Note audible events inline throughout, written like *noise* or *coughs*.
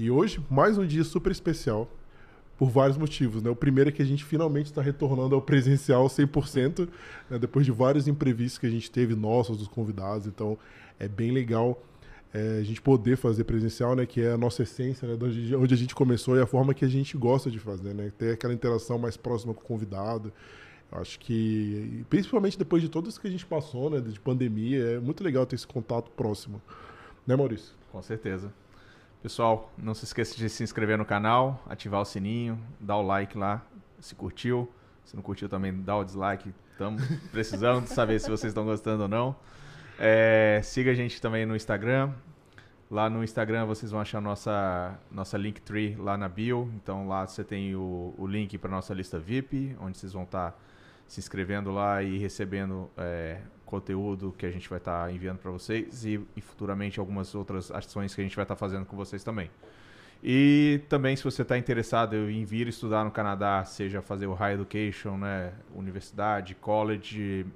E hoje, mais um dia super especial, por vários motivos. Né? O primeiro é que a gente finalmente está retornando ao presencial 100%, né? depois de vários imprevistos que a gente teve, nossos, dos convidados. Então, é bem legal é, a gente poder fazer presencial, né? que é a nossa essência, né? onde a gente começou e a forma que a gente gosta de fazer. Né? Ter aquela interação mais próxima com o convidado. Acho que, principalmente depois de tudo isso que a gente passou, né? de pandemia, é muito legal ter esse contato próximo. Né, Maurício? Com certeza. Pessoal, não se esqueça de se inscrever no canal, ativar o sininho, dar o like lá, se curtiu. Se não curtiu também, dá o dislike. Estamos *laughs* precisando saber se vocês estão gostando ou não. É, siga a gente também no Instagram. Lá no Instagram vocês vão achar nossa, nossa Linktree lá na bio. Então lá você tem o, o link para nossa lista VIP, onde vocês vão estar tá se inscrevendo lá e recebendo é, conteúdo que a gente vai estar tá enviando para vocês e, e, futuramente algumas outras ações que a gente vai estar tá fazendo com vocês também. E também se você está interessado em vir estudar no Canadá, seja fazer o High Education, né, universidade, college,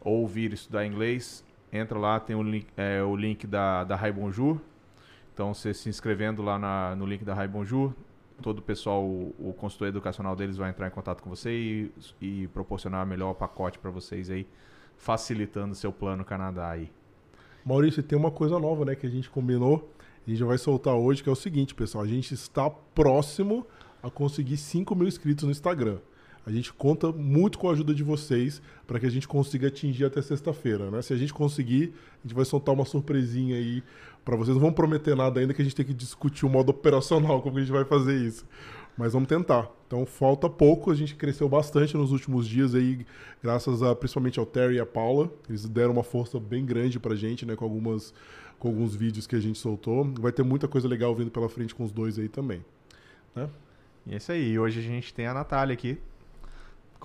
ou vir estudar inglês, entra lá, tem o link, é, o link da, da High Bonjour. Então, você se inscrevendo lá na, no link da High Bonjour, todo o pessoal, o, o consultor educacional deles vai entrar em contato com você e, e proporcionar melhor pacote para vocês aí facilitando seu plano Canadá aí. Maurício, tem uma coisa nova, né, que a gente combinou, a gente vai soltar hoje, que é o seguinte, pessoal, a gente está próximo a conseguir 5 mil inscritos no Instagram. A gente conta muito com a ajuda de vocês para que a gente consiga atingir até sexta-feira, né? Se a gente conseguir, a gente vai soltar uma surpresinha aí para vocês. Não vamos prometer nada ainda que a gente tem que discutir o modo operacional, como a gente vai fazer isso. Mas vamos tentar. Então falta pouco, a gente cresceu bastante nos últimos dias aí, graças a principalmente ao Terry e a Paula. Eles deram uma força bem grande pra gente, né, com algumas com alguns vídeos que a gente soltou. Vai ter muita coisa legal vindo pela frente com os dois aí também, né? E é isso aí. Hoje a gente tem a Natália aqui,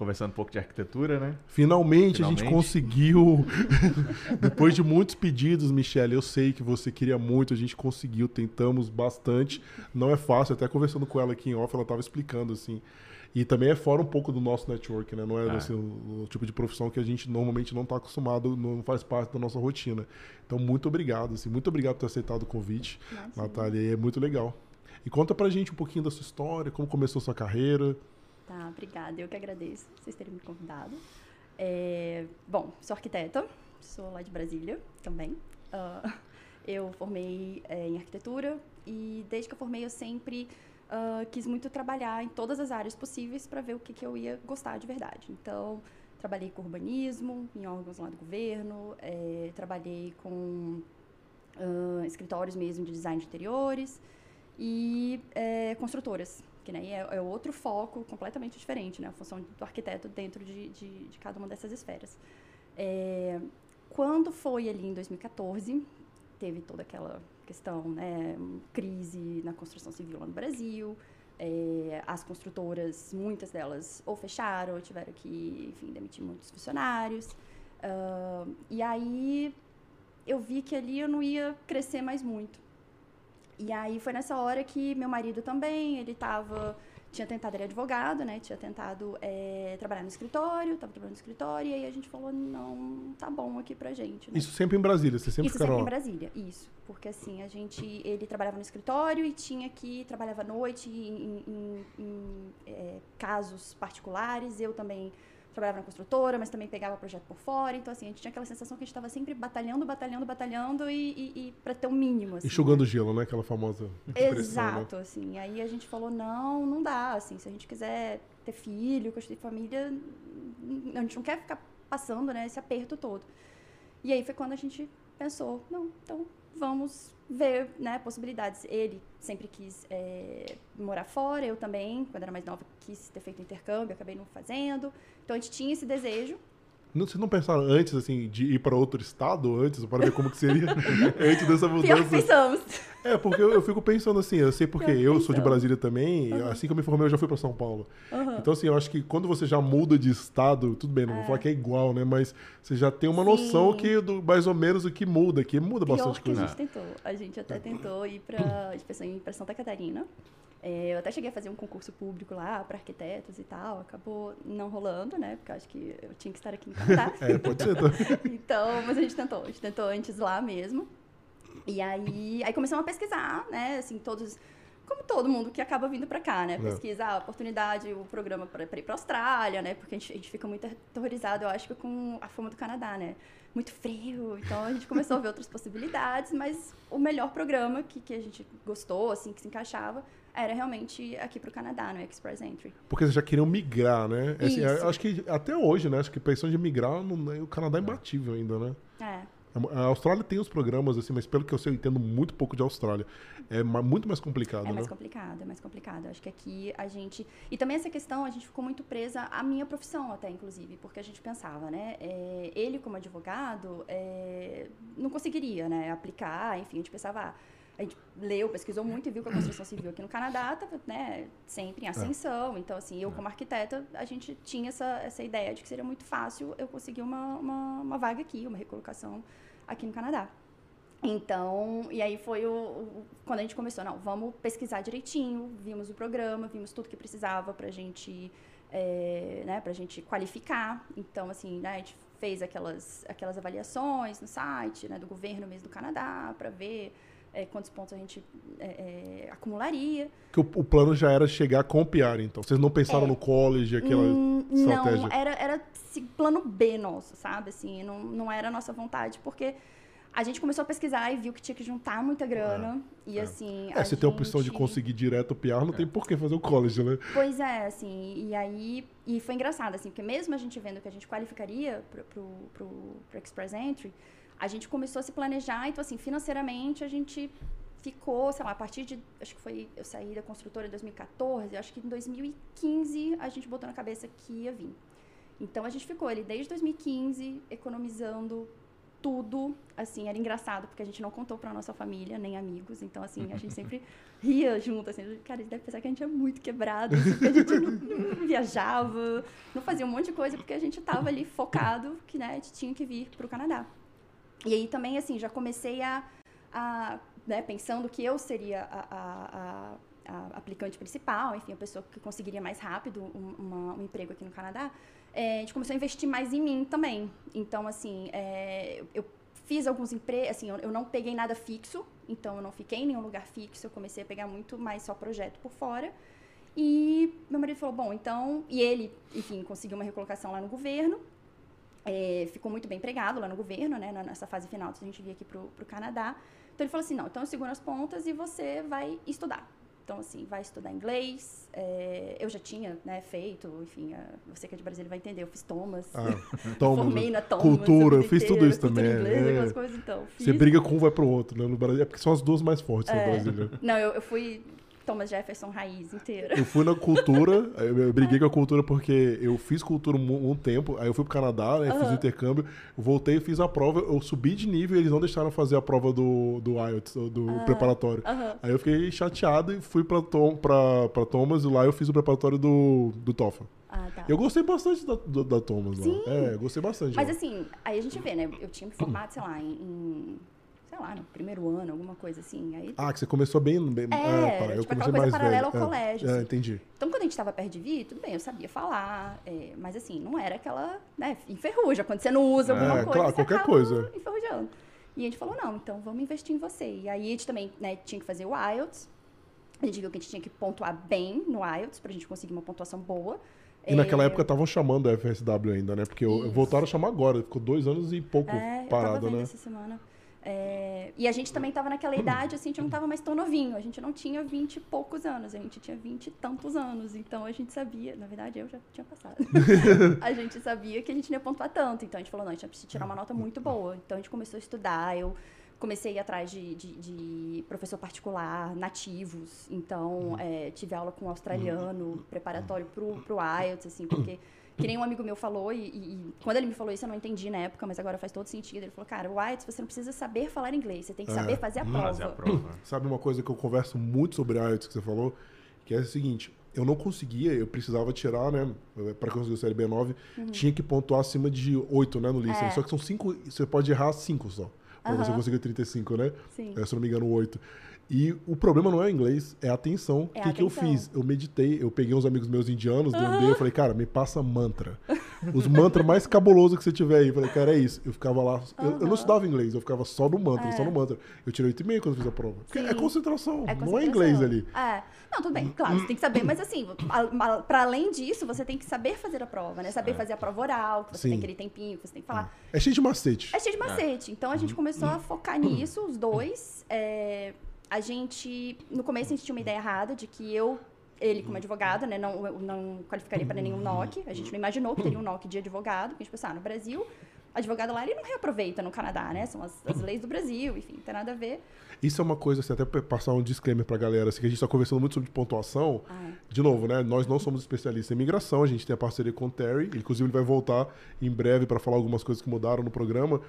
conversando um pouco de arquitetura, né? Finalmente, Finalmente. a gente conseguiu. *laughs* Depois de muitos pedidos, Michelle, eu sei que você queria muito, a gente conseguiu, tentamos bastante. Não é fácil, até conversando com ela aqui em off, ela estava explicando assim. E também é fora um pouco do nosso network, né? Não é, Assim, o, o, tipo de profissão que a gente normalmente não está acostumado, não faz parte da nossa rotina. Então, muito obrigado, assim, muito obrigado por ter aceitado o convite, Nossa, Natália, é muito legal. E conta pra gente um pouquinho da sua história, como começou a sua carreira. Tá, obrigada. Eu que agradeço vocês terem me convidado. É, bom, sou arquiteta, sou lá de Brasília também. Uh, eu formei é, em arquitetura e desde que eu formei eu sempre uh, quis muito trabalhar em todas as áreas possíveis para ver o que, que eu ia gostar de verdade. Então, trabalhei com urbanismo, em órgãos lá do governo, é, trabalhei com uh, escritórios mesmo de design de interiores e é, construtoras que né, é, outro foco completamente diferente, né, a função do arquiteto dentro de, de, de cada uma dessas esferas. É, quando foi ali em 2014, teve toda aquela questão, né, crise na construção civil lá no Brasil, é, as construtoras, muitas delas ou fecharam ou tiveram que, enfim, demitir muitos funcionários. Uh, e aí eu vi que ali eu não ia crescer mais muito. E aí foi nessa hora que meu marido também, ele estava tinha tentado, ele é advogado, né? Tinha tentado é, trabalhar no escritório, estava trabalhando no escritório, e aí a gente falou, não, tá bom aqui pra gente. Né? Isso sempre em Brasília, você sempre Isso sempre lá. em Brasília, isso. Porque assim, a gente, ele trabalhava no escritório e tinha que, trabalhava à noite em, em, em é, casos particulares, eu também trabalhava na construtora, mas também pegava projeto por fora. Então, assim, a gente tinha aquela sensação que a gente estava sempre batalhando, batalhando, batalhando e, e, e para ter um mínimo. Assim, Enxugando né? gelo, né? Aquela famosa? Exato, né? assim. Aí a gente falou, não, não dá, assim. Se a gente quiser ter filho, construir família, a gente não quer ficar passando, né? Esse aperto todo. E aí foi quando a gente pensou, não, então vamos ver né, possibilidades. Ele sempre quis é, morar fora, eu também, quando era mais nova, quis ter feito intercâmbio, acabei não fazendo. Então a gente tinha esse desejo. Não, vocês não pensaram antes, assim, de ir para outro estado antes, para ver como que seria *laughs* antes dessa mudança? Pior pensamos. É, porque eu, eu, fico pensando assim, eu sei porque eu, eu sou de Brasília também, uhum. assim que eu me formei eu já fui para São Paulo. Uhum. Então, assim, eu acho que quando você já muda de estado, tudo bem, não é. vou falar que é igual, né? Mas você já tem uma Sim. noção que do, mais ou menos o que muda, que muda Pior bastante que coisa. a gente tentou. A gente até tentou ir para ir Santa Catarina. É, eu até cheguei a fazer um concurso público lá para arquitetos e tal, acabou não rolando, né? Porque eu acho que eu tinha que estar aqui em Canadá. *laughs* é, pode ser. *laughs* então, mas a gente tentou, a gente tentou antes lá mesmo. E aí, aí começamos a pesquisar, né? Assim, todos como todo mundo que acaba vindo para cá, né? É. Pesquisa a oportunidade, o programa para ir para Austrália, né? Porque a gente, a gente fica muito aterrorizado, eu acho, com a fama do Canadá, né? Muito frio, então a gente começou a ver outras possibilidades, mas o melhor programa que, que a gente gostou, assim, que se encaixava, era realmente aqui para o Canadá, no Express Entry. Porque vocês já queriam migrar, né? Assim, eu acho que até hoje, né? Acho que a pressão de migrar, não- o Canadá é imbatível ainda, né? É. A Austrália tem os programas, assim, mas pelo que eu sei, eu entendo muito pouco de Austrália. É muito mais complicado, É né? mais complicado, é mais complicado. Acho que aqui a gente. E também essa questão, a gente ficou muito presa à minha profissão, até, inclusive, porque a gente pensava, né? é, ele, como advogado, é, não conseguiria, né? Aplicar, enfim, a gente pensava. ah, a gente leu, pesquisou muito e viu que a construção civil aqui no Canadá estava né, sempre em ascensão. Então, assim, eu como arquiteta, a gente tinha essa, essa ideia de que seria muito fácil eu conseguir uma, uma, uma vaga aqui, uma recolocação aqui no Canadá. Então, e aí foi o, o- quando a gente começou, não, vamos pesquisar direitinho, vimos o programa, vimos tudo que precisava pra gente, é, né, gente qualificar. Então, assim, né, a gente fez aquelas, aquelas avaliações no site, né, do governo mesmo do Canadá, pra ver é, quantos pontos a gente é, é, acumularia. Que o, o plano já era chegar com o PR, então. Vocês não pensaram É. no college, aquela Hum, estratégia? Não, era, era esse plano B nosso, sabe? Assim, não, não era a nossa vontade, porque a gente começou a pesquisar e viu que tinha que juntar muita grana. E assim. É, a se tem a opção de gente- conseguir direto o PR, não tem por que fazer o college, né? Pois é, assim, e aí. E foi engraçado, assim, porque mesmo a gente vendo que a gente qualificaria pro, pro, pro, pro Express Entry, a gente começou a se planejar, então, assim, financeiramente a gente ficou, sei lá, a partir de. Acho que foi. Eu saí da construtora em 2014, acho que em 2015 a gente botou na cabeça que ia vir. Então a gente ficou ali desde 2015 economizando tudo, assim, era engraçado porque a gente não contou pra nossa família, nem amigos, então assim, a gente sempre *laughs* ria junto, assim, cara, eles devem pensar que a gente é muito quebrado, assim, porque a gente não, não viajava, não fazia um monte de coisa, porque a gente tava ali focado que, né, a gente tinha que vir pro Canadá. E aí também, assim, já comecei a, a né, pensando que eu seria a, a- a- aplicante principal, enfim, a pessoa que conseguiria mais rápido um, uma- um emprego aqui no Canadá, é, a gente começou a investir mais em mim também. Então, assim, é, eu fiz alguns empregos, assim, eu, eu não peguei nada fixo, então eu não fiquei em nenhum lugar fixo, eu comecei a pegar muito mais só projeto por fora. E meu marido falou, bom, então... E ele, enfim, conseguiu uma recolocação lá no governo, é, ficou muito bem empregado lá no governo, né, nessa fase final, a gente vir aqui pro, pro Canadá. Então ele falou assim, não, então eu seguro as pontas e você vai estudar. Então, assim, vai estudar inglês. é, eu já tinha, né, feito, enfim, a- você que é de Brasília vai entender, eu fiz Thomas. Ah, *laughs* Thomas, Formei na Thomas. cultura, eu fiz tudo inteira, isso também, Inglesa, é. coisas, então. Você fiz. briga com um, vai pro outro, né? No Brasil. É porque são as duas mais fortes no É. Brasil. né? Não, eu, eu fui Thomas Jefferson raiz inteira. Eu fui na cultura, *laughs* eu briguei com a cultura porque eu fiz cultura um, um tempo, aí eu fui pro Canadá, né, fiz o intercâmbio, voltei, fiz a prova, eu subi de nível e eles não deixaram fazer a prova do, do IELTS, do preparatório. Aham. Aí eu fiquei chateado e fui pra, Tom, pra, pra Thomas e lá eu fiz o preparatório do, do TOEFL. Ah, tá. Eu gostei bastante da, do- da Thomas lá. Sim. É, eu gostei bastante. Mas lá. assim, aí a gente vê, né? Eu tinha me formado, sei lá, em, lá, no primeiro ano, alguma coisa assim. Aí, Ah, que você começou bem... bem É, tá, eu tipo comecei coisa mais paralela velho. ao É, colégio, É, assim. entendi. Então, quando a gente estava perto de vir, tudo bem, eu sabia falar, é, mas assim, não era aquela, né, enferruja. Quando você não usa alguma É, coisa, claro, qualquer coisa. enferrujando. E a gente falou, não, então vamos investir em você. E aí a gente também, né, tinha que fazer o IELTS. A gente viu que a gente tinha que pontuar bem no IELTS pra gente conseguir uma pontuação boa. E naquela É, época estavam chamando a FSW ainda, né? Porque eu- Isso. voltaram a chamar agora, ficou dois anos e pouco É, eu tava vendo né? essa semana. É, e a gente também tava naquela idade, assim, a gente não tava mais tão novinho. A gente não tinha vinte e poucos anos, a gente tinha vinte e tantos anos. Então a gente sabia, na verdade eu já tinha passado. *laughs* a gente sabia que a gente não ia pontuar tanto. Então a gente falou, não, a gente precisa tirar uma nota muito boa. Então a gente começou a estudar, eu comecei a ir atrás de, de- de professor particular, nativos. Então é, tive aula com um australiano, preparatório pro, pro IELTS, assim, porque *clears throat* que nem um amigo meu falou, e, e- e quando ele me falou isso eu não entendi na época, mas agora faz todo sentido. Ele falou, cara, o IELTS você não precisa saber falar inglês, você tem que É. saber fazer a prova. Fazer a prova. *laughs* Sabe uma coisa que eu converso muito sobre IELTS que você falou? Que é o seguinte, eu não conseguia, eu precisava tirar, né? Para conseguir o CLB 9, tinha que pontuar acima de 8, né, no listening. Uhum. É. Só que são 5, você pode errar 5 só. Pra você Aham. conseguir 35, né? Sim. É, se eu não me engano, 8. E o problema não é o inglês, é a atenção. O É que, a que eu fiz? Eu meditei, eu peguei uns amigos meus indianos do MBA, eu falei, cara, me passa mantra. Os mantras mais cabulosos que você tiver aí. Eu falei, cara, é isso. Eu ficava lá. Eu, eu não estudava inglês, eu ficava só no mantra, É. só no mantra. Eu tirei 8,5 quando eu fiz a prova. Porque é concentração, É não é inglês ali. É. Não, tudo bem, claro, você tem que saber, mas assim, a- a- pra além disso, você tem que saber fazer a prova, né? Saber fazer a prova oral, que você Sim. tem aquele tempinho, que você tem que falar. É cheio de macete. É cheio de macete. Então a gente começou a focar nisso, os dois. É, a gente, no começo, a gente tinha uma ideia errada de que eu, ele como advogado, né, não, não qualificaria para nenhum NOC. A gente não imaginou que teria um NOC de advogado, porque a gente pensou, ah, no Brasil, advogado lá ele não reaproveita no Canadá, né? São as, as leis do Brasil, enfim, não tem nada a ver. Isso é uma coisa, assim, até passar um disclaimer pra galera, assim, que a gente tá conversando muito sobre pontuação. Ah, De novo, né? Nós não somos especialistas em imigração, a gente tem a parceria com o Terry, inclusive ele vai voltar em breve para falar algumas coisas que mudaram no programa.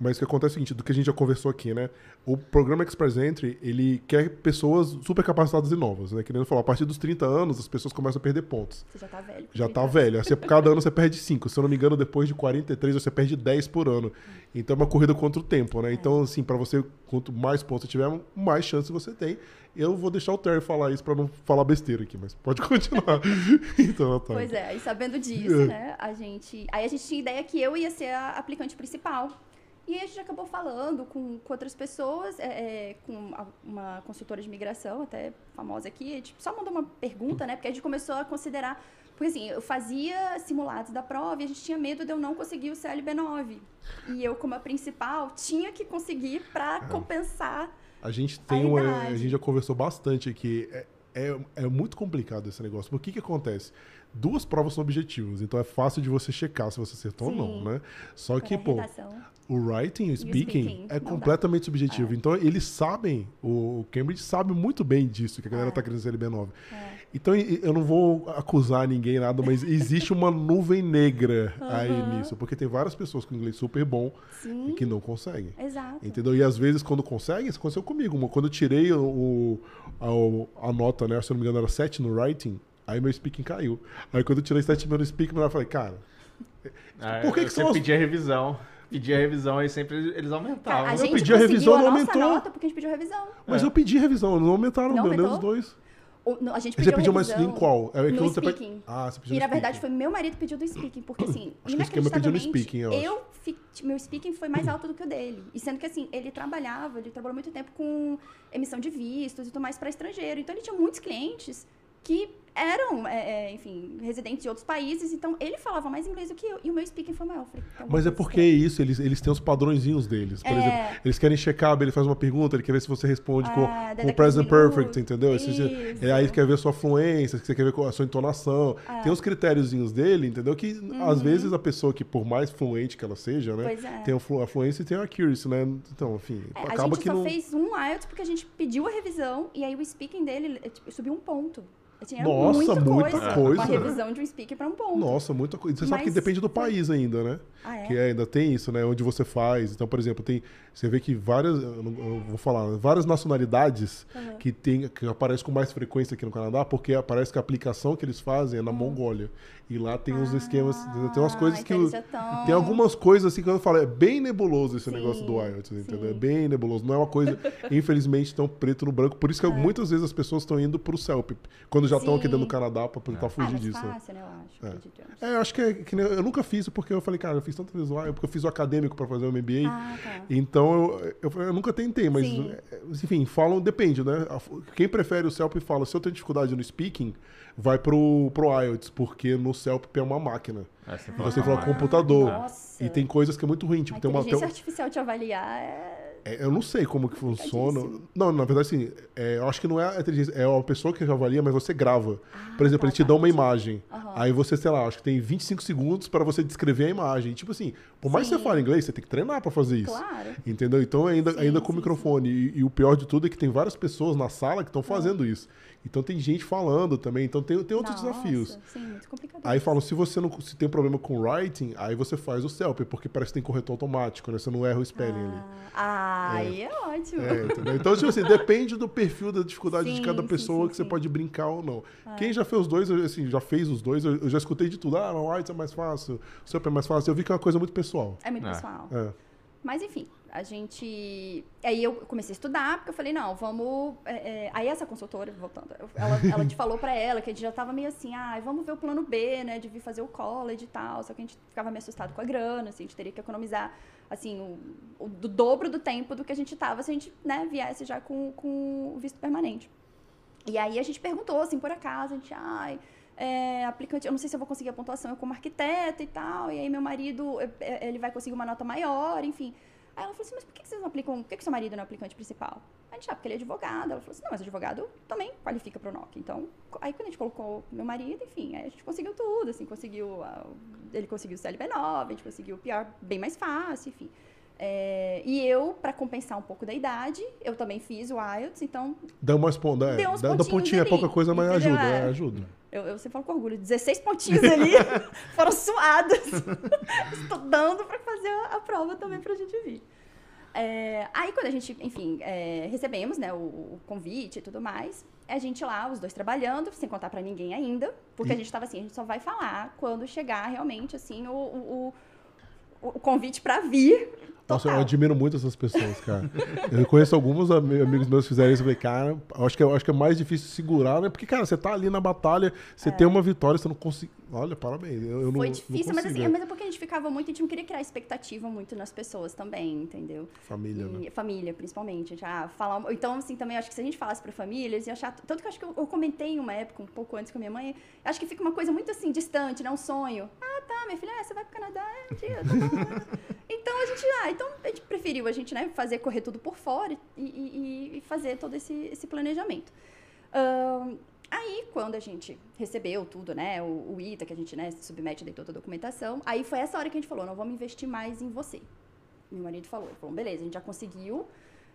Mas o que acontece é o seguinte, do que a gente já conversou aqui, né? O programa Express Entry, ele quer pessoas super capacitadas e novas, né? Querendo falar, a partir dos 30 anos, as pessoas começam a perder pontos. você já tá velho. Já 30 tá velho. Cada ano você perde 5. Se eu não me engano, depois de 43, você perde 10 por ano. Então é uma corrida contra o tempo, né? Então, assim, pra você, quanto mais pontos você tiver, mais chance você tem. Eu vou deixar o Terry falar isso pra não falar besteira aqui, mas pode *laughs* continuar. então, tá. Pois é, e sabendo disso, né, a gente. Aí a gente tinha ideia que eu ia ser a aplicante principal. E a gente acabou falando com, com outras pessoas, é, é, com uma consultora de imigração, até famosa aqui, a gente só mandou uma pergunta, né? Porque a gente começou a considerar. Porque assim, eu fazia simulados da prova e a gente tinha medo de eu não conseguir o CLB9. E eu, como a principal, tinha que conseguir para compensar. A gente tem A uma, a gente já conversou bastante aqui. É, é, é muito complicado esse negócio. O que, que acontece? Duas provas são objetivas, então é fácil de você checar se você acertou ou não, Sim. né? Só que, pô, o writing e o speaking, speaking, é não dá. completamente subjetivo. Então, eles sabem, o Cambridge sabe muito bem disso, que a galera É. tá querendo ser LB9. É. Então, eu não vou acusar ninguém nada, mas existe uma nuvem negra aí Aham. nisso, porque tem várias pessoas com inglês super bom Sim. e que não conseguem. Exato. Entendeu? E às vezes, quando consegue, isso aconteceu comigo. Quando eu tirei o, o- a, o- a nota, né? Se eu não me engano, era 7 no writing, aí meu speaking caiu. Aí quando eu tirei 7 no speaking, eu falei, cara, Ah, Por que eu que são as- pedia revisão. Pedia revisão aí sempre eles aumentavam. Cara, a eu gente pedi a revisão, a não nossa aumentou. nota porque a gente pediu revisão. mas É. eu pedi revisão, não aumentaram, Não meu, nem os aumentou? dois. O- no- a gente Você pediu pediu mais revisão em qual? É que no você pe- speaking. Ah, você pediu E na verdade speaking. foi meu marido que pediu do speaking, porque assim, Acho esquema pediu no inacreditavelmente, speaking, eu eu fi- meu speaking foi mais alto do que o dele. E sendo que assim, ele trabalhava, ele trabalhou muito tempo com emissão de vistos e tudo mais para estrangeiro. Então ele tinha muitos clientes que eram, é, é, enfim, residentes de outros países, então ele falava mais inglês do que eu. E o meu speaking foi maior. Falei, "Tem alguma Mas é porque é isso, eles, eles têm os padrõezinhos deles. Por É. exemplo, eles querem checar, ele faz uma pergunta, ele quer ver se você responde com, Ah, daí com o present minutos. perfect, entendeu? Esse- é aí quer ver a sua fluência, você quer ver a sua entonação. É. Tem os critériozinhos dele, entendeu? Que às vezes a pessoa que, por mais fluente que ela seja, né? Uhum. Pois é. Tem a, flu- a fluência e tem a accuracy, né? Então, enfim, É, a acaba gente que só não. fez um IELTS porque a gente pediu a revisão e aí o speaking dele tipo, subiu um ponto. Tinha Nossa, muita, muita coisa. coisa. Uma revisão de um speaking para um ponto. Nossa, muita coisa. Você sabe que Mas depende do país ainda, né? Ah, é? Que ainda tem isso, né? Onde você faz. Então, por exemplo, tem. Você vê que várias. Eu, não- eu vou falar, várias nacionalidades Aham. que, tem, que aparecem com mais frequência aqui no Canadá, porque parece que a aplicação que eles fazem é na Mongólia. E lá tem uns esquemas. Tem umas Ah, coisas que. então já tão- Tem algumas coisas assim que eu falo, é bem nebuloso esse Sim, negócio do IELTS, entendeu? É bem nebuloso. Não é uma coisa, *laughs* infelizmente, tão preto no branco. Por isso que muitas vezes as pessoas estão indo pro CELP, quando já estão aqui dentro do Canadá pra tentar Ah, fugir mais disso. né? fácil, né, eu acho. É. É, eu acho que, é, que eu nunca fiz porque eu falei, cara, eu fiz tanta vezes lá, porque eu fiz o acadêmico pra fazer o MBA. Ah, tá. Então eu, eu, eu nunca tentei, mas Sim. é, enfim, falam, depende, né? Quem prefere o CELP fala, se eu tenho dificuldade no speaking, vai pro, pro IELTS, porque no CELP é uma máquina. É, você você fala computador. Nossa. E tem coisas que é muito ruim, tipo, a tem uma. inteligência artificial te avaliar é... é, eu não sei como que funciona. Não, na verdade, assim, é, eu acho que não é a inteligência, é uma pessoa que avalia, mas você grava. Ah, Por exemplo, tá, ele te tá, dá uma entendi. imagem. Aham. Aí você, sei lá, acho que tem 25 segundos pra você descrever a imagem. Tipo assim, por mais que você Sim. fale inglês, você tem que treinar pra fazer isso. Claro. Entendeu? Então ainda, Sim, ainda com o sim, microfone. E, e o pior de tudo é que tem várias pessoas na sala que estão fazendo isso. Então tem gente falando também. Então tem, tem outros Nossa, desafios. Sim, muito complicado. Aí falam, se você não se tem problema com writing, aí você faz o CELP, porque parece que tem corretor automático, né? Você não erra o spelling ali. Ah, aí é, ótimo. É? Então, tipo assim, depende do perfil da dificuldade de Sim, cada sim, pessoa sim, que você pode brincar ou não. Quem já fez os dois, assim, já fez os dois, eu, eu já escutei de tudo. Ah, não, White é mais fácil, o CELP é mais fácil. Eu vi que é uma coisa muito pessoal. É muito É. pessoal. É. Mas enfim, a gente. Aí eu comecei a estudar, porque eu falei, não, vamos. é, é, Aí essa consultora, voltando, ela, ela te falou pra ela que a gente já tava meio assim, ah, vamos ver o plano B, né? De vir fazer o college e tal. Só que a gente ficava meio assustado com a grana, assim, a gente teria que economizar, assim, o, o do dobro do tempo do que a gente tava se a gente, né, viesse já com, com o visto permanente. E aí a gente perguntou, assim, por acaso, a gente, ai, é, aplicante, eu não sei se eu vou conseguir a pontuação eu como arquiteta e tal, e aí meu marido, é, é, ele vai conseguir uma nota maior, enfim. Aí ela falou assim, mas por que vocês não aplicam, por que que seu marido não é aplicante principal? A gente, ah, porque ele é advogado. Ela falou assim, não, mas advogado também qualifica para o NOC. Então, aí quando a gente colocou meu marido, enfim, aí a gente conseguiu tudo, assim, conseguiu, ele conseguiu o CLB9, a gente conseguiu o PR bem mais fácil, enfim. É, e eu, para compensar um pouco da idade, eu também fiz o IELTS, então Dá umas pontas. É, Deu uns dá, dá pontinha, é ali, pouca coisa, mas entendeu? ajuda. É, É. ajuda. Eu, eu sempre falo com orgulho, 16 pontinhos ali *laughs* foram suados, *laughs* estudando para fazer a, a prova também pra gente vir. É, aí quando a gente, enfim, é, recebemos né, o, o convite e tudo mais, a gente lá, os dois trabalhando, sem contar pra ninguém ainda, porque a gente tava assim, a gente só vai falar quando chegar realmente, assim, o, o, o, o convite pra vir. Nossa, eu admiro muito essas pessoas, cara. Eu conheço alguns ami- amigos meus que fizeram isso. Eu falei, cara, acho que, eu acho que é mais difícil segurar, né? Porque, cara, você tá ali na batalha, você tem uma vitória, você não consegue. Olha, parabéns. Eu, eu não, É. Foi não difícil, mas consigo. assim, mas é porque a gente ficava muito, a gente não queria criar expectativa muito nas pessoas também, entendeu? Família, né? E família, principalmente. Já falar, então, assim, também acho que se a gente falasse pra família, eles iam achar. Tanto que eu acho que eu, eu comentei em uma época, um pouco antes com a minha mãe, acho que fica uma coisa muito assim, distante, né? Um sonho. Ah, tá, minha filha, ah, você vai pro Canadá, é, tia, tá bom, né? *laughs* Então a gente, ah, então a gente preferiu a gente, né, fazer correr tudo por fora e, e- e fazer todo esse, esse planejamento. Ahn, aí, quando a gente recebeu tudo, né, o, o ITA, que a gente, né, submete toda a documentação, aí foi essa hora que a gente falou, não vamos investir mais em você. Meu marido falou, ele falou, beleza, a gente já conseguiu,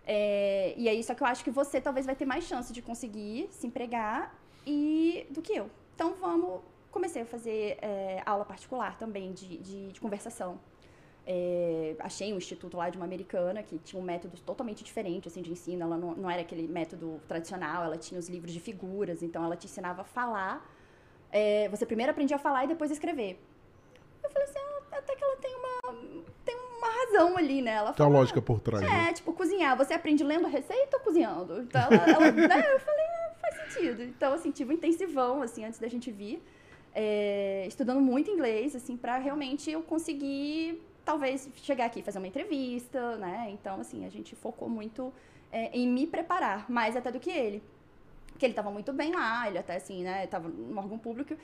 é, e aí, só que eu acho que você talvez vai ter mais chance de conseguir se empregar e do que eu. Então, vamos... Comecei a fazer é, aula particular também de, de, de conversação. É, achei um instituto lá de uma americana que tinha um método totalmente diferente assim de ensino. Ela não, não era aquele método tradicional. Ela tinha os livros de figuras, então ela te ensinava a falar. É, você primeiro aprendia a falar e depois escrever. Eu falei assim, ah, até que ela tem uma tem uma razão ali, né? Ela Tem uma lógica por trás. né? é, tipo, cozinhar. Você aprende lendo a receita ou cozinhando? Então, ela, ela- né, eu falei, ah, faz sentido. Então, assim, tive um intensivão, assim, antes da gente vir. É, estudando muito inglês, assim, pra realmente eu conseguir, talvez, chegar aqui fazer uma entrevista, né? Então, assim, a gente focou muito é, em me preparar, mais até do que ele. Porque ele tava muito bem lá, ele até, assim, né, tava no órgão público,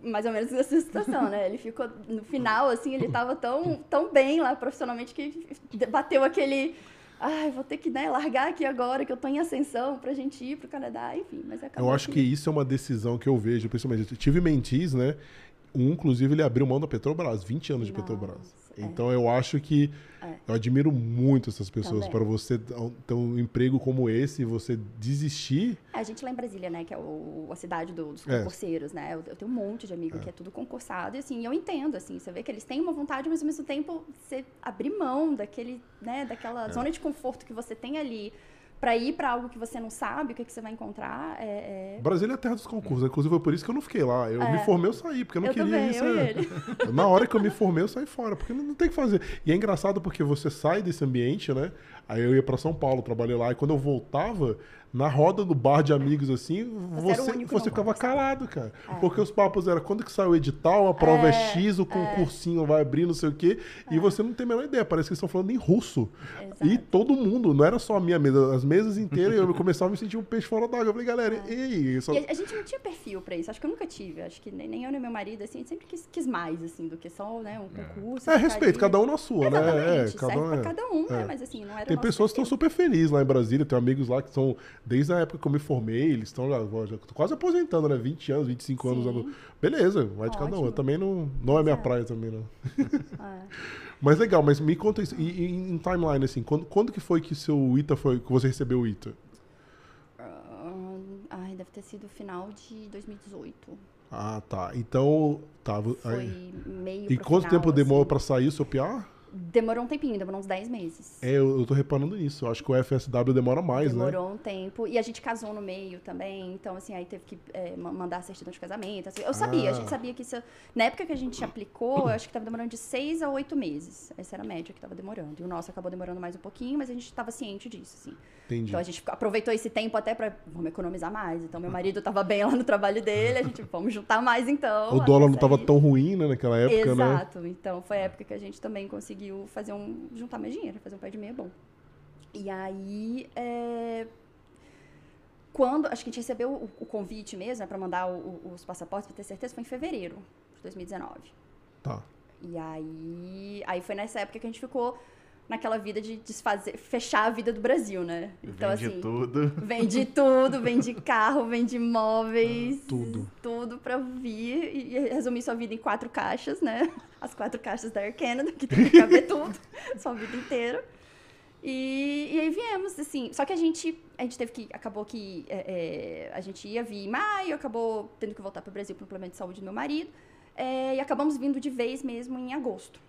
mais ou menos *laughs* nessa situação, né? Ele ficou, no final, assim, ele tava tão, tão bem lá profissionalmente que bateu aquele. Ai, vou ter que né, largar aqui agora que eu tô em ascensão pra gente ir pro Canadá, enfim. Mas acabou Eu acho que isso é uma decisão que eu vejo, principalmente. Eu tive mentis, né? Um, inclusive, ele abriu mão da Petrobras, 20 anos de Nossa, Petrobras. é. Então eu acho que É. eu admiro muito essas pessoas para você ter um emprego como esse e você desistir. A gente lá em Brasília, né, que é o, a cidade do- dos É. concurseiros, né? Eu, eu tenho um monte de amigo que é tudo concursado e assim, eu entendo, assim, você vê que eles têm uma vontade, mas ao mesmo tempo você abrir mão daquele, né, daquela É. zona de conforto que você tem ali pra ir pra algo que você não sabe o que, que você vai encontrar, é... é- Brasília é a terra dos concursos. Inclusive foi por isso que eu não fiquei lá. Eu me formei, eu saí, porque eu não É. eu queria também, isso. eu é. ele. *laughs* Na hora que eu me formei, eu saí fora, porque não, não tem o que fazer. E é engraçado porque você sai desse ambiente, né? Aí eu ia pra São Paulo, trabalhei lá, e quando eu voltava, na roda do bar de amigos assim, Você você, você ficava calado, cara. Porque os papos eram quando que sai o edital, a prova é, É, X, o concursinho vai abrir, não sei o quê, e você não tem a menor ideia. Parece que eles estão falando em russo. Exato. E todo mundo, não era só a minha mesa, as mesas inteiras, eu começava a me sentir um peixe fora d'água. Eu falei, galera, ei, só... E a, gente não tinha perfil pra isso, acho que eu nunca tive, acho que nem, nem eu nem meu marido, assim, a gente sempre quis, quis mais, assim, do que só, né, um concurso. É, respeito, ali. cada um na sua, né? É, cada um pra é. cada um, né, é. mas assim, não era Tem pessoas que estão super felizes lá em Brasília. Tenho amigos lá que são, desde a época que eu me formei, eles estão já, já quase aposentando, né? 20 anos, 25 anos. Sim. usando- Beleza, vai de cada um. Eu também não, não é minha praia também, não. *laughs* É. *laughs* Mas legal, mas me conta isso. E, e em timeline, assim, quando, quando que foi que seu ITA foi, que você recebeu o ITA? Ah, ai, deve ter sido final de 2018. Ah, tá. Então, tá. Foi meio E quanto final, tempo demorou assim. pra sair o seu PR? Demorou um tempinho, demorou uns 10 meses. É, eu, eu tô reparando nisso. Eu acho que o FSW demora mais, né? Demorou um tempo. E a gente casou no meio também, então, assim, aí teve que é, ma- mandar a certidão de casamento. assim. eu sabia, a Ah. gente sabia que isso. Na época que a gente aplicou, eu acho que tava demorando de 6 a 8 meses. Essa era a média que tava demorando. E o nosso acabou demorando mais um pouquinho, mas a gente tava ciente disso, assim. Entendi. Então a gente aproveitou esse tempo até pra. Vamos economizar mais. Então meu marido tava bem lá no trabalho dele, a gente, vamos juntar mais então. o dólar não tava tão ruim, né, naquela época, né? Exato. Então foi a época que a gente também conseguiu fazer um juntar mais dinheiro, fazer um pé de meia bom. E aí, é, quando acho que a gente recebeu o, o convite mesmo, né, para mandar o- os passaportes para ter certeza, foi em fevereiro de 2019. Tá. E aí, aí foi nessa época que a gente ficou naquela vida de desfazer, fechar a vida do Brasil, né? Então Vende assim, tudo. Vende tudo, vende *laughs* carro, vende imóveis. Tudo. Tudo pra vir e resumir sua vida em quatro caixas, né? *laughs* As quatro caixas da Air Canada, que tem que caber tudo, *laughs* sua vida inteira. E, e aí viemos, assim. Só que a gente, a gente teve que. Acabou que é, é, a gente ia vir em maio, acabou tendo que voltar para o Brasil para o plano de saúde do meu marido. é, e acabamos vindo de vez mesmo em agosto.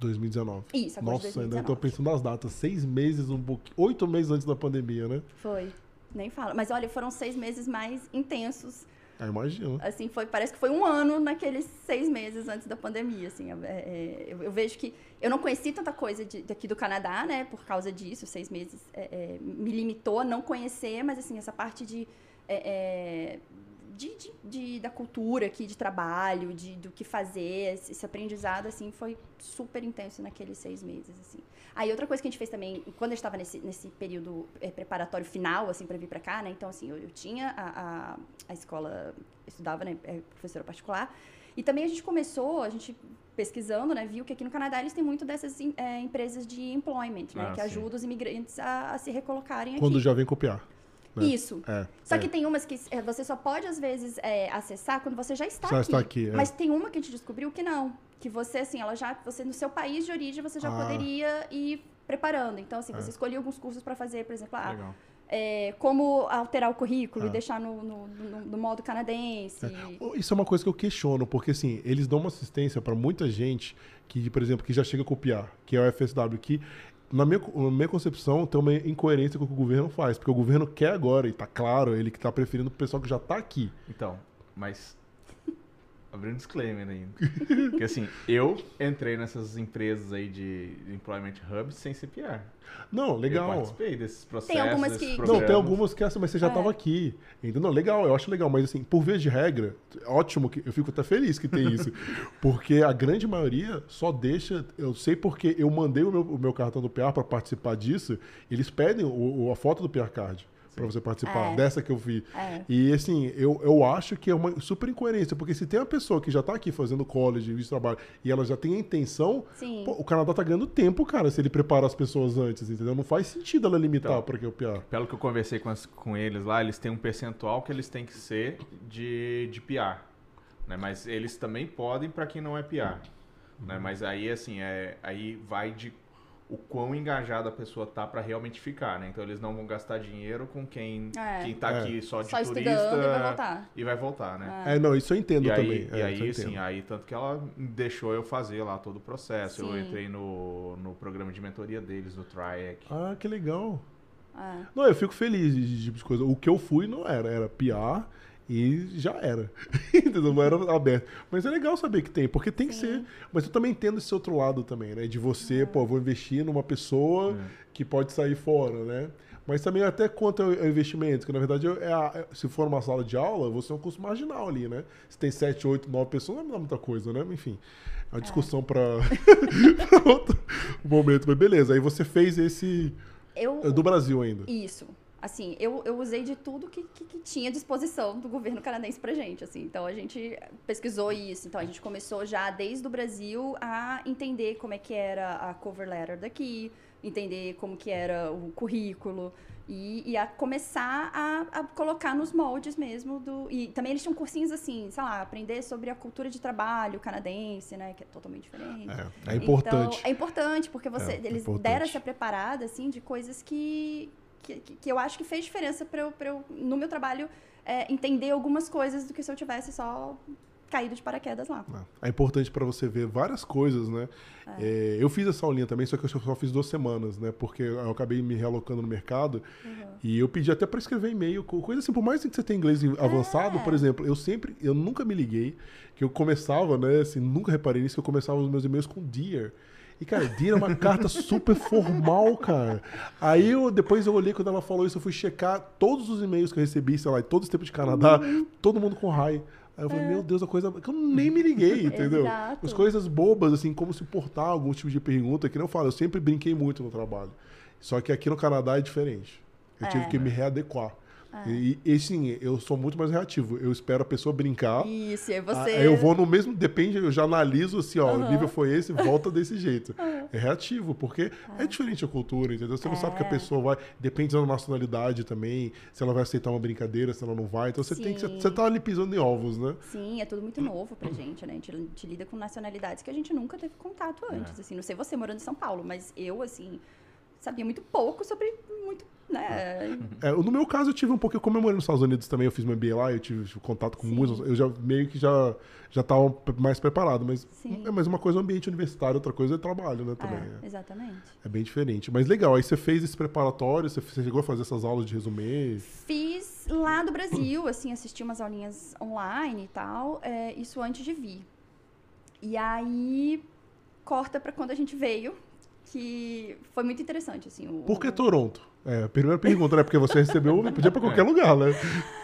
2019. Isso, agosto de Nossa, ainda tô 2019. pensando nas datas. Seis meses, um pouquinho. Oito meses antes da pandemia, né? Foi. Nem fala. Mas olha, foram seis meses mais intensos Ah, imagina. assim foi parece que foi um ano naqueles seis meses antes da pandemia assim é, é, eu, eu vejo que eu não conheci tanta coisa de, daqui do Canadá né por causa disso seis meses é, é, me limitou a não conhecer mas assim essa parte de é, é, de, de- de- da cultura aqui de trabalho de do que fazer esse, esse aprendizado assim foi super intenso naqueles seis meses assim aí outra coisa que a gente fez também quando eu estava nesse, nesse período é, preparatório final assim para vir para cá né então assim eu, eu tinha a, a, a escola estudava né é, professora particular e também a gente começou a gente pesquisando né viu que aqui no Canadá eles têm muito dessas é, empresas de employment né Ah, que sim. ajudam os imigrantes a, a se recolocarem Quando aqui já vem copiar. Né? isso É. só é. que tem umas que é, você só pode, às vezes, é, acessar quando você já está Já aqui. está aqui, é. Mas tem uma que a gente descobriu que não. Que você, assim, ela já. Você, no seu país de origem, você já Ah. poderia ir preparando. Então, assim, É. você escolhia alguns cursos para fazer, por exemplo, ah, Legal. é, como alterar o currículo Ah. e deixar no, no, no- no modo canadense. Isso é uma coisa que eu questiono, porque assim, eles dão uma assistência para muita gente que, por exemplo, que já chega a copiar, que é o FSW, que na minha, na minha concepção tem uma incoerência com o que o governo faz, porque o governo quer agora, e tá claro, ele que tá preferindo o pessoal que já tá aqui. Então, mas. Abrindo um disclaimer ainda. *laughs* Porque assim, eu entrei nessas empresas aí de Employment Hubs sem CPR. Não, Eu legal. participei desses processos. algumas desses que- Não, tem algumas que essa, mas você já É. tava aqui. Entendeu? Legal, eu acho legal, mas assim, por via de regra, ótimo que eu fico até feliz que tem isso. *laughs* porque a grande maioria só deixa. Eu sei porque eu mandei o meu, o meu cartão do PR para participar disso, eles pedem o- o- a foto do PR Card para você participar É. dessa que eu vi. É. E assim, eu, eu acho que é uma super incoerência, porque se tem uma pessoa que já tá aqui fazendo college, visto trabalho, e ela já tem a intenção, pô, o Canadá tá ganhando tempo, cara, se ele prepara as pessoas antes, entendeu? Não faz sentido ela limitar Então, para que o PR. Pelo que eu conversei com, as- com eles lá, eles têm um percentual que eles têm que ser de, de PR. Né? Mas eles também podem para quem não é PR. Né? Mas aí, assim, é, aí vai de o quão engajada a pessoa tá para realmente ficar, né? Então eles não vão gastar dinheiro com quem, É. quem tá É. aqui só de Só turista e vai voltar. e vai voltar, né? É, não, isso eu entendo E aí, também. e é, aí eu assim, entendo. aí tanto que ela deixou eu fazer lá todo o processo. Eu Sim. entrei no, no programa de mentoria deles, no TRIAC. Ah, que legal. É. Não, eu fico feliz de de tipo de coisa. O que eu fui não era, era PR e já era. *laughs* Entendeu? Não era aberto. Mas é legal saber que tem, porque tem que Sim. ser. Mas eu também entendo esse outro lado também, né? De você, pô, vou investir numa pessoa É. que pode sair fora, né? Mas também até quanto ao investimento, que na verdade é a- é- se for uma sala de aula, você é um custo marginal ali, né? Se tem 7, 8, 9 pessoas, não é muita coisa, né? Enfim, é uma discussão para *laughs* outro momento. Mas beleza, aí você fez esse Eu, é do Brasil ainda. Isso. Assim, eu, eu usei de tudo que, que, que tinha à disposição do governo canadense pra gente, assim. Então, a gente pesquisou isso. Então, a gente começou já desde o Brasil a entender como é que era a cover letter daqui, entender como que era o currículo e, e a começar a, a colocar nos moldes mesmo do... E também eles tinham cursinhos assim, sei lá, aprender sobre a cultura de trabalho canadense, né? Que é totalmente diferente. É, é importante. Então, é importante, porque você, É, é eles importante. deram essa preparada, assim, de coisas que, que, que- eu acho que fez diferença para eu, pra eu, no meu trabalho, é, entender algumas coisas do que se eu tivesse só caído de paraquedas lá. É importante para você ver várias coisas, né? É, eu fiz essa aulinha também, só que eu só fiz duas semanas, né? Porque eu acabei me realocando no mercado e eu pedi até para escrever e-mail, co- coisa assim, por mais que você tenha inglês avançado, por exemplo, eu sempre, eu nunca me liguei que eu começava, né? Assim, nunca reparei nisso, que eu começava os meus e-mails com Dear. E, cara, é uma carta super formal, cara. Aí eu, depois eu olhei quando ela falou isso, eu fui checar todos os e-mails que eu recebi, sei lá, em todos os tempos de Canadá, todo mundo com hi. Aí eu falei, meu Deus, a coisa que eu nem me liguei, *laughs* entendeu? Exato. As coisas bobas, assim, como se portar algum tipo de pergunta, que não eu falo, eu sempre brinquei muito no trabalho. Só que aqui no Canadá é diferente. Eu tive É. que me readequar. E, e sim, eu sou muito mais reativo. Eu espero a pessoa brincar. Isso, aí Ah, você. Aí eu vou no mesmo, depende, eu já analiso assim, ó, o Aham. nível foi esse, volta desse jeito. *laughs* É reativo, porque é diferente a cultura, entendeu? Você não sabe que a É. pessoa vai, depende da nacionalidade também, se ela vai aceitar uma brincadeira, se ela não vai. Então você tem que, Sim. você tá ali pisando em ovos, né? Sim, é tudo muito novo pra gente, né? A gente, a gente lida com nacionalidades que a gente nunca teve contato antes, assim. Não sei você morando em São Paulo, mas eu, assim, sabia muito pouco sobre muito, né? É, no meu caso, eu tive um pouco. Eu comemorei nos Estados Unidos também, eu fiz meu MBA lá, eu tive contato com Sim. muitos. Eu já meio que já já estava mais preparado, mas Sim. é mais uma coisa é o ambiente universitário, outra coisa é trabalho, né? Também. É, exatamente. É, é bem diferente. Mas legal, aí você fez esse preparatório, você, você chegou a fazer essas aulas de resumê. Fiz lá do Brasil, assim, assisti umas aulinhas online e tal, é, isso antes de vir. E aí, corta pra quando a gente veio, que foi muito interessante, assim. O, Por que Toronto? É, a primeira pergunta, né? Porque você recebeu, *laughs* podia pra qualquer lugar, né? *laughs*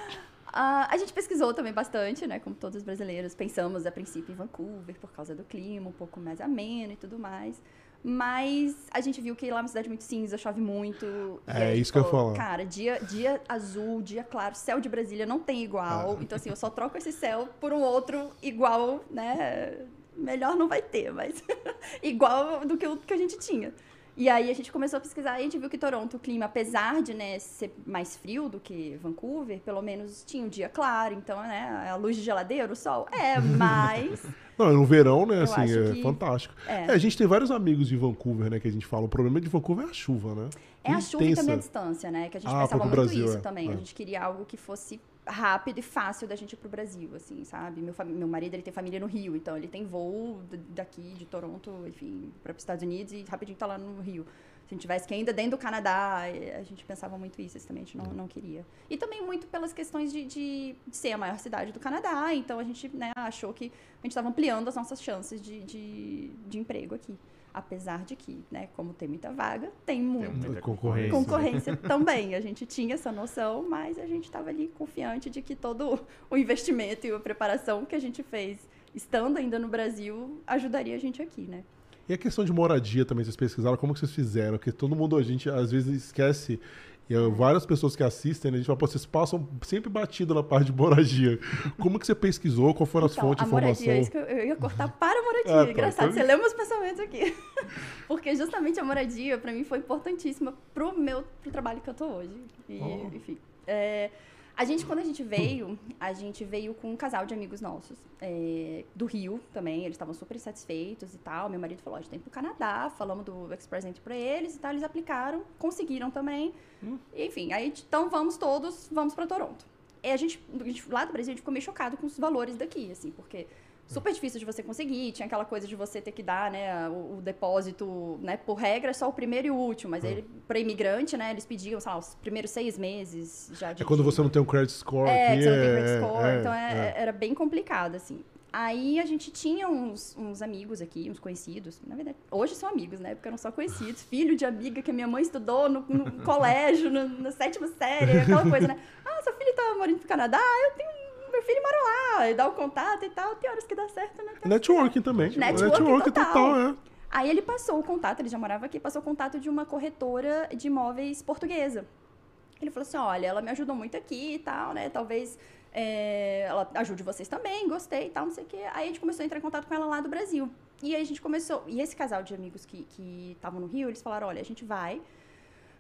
Ah, a gente pesquisou também bastante, né? Como todos os brasileiros, pensamos a princípio em Vancouver por causa do clima, um pouco mais ameno e tudo mais. Mas a gente viu que lá é uma cidade muito cinza, chove muito. É, isso que eu ia falou, falar. Cara, dia, dia azul, dia claro, céu de Brasília não tem Ah. igual. Então, assim, eu só troco esse céu por um outro igual, né? Melhor não vai ter, mas *laughs* igual do que o que a gente tinha. E aí a gente começou a pesquisar e a gente viu que Toronto, o clima, apesar de né, ser mais frio do que Vancouver, pelo menos tinha um dia claro, então, né, a luz de geladeira, o sol, é, mas... *laughs* Não, no verão, né, Eu assim, é que- fantástico. É. É, a gente tem vários amigos de Vancouver, né, que a gente fala. O problema de Vancouver é a chuva, né? É a chuva e Intensa. também a distância, né? Que a gente Ah, pensava muito Brasil, isso é. também. É. A gente queria algo que fosse rápido e fácil da gente ir pro Brasil, assim, sabe? Meu, meu marido, ele tem família no Rio, então ele tem voo daqui de Toronto, enfim, para os Estados Unidos e rapidinho tá lá no Rio. Se a gente tivesse que ainda dentro do Canadá, eh, a gente pensava muito isso, isso também a gente não, não queria. E também muito pelas questões de, de ser a maior cidade do Canadá, então a gente né, achou que a gente estava ampliando as nossas chances de, de, de emprego aqui. Apesar de que, né, como tem muita vaga, tem muito muita concorrência. concorrência também. A gente tinha essa noção, mas a gente estava ali confiante de que todo o investimento e a preparação que a gente fez estando ainda no Brasil ajudaria a gente aqui, né? E a questão de moradia também, vocês pesquisaram, como que vocês fizeram? Porque todo mundo, a gente às vezes esquece, e É. várias pessoas que assistem, né, a gente fala, vocês passam sempre batido na parte de moradia. Como que você pesquisou? Qual foram as Então, fontes a de moradia, é informação? isso que eu, eu ia cortar para a moradia. Ah, tá, Engraçado, então- você leu meus pensamentos aqui. *laughs* Porque justamente a moradia, para mim, foi importantíssima pro meu pro trabalho que eu tô hoje. E, Oh. enfim. é, a gente, quando a gente veio, a gente veio com um casal de amigos nossos, é, do Rio também, eles estavam super satisfeitos e tal. Meu marido falou, a gente tem pro Canadá, falamos do Express Entry pra eles e tal, eles aplicaram, conseguiram também. Enfim, aí, então vamos todos, vamos pra Toronto. E a gente, a gente- lá do Brasil, a gente ficou meio chocado com os valores daqui, assim, porque super difícil de você conseguir, tinha aquela coisa de você ter que dar, né, o, o depósito, né, por regra é só o primeiro e o último, mas ele, para imigrante, né, eles pediam, sei lá, os primeiros seis meses já de... É quando você não tem um credit score é, você não tem é- credit score, é, então é- é. era bem complicado, assim. Aí a gente tinha uns, uns amigos aqui, uns conhecidos, na verdade, hoje são amigos, né, porque eram só conhecidos, *laughs* filho de amiga que a minha mãe estudou no, no *laughs* colégio, no- na sétima série, aquela coisa, né, *laughs* ah, seu filho tá morando no Canadá, eu tenho, meu filho mora lá, e dá o contato e tal, tem horas que dá certo, né, Networking também. Networking total. total, é. Aí ele passou o contato, ele já morava aqui, passou o contato de uma corretora de imóveis portuguesa. Ele falou assim, olha, ela me ajudou muito aqui e tal, né? Talvez é, ela ajude vocês também, gostei e tal, não sei o quê. Aí a gente começou a entrar em contato com ela lá do Brasil. E aí a gente começou... E esse casal de amigos que que estavam no Rio, eles falaram, olha, a gente vai,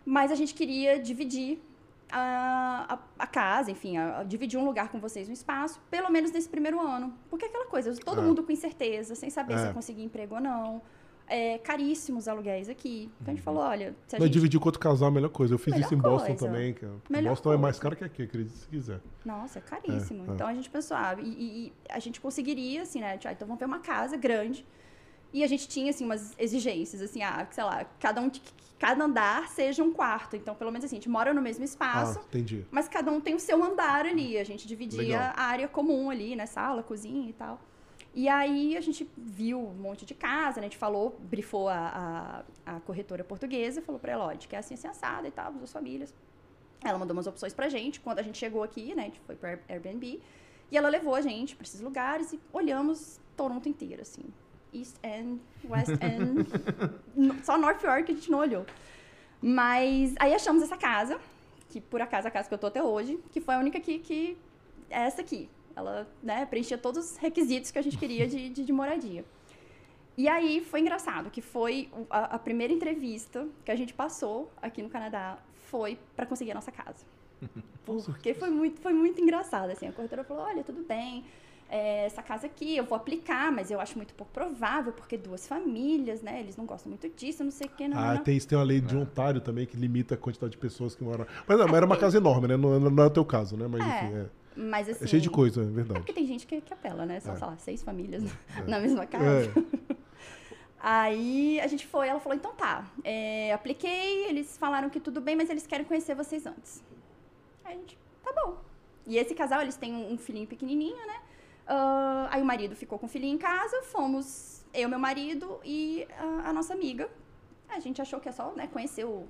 mas a gente queria dividir a, a, a casa, enfim, a, a dividir um lugar com vocês, um espaço, pelo menos nesse primeiro ano. Porque é aquela coisa, todo É. mundo com incerteza, sem saber se É. ia conseguir emprego ou não. é, caríssimos aluguéis aqui. Então a gente falou, olha, se a Mas gente... dividir com outro casal é a melhor coisa. Eu fiz Melhor isso em Boston coisa. também. Que Melhor Boston é mais coisa. caro que aqui, acredite se quiser. Nossa, é caríssimo. É, é. Então a gente pensou, ah, e, e- e a gente conseguiria, assim, né? Ah, então vamos ver uma casa grande. E a gente tinha, assim, umas exigências, assim, ah, sei lá, cada um, que cada andar seja um quarto. Então, pelo menos assim, a gente mora no mesmo espaço, Ah, entendi. mas cada um tem o seu andar ali. A gente dividia Legal. a área comum ali, né? Sala, cozinha e tal. E aí a gente viu um monte de casa, né? A gente falou, brifou a, a, a corretora portuguesa, falou pra ela, ó, gente quer assim, assim, assada e tal, duas famílias. Ela mandou umas opções pra gente. Quando a gente chegou aqui, né? A gente foi pro Air- Airbnb. E ela levou a gente pra esses lugares e olhamos Toronto inteiro, assim. East End, West End. *laughs* só North York a gente não olhou. Mas aí achamos essa casa, que por acaso é a casa que eu tô até hoje, que foi a única que, que é essa aqui. Ela, né, preenchia todos os requisitos que a gente queria de, de, de moradia. E aí foi engraçado, que foi a, a primeira entrevista que a gente passou aqui no Canadá foi para conseguir a nossa casa. *laughs* Porque foi muito, foi muito engraçado, assim. A corretora falou, olha, tudo bem, é, essa casa aqui eu vou aplicar, mas eu acho muito pouco provável, porque duas famílias, né, eles não gostam muito disso, não sei o que, não, Ah, não. tem, tem uma lei de Ontário também que limita a quantidade de pessoas que moram. Mas não, mas era uma casa enorme, né? Não, não é o teu caso, né? Mas É, enfim, é. Mas assim... É cheio de coisa, é É verdade. porque tem gente que, que apela, né? São, É. sei lá, seis famílias *laughs* na mesma casa. É. *laughs* Aí a gente foi, ela falou, então tá, é, apliquei, eles falaram que tudo bem, mas eles querem conhecer vocês antes. Aí a gente, tá bom. E esse casal, eles têm um, um filhinho pequenininho, né? Ah, aí o marido ficou com o filhinho em casa, fomos eu, meu marido e a, a nossa amiga. A gente achou que é só, né, conhecer o,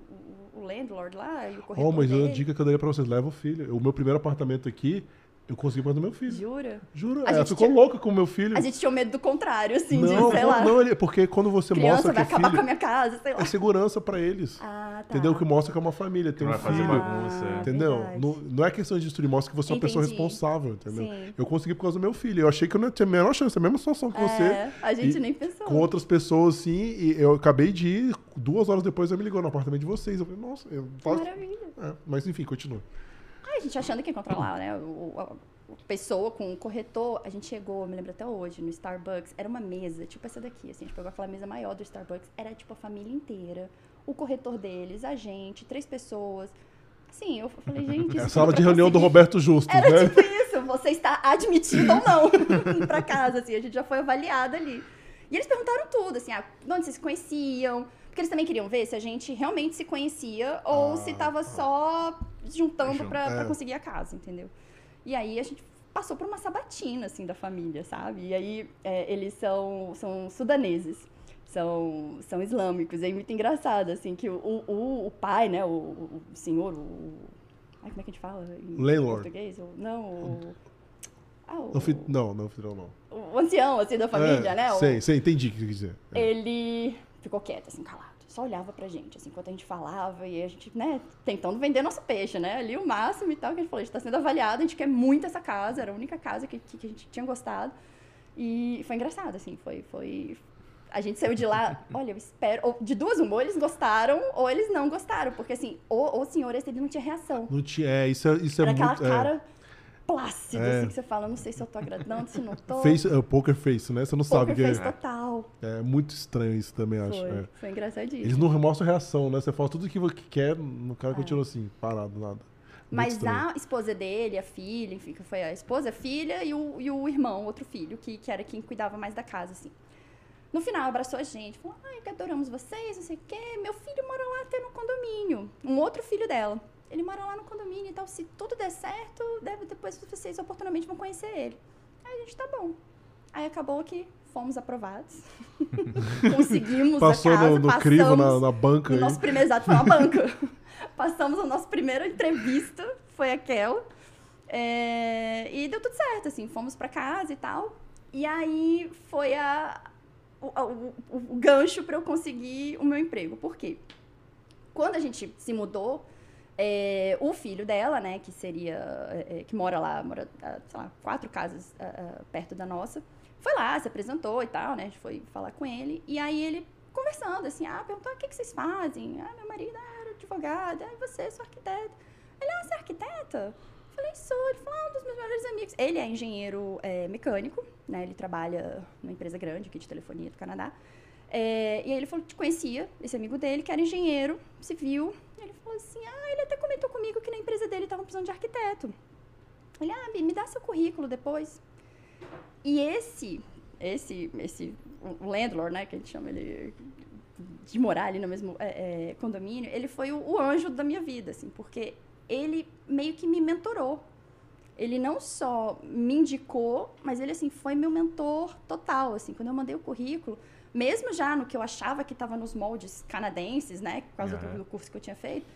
o, o landlord lá e o corretor Oh, mas a dele. dica que eu daria pra vocês, leva o filho. O meu primeiro apartamento aqui, eu consegui por causa do meu filho. Jura? Juro, A ela gente ficou tinha- louca com o meu filho. A gente tinha medo do contrário, assim, não, de, sei não, lá, não, ele- porque quando você criança mostra que vai é acabar com a minha casa, sei lá. é segurança pra eles. Ah, tá. Entendeu? Que mostra que é uma família, tem Não um vai fazer filho. bagunça, é. Entendeu? Não, não é questão de destruir, mostra que você é uma pessoa responsável, entendeu? Sim. Eu consegui por causa do meu filho. Eu achei que eu não tinha a menor chance, a mesma situação que você. É, a gente e nem pensou. Com outras pessoas, assim, e eu acabei de ir, duas horas depois ela me ligou no apartamento de vocês. Eu falei, nossa, eu faço. Maravilha. É, mas enfim, continua. Gente achando que ia controlar, né? O, a pessoa com o corretor, a gente chegou, me lembro até hoje, no Starbucks, era uma mesa, tipo essa daqui, assim, a gente pegou aquela mesa maior do Starbucks, era tipo a família inteira, o corretor deles, a gente, três pessoas. Assim, eu falei, gente, É a sala de reunião do Roberto Justus, Era né? tipo isso, você está admitido ou não *laughs* pra casa, assim, a gente já foi avaliada ali. E eles perguntaram tudo, assim, ah, de onde vocês se conheciam, porque eles também queriam ver se a gente realmente se conhecia ou Ah, se tava só juntando pra é. conseguir a casa, entendeu? E aí a gente passou por uma sabatina, assim, da família, sabe? E aí é, eles são, são sudaneses. São, são islâmicos. É muito engraçado, assim, que o, o, o pai, né, o, o senhor, o... Ai, como é que a gente fala em Landlord. português? Não, o... Ah, o, Não, não, não, não. o ancião, assim, da família, É, né? O- Sei, sei, entendi o que você quer dizer. É. ele ficou quieto, assim, calado. Só olhava pra gente, assim, enquanto a gente falava e a gente, né, tentando vender nosso peixe, né? Ali o máximo e tal, que a gente falou, a gente tá sendo avaliado, a gente quer muito essa casa, era a única casa que, que, que a gente tinha gostado. E foi engraçado, assim, foi, foi... A gente saiu de lá, *laughs* olha, eu espero... Ou, de duas uma, ou eles gostaram ou eles não gostaram, porque, assim, o, o senhor esse, ele não tinha reação. Não tinha, é, isso é, isso é Era aquela muito. é. Cara plácida, É. assim, que você fala, não sei se eu tô agradando, se não tô. Face, é, poker face, né? Você não sabe Poker que é. face total. É muito estranho isso também, acho. Foi, é. foi engraçadíssimo. Eles não mostram reação, né? Você fala tudo que que quer, o cara É. continua assim, parado, nada. Mas a esposa dele, a filha, enfim, que foi a esposa, a filha e o, e o irmão, outro filho, que, que era quem cuidava mais da casa, assim. No final, abraçou a gente, falou, ai, que adoramos vocês, não sei o quê. Meu filho mora lá até no condomínio. Um outro filho dela. Ele mora lá no condomínio e tal. Se tudo der certo, deve, depois vocês oportunamente vão conhecer ele. Aí a gente, tá bom. Aí acabou que fomos aprovados. *laughs* Conseguimos Passou a casa, no, no crivo, na, na banca. aí. nosso primeiro exato foi uma banca. *laughs* Passamos a nossa primeira entrevista, foi aquela. É, e deu tudo certo, assim, fomos pra casa e tal. E aí foi a, o, o- o- o gancho pra eu conseguir o meu emprego. Por quê? Quando a gente se mudou, é, o filho dela, né, que seria, é, é, que mora lá, mora, sei lá, quatro casas ah, perto da nossa, foi lá, se apresentou e tal, né, a gente foi falar com ele, e aí ele conversando, assim, ah, perguntou, ah, o que, que vocês fazem? Ah, meu marido era advogado, ah, você, sou arquiteta. Ele, ah, você é arquiteta? Eu falei, sou. Ele falou, ah, um dos meus melhores amigos. Ele é engenheiro é, mecânico, né, ele trabalha numa empresa grande aqui de telefonia do Canadá. É, e aí ele falou que conhecia esse amigo dele, que era engenheiro civil. Ele falou assim: ah, ele até comentou comigo que na empresa dele estavam precisando de arquiteto. Ele, ah, me dá seu currículo depois. E esse, esse, esse, o landlord, né, que a gente chama ele de morar ali no mesmo é, é, condomínio, ele foi o, o anjo da minha vida, assim, porque ele meio que me mentorou. Ele não só me indicou, mas ele, assim, foi meu mentor total, assim. Quando eu mandei o currículo, mesmo já no que eu achava que estava nos moldes canadenses, né, por causa Aham. do, do curso que eu tinha feito,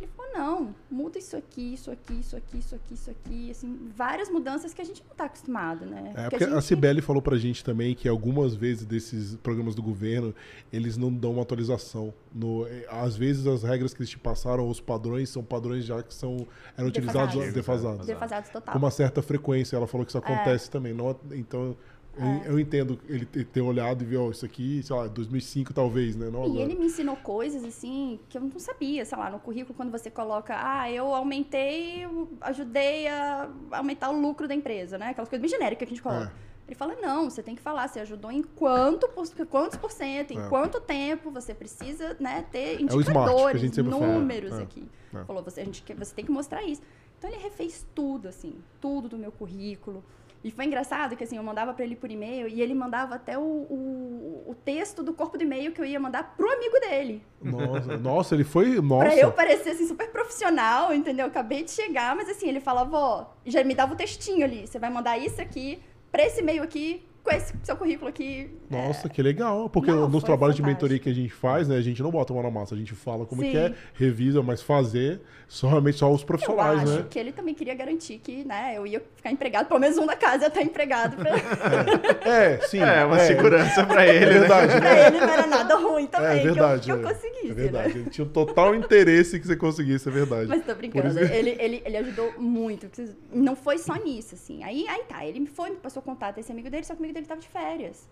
ele falou, não, muda isso aqui, isso aqui, isso aqui, isso aqui, isso aqui, assim, várias mudanças que a gente não está acostumado, né? É, Que porque a, gente- Cibele falou pra gente também que algumas vezes desses programas do governo, eles não dão uma atualização. No, eh, às vezes as regras que eles te passaram, os padrões, são padrões já que são, eram utilizados Defasados. defasados. Defasados total. Com uma certa frequência. Ela falou que isso acontece também. Não, então, eu, eu entendo ele ter, olhado e ver, ó, isso aqui, sei lá, 2005 talvez, né? Não E agora. ele me ensinou coisas assim que eu não sabia, sei lá, no currículo quando você coloca, ah, eu aumentei, eu ajudei a aumentar o lucro da empresa, né? Aquelas coisas bem genéricas que a gente coloca. É. Ele fala, não, você tem que falar, você ajudou em quanto, quantos por cento, em É. quanto tempo, você precisa, né, ter É indicadores, números É. aqui. É. Falou, você, a gente, você tem que mostrar isso. Então ele refez tudo, assim, tudo do meu currículo. E foi engraçado que assim, eu mandava pra ele por e-mail e ele mandava até o, o, o texto do corpo do e-mail que eu ia mandar pro amigo dele. Nossa, nossa, ele foi. Nossa. Pra eu parecer assim, super profissional, entendeu? Acabei de chegar, mas assim, ele falava, ó, já me dava o textinho ali. Você vai mandar isso aqui, pra esse e-mail aqui, com esse seu currículo aqui. Nossa, que legal. Porque Não, nos trabalhos de fantástico. mentoria que a gente faz, né? A gente não bota a mão na massa, a gente fala como Sim. que é, revisa, mas fazer só, realmente só os Eu profissionais, acho né? que ele também queria garantir que, né, eu ia ficar empregado, pelo menos um da casa ia estar empregado pra, *laughs* É, sim. É, uma segurança pra ele, É né? verdade, né? pra ele não era nada ruim também, É que eu- verdade. que eu, é. conseguisse, É verdade. né? Ele tinha um total interesse que você conseguisse, é verdade. Mas tô brincando, isso- ele, ele, ele ajudou muito. Não foi só nisso, assim. Aí, aí tá, ele me foi, me passou contato desse amigo dele, só que o amigo dele tava de férias.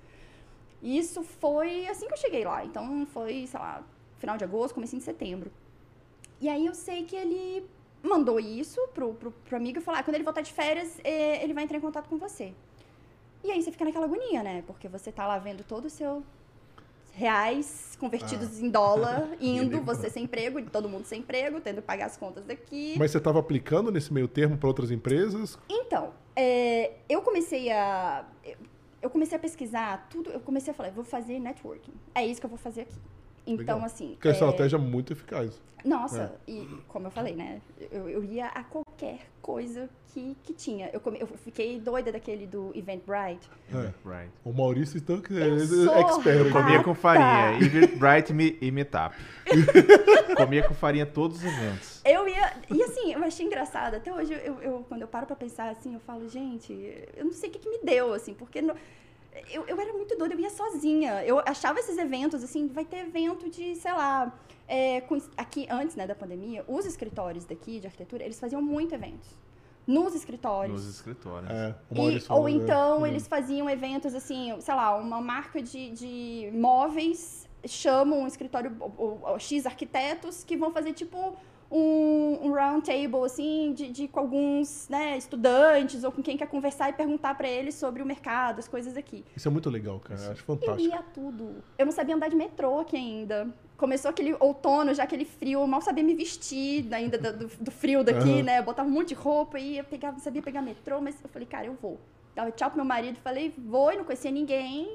E Isso foi assim que eu cheguei lá. Então foi, sei lá, final de agosto, comecinho de setembro. E aí eu sei que ele mandou isso pro, pro, pro amigo e falou: ah, quando ele voltar de férias, eh, ele vai entrar em contato com você. E aí você fica naquela agonia, né? Porque você tá lá vendo todo o seu reais convertidos em dólar, *laughs* indo, você sem emprego, todo mundo sem emprego, tendo que pagar as contas daqui. Mas você estava aplicando nesse meio termo para outras empresas? Então, é, eu comecei a. Eu comecei a pesquisar tudo, eu comecei a falar, vou fazer networking. É isso que eu vou fazer aqui. Então, Legal. assim. Que é é, uma estratégia muito eficaz. Nossa, e como eu falei, né? Eu, eu ia a qualquer coisa que, que tinha. Eu, come- eu fiquei doida daquele do Eventbrite. É. Right. O Maurício, então, que é Eu sou expert. Ah, Comia com farinha. Eventbrite me- e Meetup. *laughs* Comia com farinha todos os eventos. Eu ia. E assim, eu achei engraçado. Até hoje, eu, eu- quando eu paro pra pensar assim, eu falo, gente, eu não sei o que, que me deu, assim, porque. no- eu, eu era muito doida, eu ia sozinha. Eu achava esses eventos, assim, vai ter evento de, sei lá. é, com- aqui, antes né, da pandemia, os escritórios daqui de arquitetura, eles faziam muito eventos. Nos escritórios. Nos escritórios. É, E- ou né? então Uhum. eles faziam eventos assim, sei lá, uma marca de, de móveis chama um escritório, o, o- o X arquitetos, que vão fazer tipo um, um round table, assim, de, de- com alguns né, estudantes ou com quem quer conversar e perguntar pra eles sobre o mercado, as coisas aqui. Isso é muito legal, cara. Eu acho Eu fantástico. ia a tudo. Eu não sabia andar de metrô aqui ainda. Começou aquele outono, já aquele frio, eu mal sabia me vestir ainda do, do frio daqui, Aham. né? Eu botava um monte de roupa e ia pegar, não sabia pegar metrô, mas eu falei, cara, eu vou. Dava tchau pro meu marido, falei, vou e não conhecia ninguém.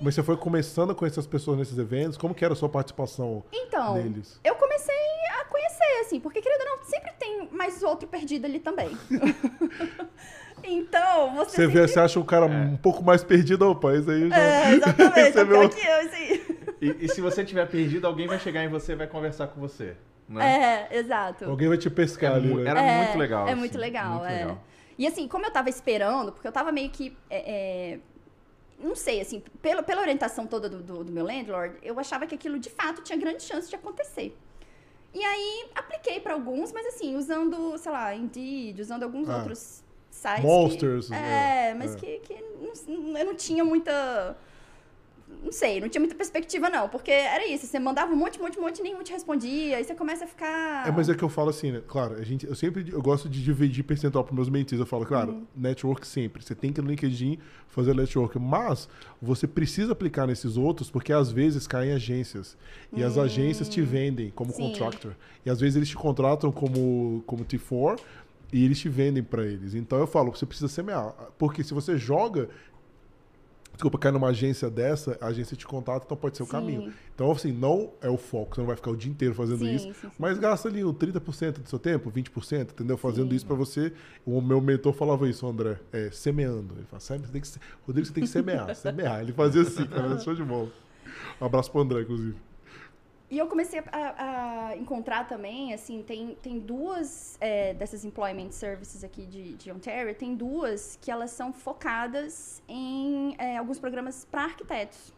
Mas você foi começando a conhecer as pessoas nesses eventos? Como que era a sua participação Então, neles? eu comecei a conhecer, assim, porque querendo ou não, sempre tem mais outro perdido ali também. *laughs* então, você. Você, vê, você acha o cara um pouco mais perdido, opa, esse aí já... É, exatamente, *laughs* é é meu- que eu, assim. E, e se você tiver perdido, alguém vai chegar em você e vai conversar com você. Né? É, exato. Alguém vai te pescar É ali, né? Era É, muito legal. É assim, muito legal, muito é. legal. E assim, como eu tava esperando, porque eu tava meio que. é, é, não sei, assim, pela, pela orientação toda do, do, do meu landlord, eu achava que aquilo de fato tinha grande chance de acontecer. E aí, apliquei pra alguns, mas assim, usando, sei lá, Indeed, usando alguns Ah. outros sites. Monsters, Que, é, é, mas é. Que, que não- eu não tinha muita não sei, não tinha muita perspectiva, não. Porque era isso, você mandava um monte, monte, monte, nenhum te respondia, aí você começa a ficar. É, mas é que eu falo assim, né? Claro, a gente, eu sempre eu gosto de dividir percentual para meus mentis. Eu falo, claro, Uhum. network sempre. Você tem que ir no LinkedIn fazer network. Mas você precisa aplicar nesses outros, porque às vezes caem agências. E as agências te vendem como Hum. Sim. contractor. E às vezes eles te contratam como, como T4 e eles te vendem para eles. Então eu falo, você precisa semear. Porque se você joga. Desculpa, cai numa agência dessa, a agência te contata, então pode ser o Sim. caminho. Então, assim, não é o foco, você não vai ficar o dia inteiro fazendo Sim, isso. sim. Mas gasta ali o 30% do seu tempo, 20%, entendeu? Fazendo isso pra você. O meu mentor falava isso, André, é, semeando. Ele fala, "Seme- você tem que, Rodrigo, você tem que semear, semear. Ele fazia assim, cara, *laughs* show de bola. Um abraço pro André, inclusive. E eu comecei a, a encontrar também, assim, tem, tem duas é, dessas employment services aqui de, de Ontario, tem duas que elas são focadas em é, alguns programas para arquitetos.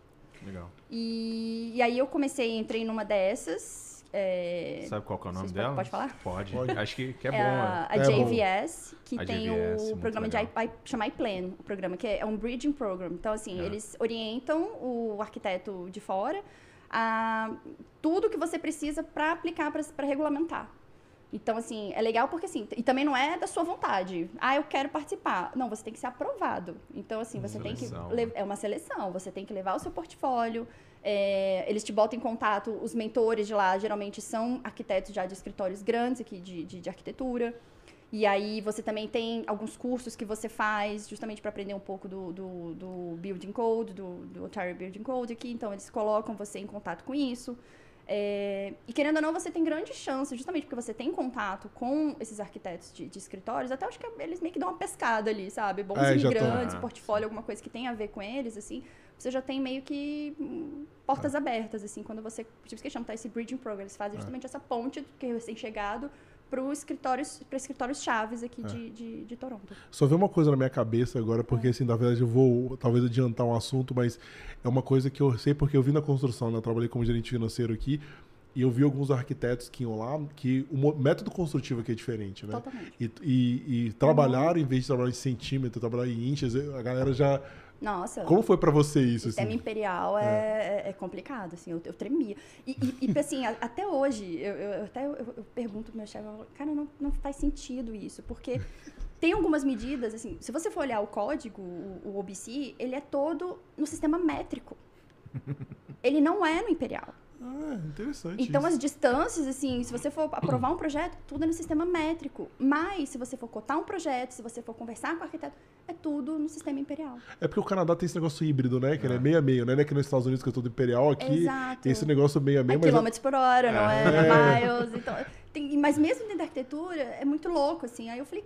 Legal. E, e aí eu comecei, entrei numa dessas. É, Sabe qual que é o nome dela? pode falar? Pode. Pode. Acho que, que é, é bom. a, a É bom. JVS, que A tem JVS, o programa de legal. I, I, chama iPlan, o programa, que é, é um bridging program. Então, assim, É. eles orientam o arquiteto de fora a tudo que você precisa para aplicar, para regulamentar. Então, assim, é legal porque, assim, e também não é da sua vontade. Ah, eu quero participar. Não, você tem que ser aprovado. Então, assim, você Seleção, tem que... É uma seleção. Você tem que levar o seu portfólio. é, eles te botam em contato, os mentores de lá geralmente são arquitetos já de escritórios grandes aqui de, de, de arquitetura. E aí você também tem alguns cursos que você faz justamente para aprender um pouco do, do, do Building Code, do, do Ontario Building Code aqui. Então eles colocam você em contato com isso. É, e querendo ou não, você tem grande chance, justamente porque você tem contato com esses arquitetos de, de escritórios, até acho que eles meio que dão uma pescada ali, sabe? Bons É, imigrantes, Ah, portfólio, alguma coisa que tem a ver com eles, assim. Você já tem meio que hum, portas abertas, assim, quando você. Por isso que chama, tá? Esse bridging program. Eles fazem justamente essa ponte que é recém-chegado para escritórios, escritórios chaves aqui É. de, de, de Toronto. Só veio uma coisa na minha cabeça agora, porque assim, na verdade eu vou talvez adiantar um assunto, mas é uma coisa que eu sei porque eu vi na construção, né? Eu trabalhei como gerente financeiro aqui, e eu vi alguns arquitetos que iam lá, que o método construtivo aqui é diferente, né? Totalmente. E, e, e trabalhar, em vez de trabalhar em centímetro, trabalhar em inches, a galera já. Nossa. Como foi pra você isso? Sistema Assim? imperial é, é- é complicado, assim, eu, eu tremia. E, e- e, assim, até hoje, eu, eu- até eu, eu pergunto pro meu chefe, eu falo, cara, não, não faz sentido isso, porque *laughs* tem algumas medidas, assim, se você for olhar o código, o, o OBC, ele é todo no sistema métrico. *laughs* Ele não é no imperial. Ah, interessante. Então, isso. as distâncias, assim, se você for aprovar um projeto, tudo é no sistema métrico. Mas, se você for cotar um projeto, se você for conversar com o arquiteto, é tudo no sistema imperial. É porque o Canadá tem esse negócio híbrido, né? Que ele é meio a meio, né? Não é que nos Estados Unidos que é todo imperial, aqui Exato. tem esse negócio meio a É meio, mas. quilômetros por hora, não é, É. miles. Então, tem- mas mesmo dentro da arquitetura, é muito louco, assim. Aí eu falei,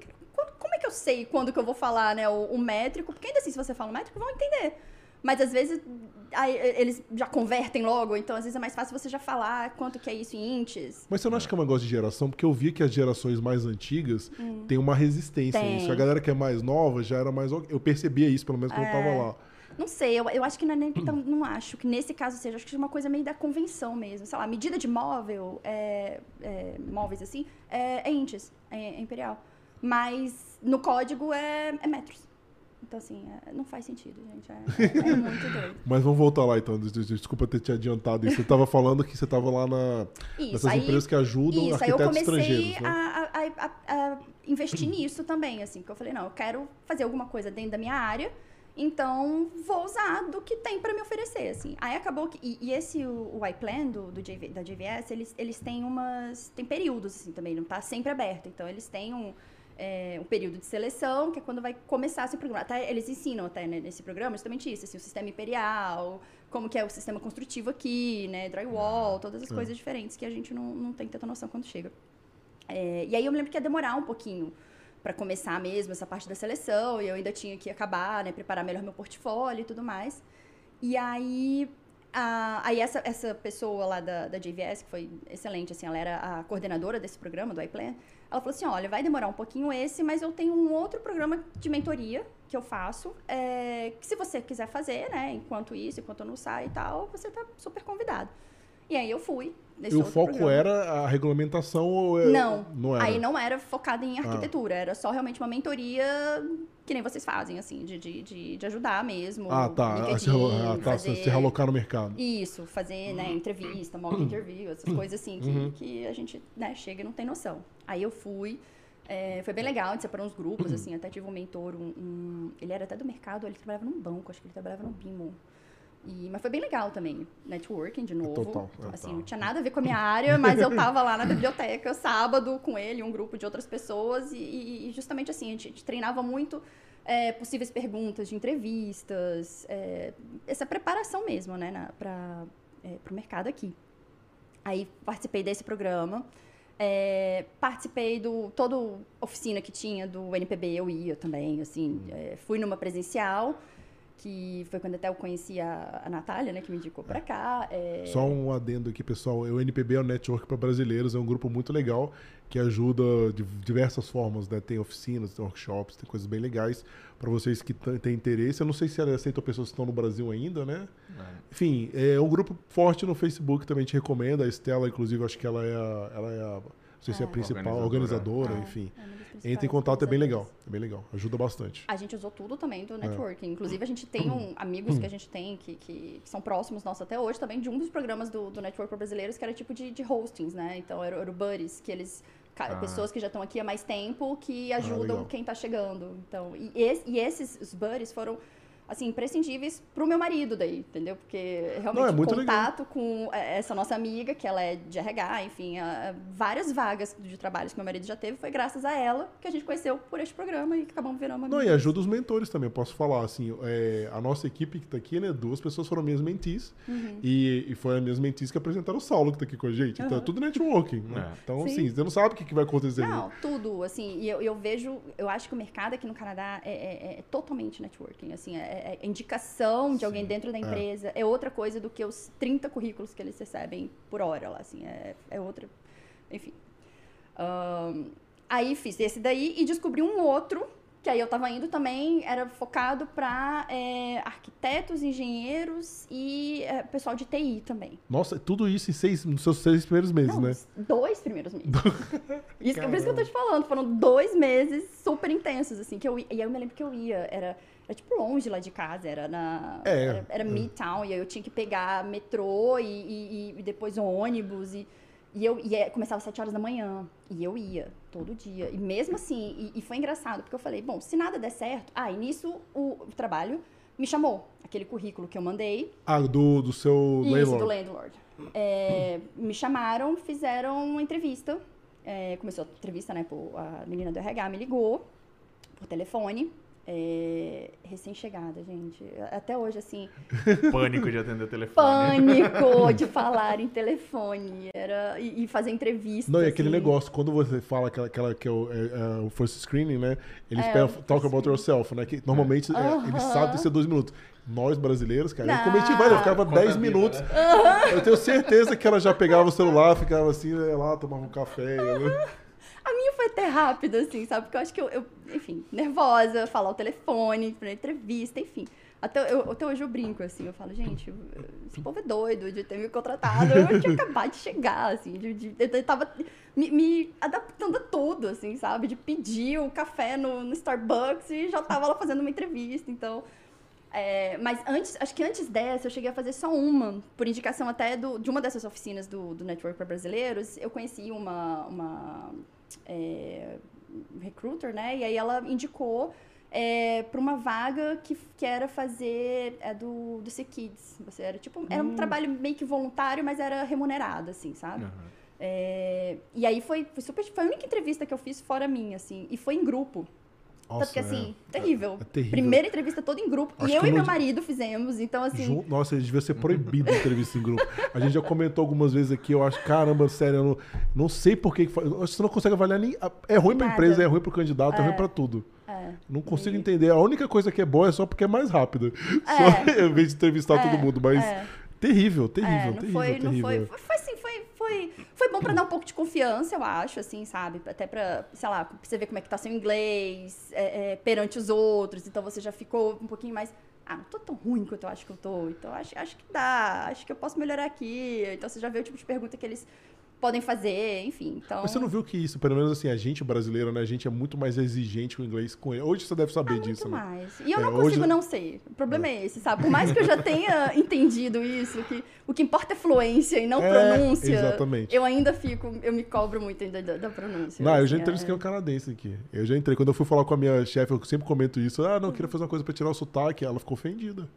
como é que eu sei quando que eu vou falar, né, o, o métrico? Porque ainda assim, se você fala o métrico, vão entender. Mas às vezes aí, eles já convertem logo, então às vezes é mais fácil você já falar quanto que é isso em inches. Mas você não acha que é um negócio de geração? Porque eu vi que as gerações mais antigas têm uma resistência a Hum. Tem. isso. A galera que é mais nova já era mais. Eu percebia isso, pelo menos quando eu tava É. lá. Não sei, eu, eu acho que não, é nem, então, *clears throat* não acho que nesse caso seja, acho que é uma coisa meio da convenção mesmo. Sei lá, a medida de móvel, é, é, móveis assim, é, é inches, é, é imperial. Mas no código é, é metros. Então, assim, é- não faz sentido, gente. É, é muito *laughs* doido. Mas vamos voltar lá então. Des- des- Desculpa ter te adiantado isso. Você tava falando que você tava lá na, Isso, nessas aí, empresas que ajudam isso, aí eu arquitetos comecei né? a, a- a- a investir nisso também, assim, porque eu falei, não, eu quero fazer alguma coisa dentro da minha área, então vou usar do que tem para me oferecer, assim. Aí acabou que, e, e esse, o, o iPlan do, do JV da JVS, eles, eles têm umas, tem períodos, assim, também, não tá sempre aberto, então eles têm um, é, um período de seleção, que é quando vai começar esse programa. Até, eles ensinam até né, nesse programa justamente isso, assim, o sistema imperial, como que é o sistema construtivo aqui, né, drywall, todas as É. coisas diferentes que a gente não, não tem tanta noção quando chega. É, e aí eu me lembro que ia demorar um pouquinho para começar mesmo essa parte da seleção, e eu ainda tinha que acabar, né, preparar melhor meu portfólio e tudo mais. E aí, a- aí essa, essa pessoa lá da, da JVS, que foi excelente, assim, ela era a coordenadora desse programa, do iPlan, ela falou assim, olha, vai demorar um pouquinho esse, mas eu tenho um outro programa de mentoria que eu faço, é, que se você quiser fazer, né, enquanto isso, enquanto eu não saio e tal, você tá super convidado. E aí eu fui nesse E o foco programa. era a regulamentação ou é- Não, não era? aí não era focado em Ah. arquitetura, era só realmente uma mentoria que nem vocês fazem, assim, de, de, de, de ajudar mesmo. Ah, tá. LinkedIn, Se, relo- ah, tá. fazer... se realocar no mercado. Isso, fazer, né, entrevista, mock interview, essas coisas assim que, Uhum. que a gente, né, chega e não tem noção. Aí eu fui, é, foi bem legal, a gente separou uns grupos, *clears throat* assim, até tive um mentor, um, um- ele era até do mercado, ele trabalhava num banco, acho que ele trabalhava no Bimo. E, mas foi bem legal também, networking de novo. Total, é. Assim, não tinha nada a ver com a minha área, mas eu tava lá na biblioteca sábado com ele, um grupo de outras pessoas, e, e- justamente assim, a gente, a gente treinava muito é, possíveis perguntas de entrevistas, é, essa preparação mesmo, né, para o mercado aqui. Aí participei desse programa, é, participei do toda oficina que tinha do NPB, eu ia também, assim, é, fui numa presencial, que foi quando até eu conheci a, a Natália, né, que me indicou pra cá. é, Só um adendo aqui, pessoal. O NPB é o Network para Brasileiros, é um grupo muito legal que ajuda de diversas formas, né? Tem oficinas, tem workshops, tem coisas bem legais para vocês que têm interesse. Eu não sei se ela aceita pessoas que estão no Brasil ainda, né? Enfim, é um grupo forte no Facebook, também te recomendo. A Estela, inclusive, acho que ela é a, ela é a, não sei se é a É. principal Organizadora. organizadora, é, enfim. é Entra em contato, é bem legal. É bem legal. Ajuda bastante. A gente usou tudo também do networking. Inclusive, a gente tem um, *clears throat* amigos que a gente tem que, que, que são próximos nossos até hoje também, de um dos programas do, do Network para Brasileiros, que era tipo de, de hostings, né? Então, era, era o Buddies, que eles... Ah. Pessoas que já estão aqui há mais tempo, que ajudam legal. quem tá chegando. Então, e, e esses os buddies foram, assim, imprescindíveis pro meu marido daí, entendeu? Porque realmente Não, é contato com é, essa nossa amiga, que ela é de RH, enfim, a- a- várias vagas de trabalhos que meu marido já teve, foi graças a ela que a gente conheceu por este programa e que acabamos virando Não, e ajuda os mentores também, eu posso falar, assim, é, a nossa equipe que tá aqui, né, duas pessoas foram minhas mentis, Uhum. e, e foram as minhas mentis que apresentaram o Saulo, que tá aqui com a gente, então é Aham. tudo networking, né? É. Então, Sim. assim, você não sabe o que, que vai acontecer. Não, tudo, assim, e eu, eu vejo, eu acho que o mercado aqui no Canadá é, é- é totalmente networking, assim, é, é indicação de alguém dentro da empresa, é. outra coisa do que os 30 currículos que eles recebem por hora lá, assim, é, é outra, enfim. Ahn, aí fiz esse daí e descobri um outro, que aí eu tava indo também, era focado para arquitetos, engenheiros e é, pessoal de TI também. Nossa, tudo isso em seis, nos seus seis primeiros meses, Não, né? dois primeiros meses. *laughs* isso, por isso que eu tô te falando. Foram dois meses super intensos, assim, que eu ia, E aí eu me lembro que eu ia, era, era tipo longe lá de casa, era na. É, era, era é. Midtown, e aí eu tinha que pegar metrô e, e, e depois ônibus. E, e eu ia, começava às 7 horas da manhã. E eu ia, todo dia. E mesmo assim, e, e foi engraçado, porque eu falei, bom, se nada der certo. Ah, e nisso o, o trabalho me chamou. Aquele currículo que eu mandei. Ah, do, do seu Isso, landlord. do landlord. É, me chamaram, fizeram uma entrevista. É, começou a entrevista, né? pô, a menina do RH me ligou por telefone. É, Recém-chegada, gente. Até hoje, assim, *laughs* Pânico de atender o telefone. pânico *laughs* de falar em telefone. Era, e, e fazer entrevista. Não, e aquele assim. negócio, quando você fala aquela, aquela que é o, é, é o first screening, né? Eles É, pegam, talk about yourself, né? Que normalmente é, eles Aham. sabem ser dois minutos. Nós, brasileiros, cara, eu Não. cometi vários, eu ficava Conta 10 a vida, minutos. né? Eu tenho certeza que ela já pegava o celular, ficava assim, ia lá, tomava um café. né? A minha foi até rápido, assim, sabe? Porque eu acho que eu, eu, enfim, nervosa, falar o telefone, pra entrevista, enfim. Até, eu, até hoje eu brinco, assim, eu falo, gente, esse povo é doido de ter me contratado. Eu tinha acabado de chegar, assim, de, de- eu tava me, me adaptando a tudo, assim, sabe? De pedir o café no, no Starbucks e já tava lá fazendo uma entrevista, então... é, mas antes, acho que antes dessa, eu cheguei a fazer só uma, por indicação até do, de uma dessas oficinas do, do Network para Brasileiros. Eu conheci uma, uma é, recruiter, né? E aí ela indicou é, para uma vaga que, que era fazer é, do, do Sick Kids. Você era tipo, era um trabalho meio que voluntário, mas era remunerado, assim, sabe? Aham. É, e aí foi, foi super. Foi a única entrevista que eu fiz fora minha, assim. E foi em grupo. Nossa, Tanto que assim, terrível. é terrível. Primeira entrevista toda em grupo. Acho e eu e eu meu marido fizemos. Então, assim. Jun- Nossa, devia ser proibido entrevista em grupo. A gente já comentou algumas vezes aqui, eu acho, caramba, sério, eu não, não sei por que. Você não consegue avaliar nem. É ruim pra empresa, é ruim pro candidato, é, ruim pra tudo. É. Não consigo entender. A única coisa que é boa é só porque é mais rápida. É. Só *laughs* em vez de entrevistar É, todo mundo. Mas é. terrível, terrível, É, não terrível, foi, terrível. não foi, foi, foi foi bom pra dar um pouco de confiança, eu acho, assim, sabe? Até pra, sei lá, pra você ver como é que tá seu inglês é, é, perante os outros, então você já ficou um pouquinho mais... ah, não tô tão ruim quanto eu acho que eu tô, então acho, acho que dá, acho que eu posso melhorar aqui. Então você já vê o tipo de pergunta que eles podem fazer, enfim. Então... Mas você não viu que isso, pelo menos assim, a gente brasileiro, né? A gente é muito mais exigente com o inglês com ele. Hoje você deve saber ah, disso, muito né? mais. E eu É, não consigo hoje- não ser. O problema é esse, sabe? Por mais que eu já tenha *laughs* entendido isso, que o que importa é fluência e não É, pronúncia. exatamente. Eu ainda fico, eu me cobro muito ainda da, da pronúncia. Não, eu já assim, entrei é. um canadense aqui. Eu já entrei. Quando eu fui falar com a minha chefe, eu sempre comento isso. Ah, não, eu queria fazer uma coisa pra tirar o sotaque. Ela ficou ofendida.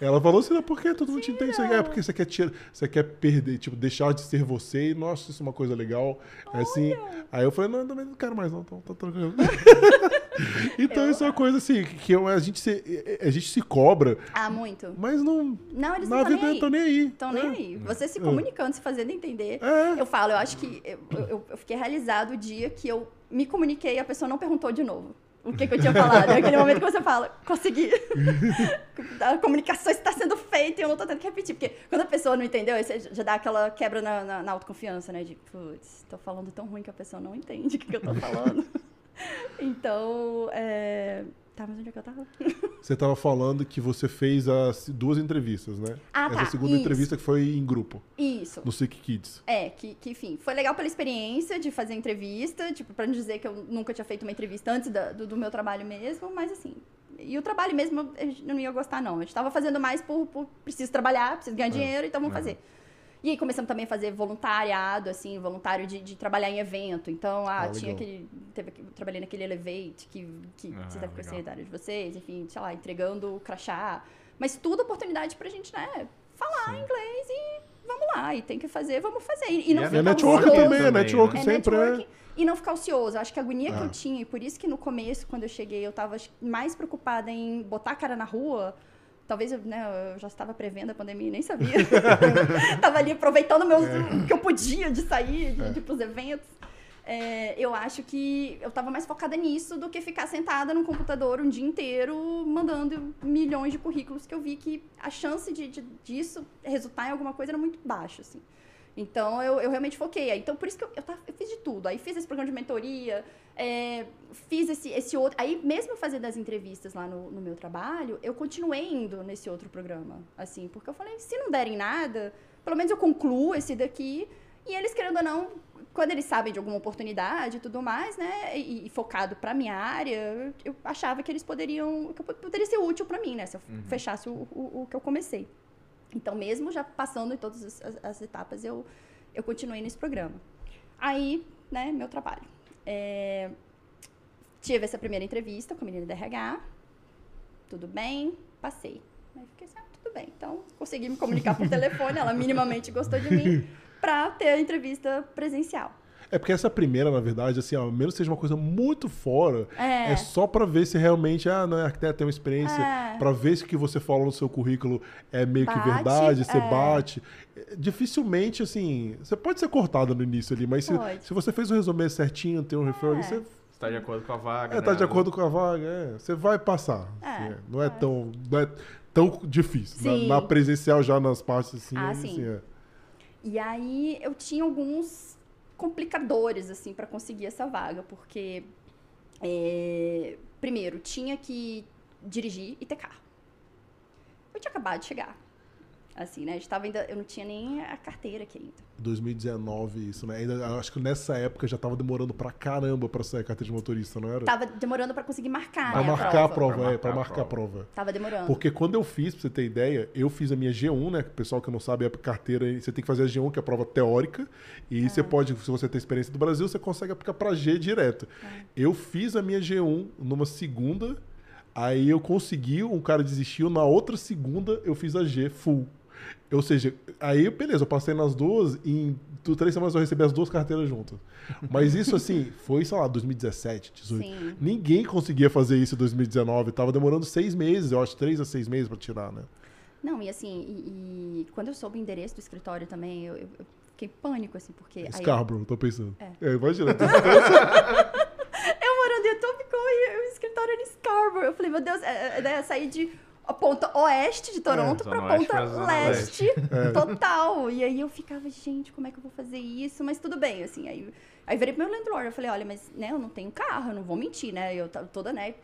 Ela falou assim, por que todo mundo te entende? É porque você quer tirar, você quer perder, tipo, deixar de ser você. E, nossa, isso é uma coisa legal. É assim. Aí eu falei, não, também não quero mais, não. Então, tá tranquilo. *laughs* então, Eu- isso é uma coisa assim, que eu- a, gente se, a gente se cobra, Ah, muito. mas não. Não, eles na não estão nem aí. estão nem aí. Estão nem É. aí. Você se É. comunicando, se fazendo entender. É. Eu falo, eu acho que eu, eu, eu fiquei realizado o dia que eu me comuniquei e a pessoa não perguntou de novo. O que, que eu tinha falado? É aquele momento que você fala, consegui. *laughs* a comunicação está sendo feita e eu não tô tendo que repetir. Porque quando a pessoa não entendeu, aí você já dá aquela quebra na, na, na autoconfiança, né? De, putz, tô falando tão ruim que a pessoa não entende o que, que eu tô falando. *laughs* então, é... Tá, mas onde é que eu tava? *laughs* Você estava falando que você fez as duas entrevistas, né? Ah, Essa tá, segunda isso. entrevista que foi em grupo, Isso. no Sick Kids. É, que, que, enfim, foi legal pela experiência de fazer entrevista, tipo, pra não dizer que eu nunca tinha feito uma entrevista antes da- do, do meu trabalho mesmo, mas assim. E o trabalho mesmo eu não ia gostar, não. Eu estava fazendo mais por, por preciso trabalhar, preciso ganhar dinheiro, então vamos É. fazer. E aí começamos também a fazer voluntariado, assim, voluntário de, de trabalhar em evento. Então, ah, Ah, tinha aquele. Teve, trabalhei naquele Elevate, que, que Ah, você deve conhecer da área de vocês, enfim, sei lá, entregando o crachá. Mas tudo oportunidade pra gente, né, falar inglês e vamos lá, e tem que fazer, vamos fazer. E, e não E é É ficar network ocioso. também, é também, network É sempre networking é. e não ficar ocioso. Acho que a agonia que Ah. eu tinha, e por isso que no começo, quando eu cheguei, eu tava mais preocupada em botar a cara na rua. Talvez eu, né, eu já estava prevendo a pandemia e nem sabia. *laughs* tava ali aproveitando meus, o que eu podia de sair, de, de ir pros eventos. É, eu acho que eu tava mais focada nisso do que ficar sentada num computador um dia inteiro mandando milhões de currículos que eu vi que a chance de, de- disso resultar em alguma coisa era muito baixa, assim. Então, eu, eu realmente foquei. Então, por isso que eu, eu, eu fiz de tudo. Aí, fiz esse programa de mentoria, é, fiz esse, esse outro. Aí, mesmo fazendo as entrevistas lá no, no meu trabalho, eu continuei indo nesse outro programa. Assim, porque eu falei, se não derem nada, pelo menos eu concluo esse daqui. E eles, querendo ou não, quando eles sabem de alguma oportunidade e tudo mais, né, e, e focado pra minha área, eu, achava que eles poderiam, que poderia ser útil pra mim, né, se eu fechasse o, o, o que eu comecei. Então, mesmo já passando em todas as, as- as etapas, eu, eu continuei nesse programa. Aí, né, meu trabalho. É, tive essa primeira entrevista com a menina da RH, tudo bem, passei. Aí fiquei assim, ah, tudo bem. Então, consegui me comunicar por telefone, ela minimamente gostou de mim, *laughs* pra ter a entrevista presencial. É porque essa primeira, na verdade, assim, ó, mesmo que seja uma coisa muito fora, É. é, só pra ver se realmente, ah, não é arquiteto, tem uma experiência, É. pra ver se o que você falou no seu currículo é meio que Bate, verdade, você é. bate. É, Dificilmente, assim, você pode ser cortado no início ali, mas se, se você fez o resumê certinho, tem um referral ali, É. você Você tá de acordo com a vaga. é, tá né? de acordo com a vaga, é, você vai passar. É, assim, é. não é, é. tão não é tão difícil. Na, Sim. na presencial já nas partes assim, Ah, aí, sim. assim, é. E aí eu tinha alguns complicadores, assim, para conseguir essa vaga, porque, é, primeiro, tinha que dirigir e ter carro. Eu tinha acabado de chegar. Assim, né? A gente tava ainda, eu não tinha nem a carteira aqui ainda. 2019 isso, né? Ainda, eu acho que nessa época já tava demorando pra caramba pra sair a carteira de motorista, não era? Tava demorando para conseguir marcar, Pra né, marcar a prova. prova, é, pra Pra marcar a a prova. Tava demorando. Porque quando eu fiz, pra você ter ideia, eu fiz a minha G1, né? O pessoal que não sabe, é a carteira, você tem que fazer a G1, que é a prova teórica, e Ah. você pode, se você tem experiência do Brasil, você consegue aplicar pra G direto. Ah. Eu fiz a minha G1 numa segunda, aí eu consegui, um cara desistiu, na outra segunda eu fiz a G full. Ou seja, aí beleza, eu passei nas duas e em três semanas eu recebi as duas carteiras juntas. Mas isso assim, foi, sei lá, 2017, 18. Sim. Ninguém conseguia fazer isso em 2019. Tava demorando seis meses, eu acho, três a seis meses pra tirar, né? Não, e assim, e, e quando eu soube o endereço do escritório também, eu, eu- fiquei pânico, assim, porque... aí eu- Scarborough, tô pensando. É. É, imagina. *laughs* Eu morando em Etobicoke e o escritório era em Scarborough. Eu falei, meu Deus, é, é, né, sair de a ponta oeste de Toronto Zona pra oeste ponta leste total. E aí eu ficava, gente, como é que eu vou fazer isso? Mas tudo bem, assim. Aí, aí virei pro meu landlord, eu falei, olha, mas né, eu não tenho carro, eu não vou mentir, né? Eu tava toda, né,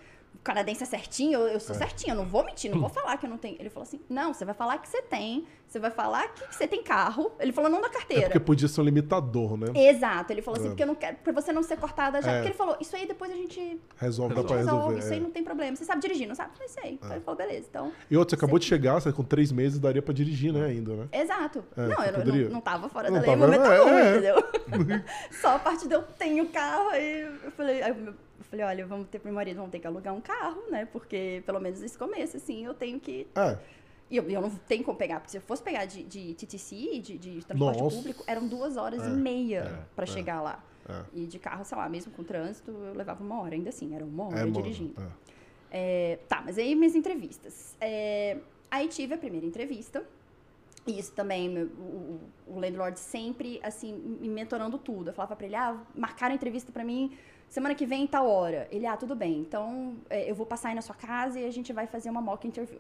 canadense é certinho, eu, eu sou certinha, eu não vou mentir, não vou falar que eu não tenho. Ele falou assim: não, você vai falar que você tem, você vai falar que você tem carro. Ele falou não da É carteira. porque podia ser um limitador, né? Exato, ele falou assim, É. porque eu não quero, pra você não ser cortada já. É. Porque ele falou, isso aí depois a gente Resolve, dá resolve, pra resolver. isso aí é. não tem problema. Você sabe dirigir, não sabe? Falei, sei. Então ele falou, beleza, então. E outra, você acabou de chegar, você com três meses daria pra dirigir, né, ainda, né? Exato. É, não, eu não- poderia? não, não tava fora Não da lei em momento é, algum, é. entendeu? *laughs* Só a parte de eu tenho carro, aí eu falei, aí eu falei, olha, vamos ter pro meu marido, vamos ter que alugar um carro, né? Porque pelo menos nesse começo, assim, eu tenho que. É, E eu, eu não tenho como pegar, porque se eu fosse pegar de, de TTC, de, de transporte Nossa. público, eram duas horas É, e meia é, pra é. chegar lá. é. E de carro, sei lá, mesmo com trânsito, eu levava uma hora, ainda assim, era uma hora É, dirigindo. é. Tá, mas aí minhas entrevistas. Aí tive a primeira entrevista. E isso também, meu- o, o, landlord sempre, assim, me mentorando tudo. Eu falava pra ele, ah, marcaram a entrevista pra mim semana que vem, tal hora. Ele, ah, tudo bem. Então, eu vou passar aí na sua casa e a gente vai fazer uma mock interview.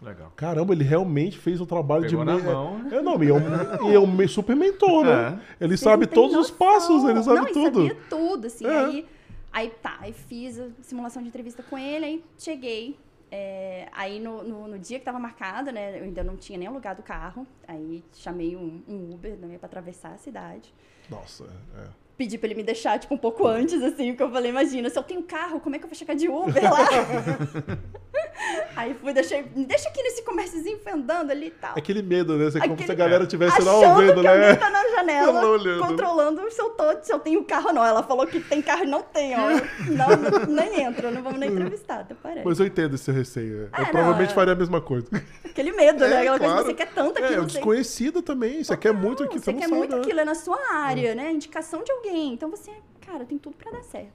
Legal. Caramba, ele realmente fez o trabalho Pegou de na me- mão. É, não, e é um, e é me- super mentor, né? Ele Vocês sabe todos os noção. passos, ele sabe não, ele tudo. sabia tudo, assim. É. Aí, aí tá, aí fiz a simulação de entrevista com ele, aí cheguei. é, aí no, no, no dia que tava marcado, né, eu ainda não tinha nem alugado o carro. Aí chamei um, um Uber né, pra atravessar a cidade. Nossa, é. Pedi pra ele me deixar, tipo, um pouco antes, assim, porque eu falei, imagina, se eu tenho carro, como é que eu vou chegar de Uber *laughs* lá? *laughs* aí fui, deixei, deixa aqui nesse comérciozinho fendando ali e tal. É aquele medo, né? Você, como Aquele- se a galera tivesse lá ouvindo, que alguém né? tá na janela, *laughs* controlando se eu, tô, se eu tenho carro ou não. Ela falou que tem carro e não tem, ó. Não, não- nem entro, não vamos nem entrevistar, até parece. Mas eu entendo esse receio. Ah, eu não, provavelmente é. faria a mesma coisa. Aquele medo, É, né? Aquela coisa claro. que você quer tanto É, aquilo. é você- desconhecido também. Você quer muito aqui, você você não quer sabe, muito né? aquilo, é na sua área, né? Indicação de alguém. Então você, cara, tem tudo pra dar certo.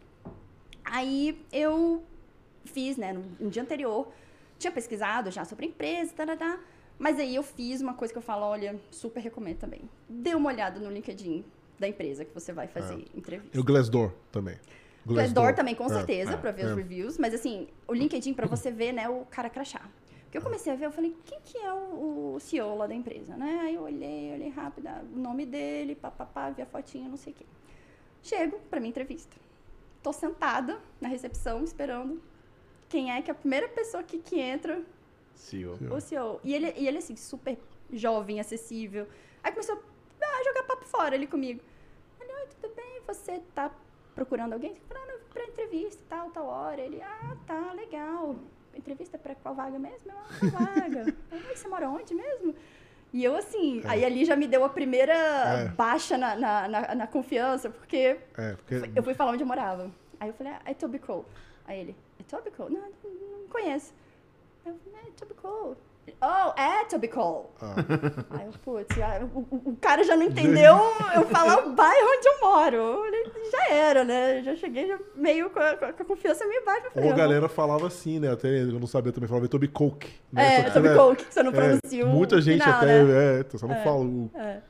Aí eu fiz, né, no, no dia anterior, tinha pesquisado já sobre a empresa, tá, mas aí eu fiz uma coisa que eu falo, olha, super recomendo também. Dê uma olhada no LinkedIn da empresa que você vai fazer entrevista. E o Glassdoor também. Glassdoor também, com É, certeza, é, pra ver é. os reviews. Mas assim, o LinkedIn pra você ver, né, o cara crachá. Porque eu comecei a ver, eu falei, quem que é o, o CEO lá da empresa, né? Aí eu olhei, olhei rápido, ah, o nome dele, papapá, vi a fotinha, não sei o quê. Chego pra minha entrevista. Tô sentada na recepção, esperando quem é que é a primeira pessoa que, que entra, CEO. o CEO. E ele, e ele, assim, super jovem, acessível. Aí começou a jogar papo fora ali comigo. Ele, oi, tudo bem? Você tá procurando alguém? Eu falei, ah, não, eu vim pra entrevista e tal, tal hora. Ele, ah, tá, legal. Entrevista pra qual vaga mesmo? Eu, ah, qual vaga? *laughs* Eu, "Ai, você mora onde mesmo? E eu, assim, aí ali já me deu a primeira É. baixa na, na, na, na confiança, porque É, porque... eu fui falar onde eu morava. Aí eu falei, ah, é Tobico. Aí ele, é Tobico? Não, não, não conheço. Eu falei, é Tobico. Oh, é Tobico. Ah, *laughs* Aí eu, putz, o, o- cara já não *laughs* entendeu eu falar o bairro onde eu moro. Já era, né? Já cheguei já meio com a, com a confiança meio baixa. Ou a galera falava assim, né? Até eu não sabia também, falava Toby Coke. Né? É, Só que, né, Tobico, que você não é, pronuncia o Muita gente final, até, né? é, você não fala o... É.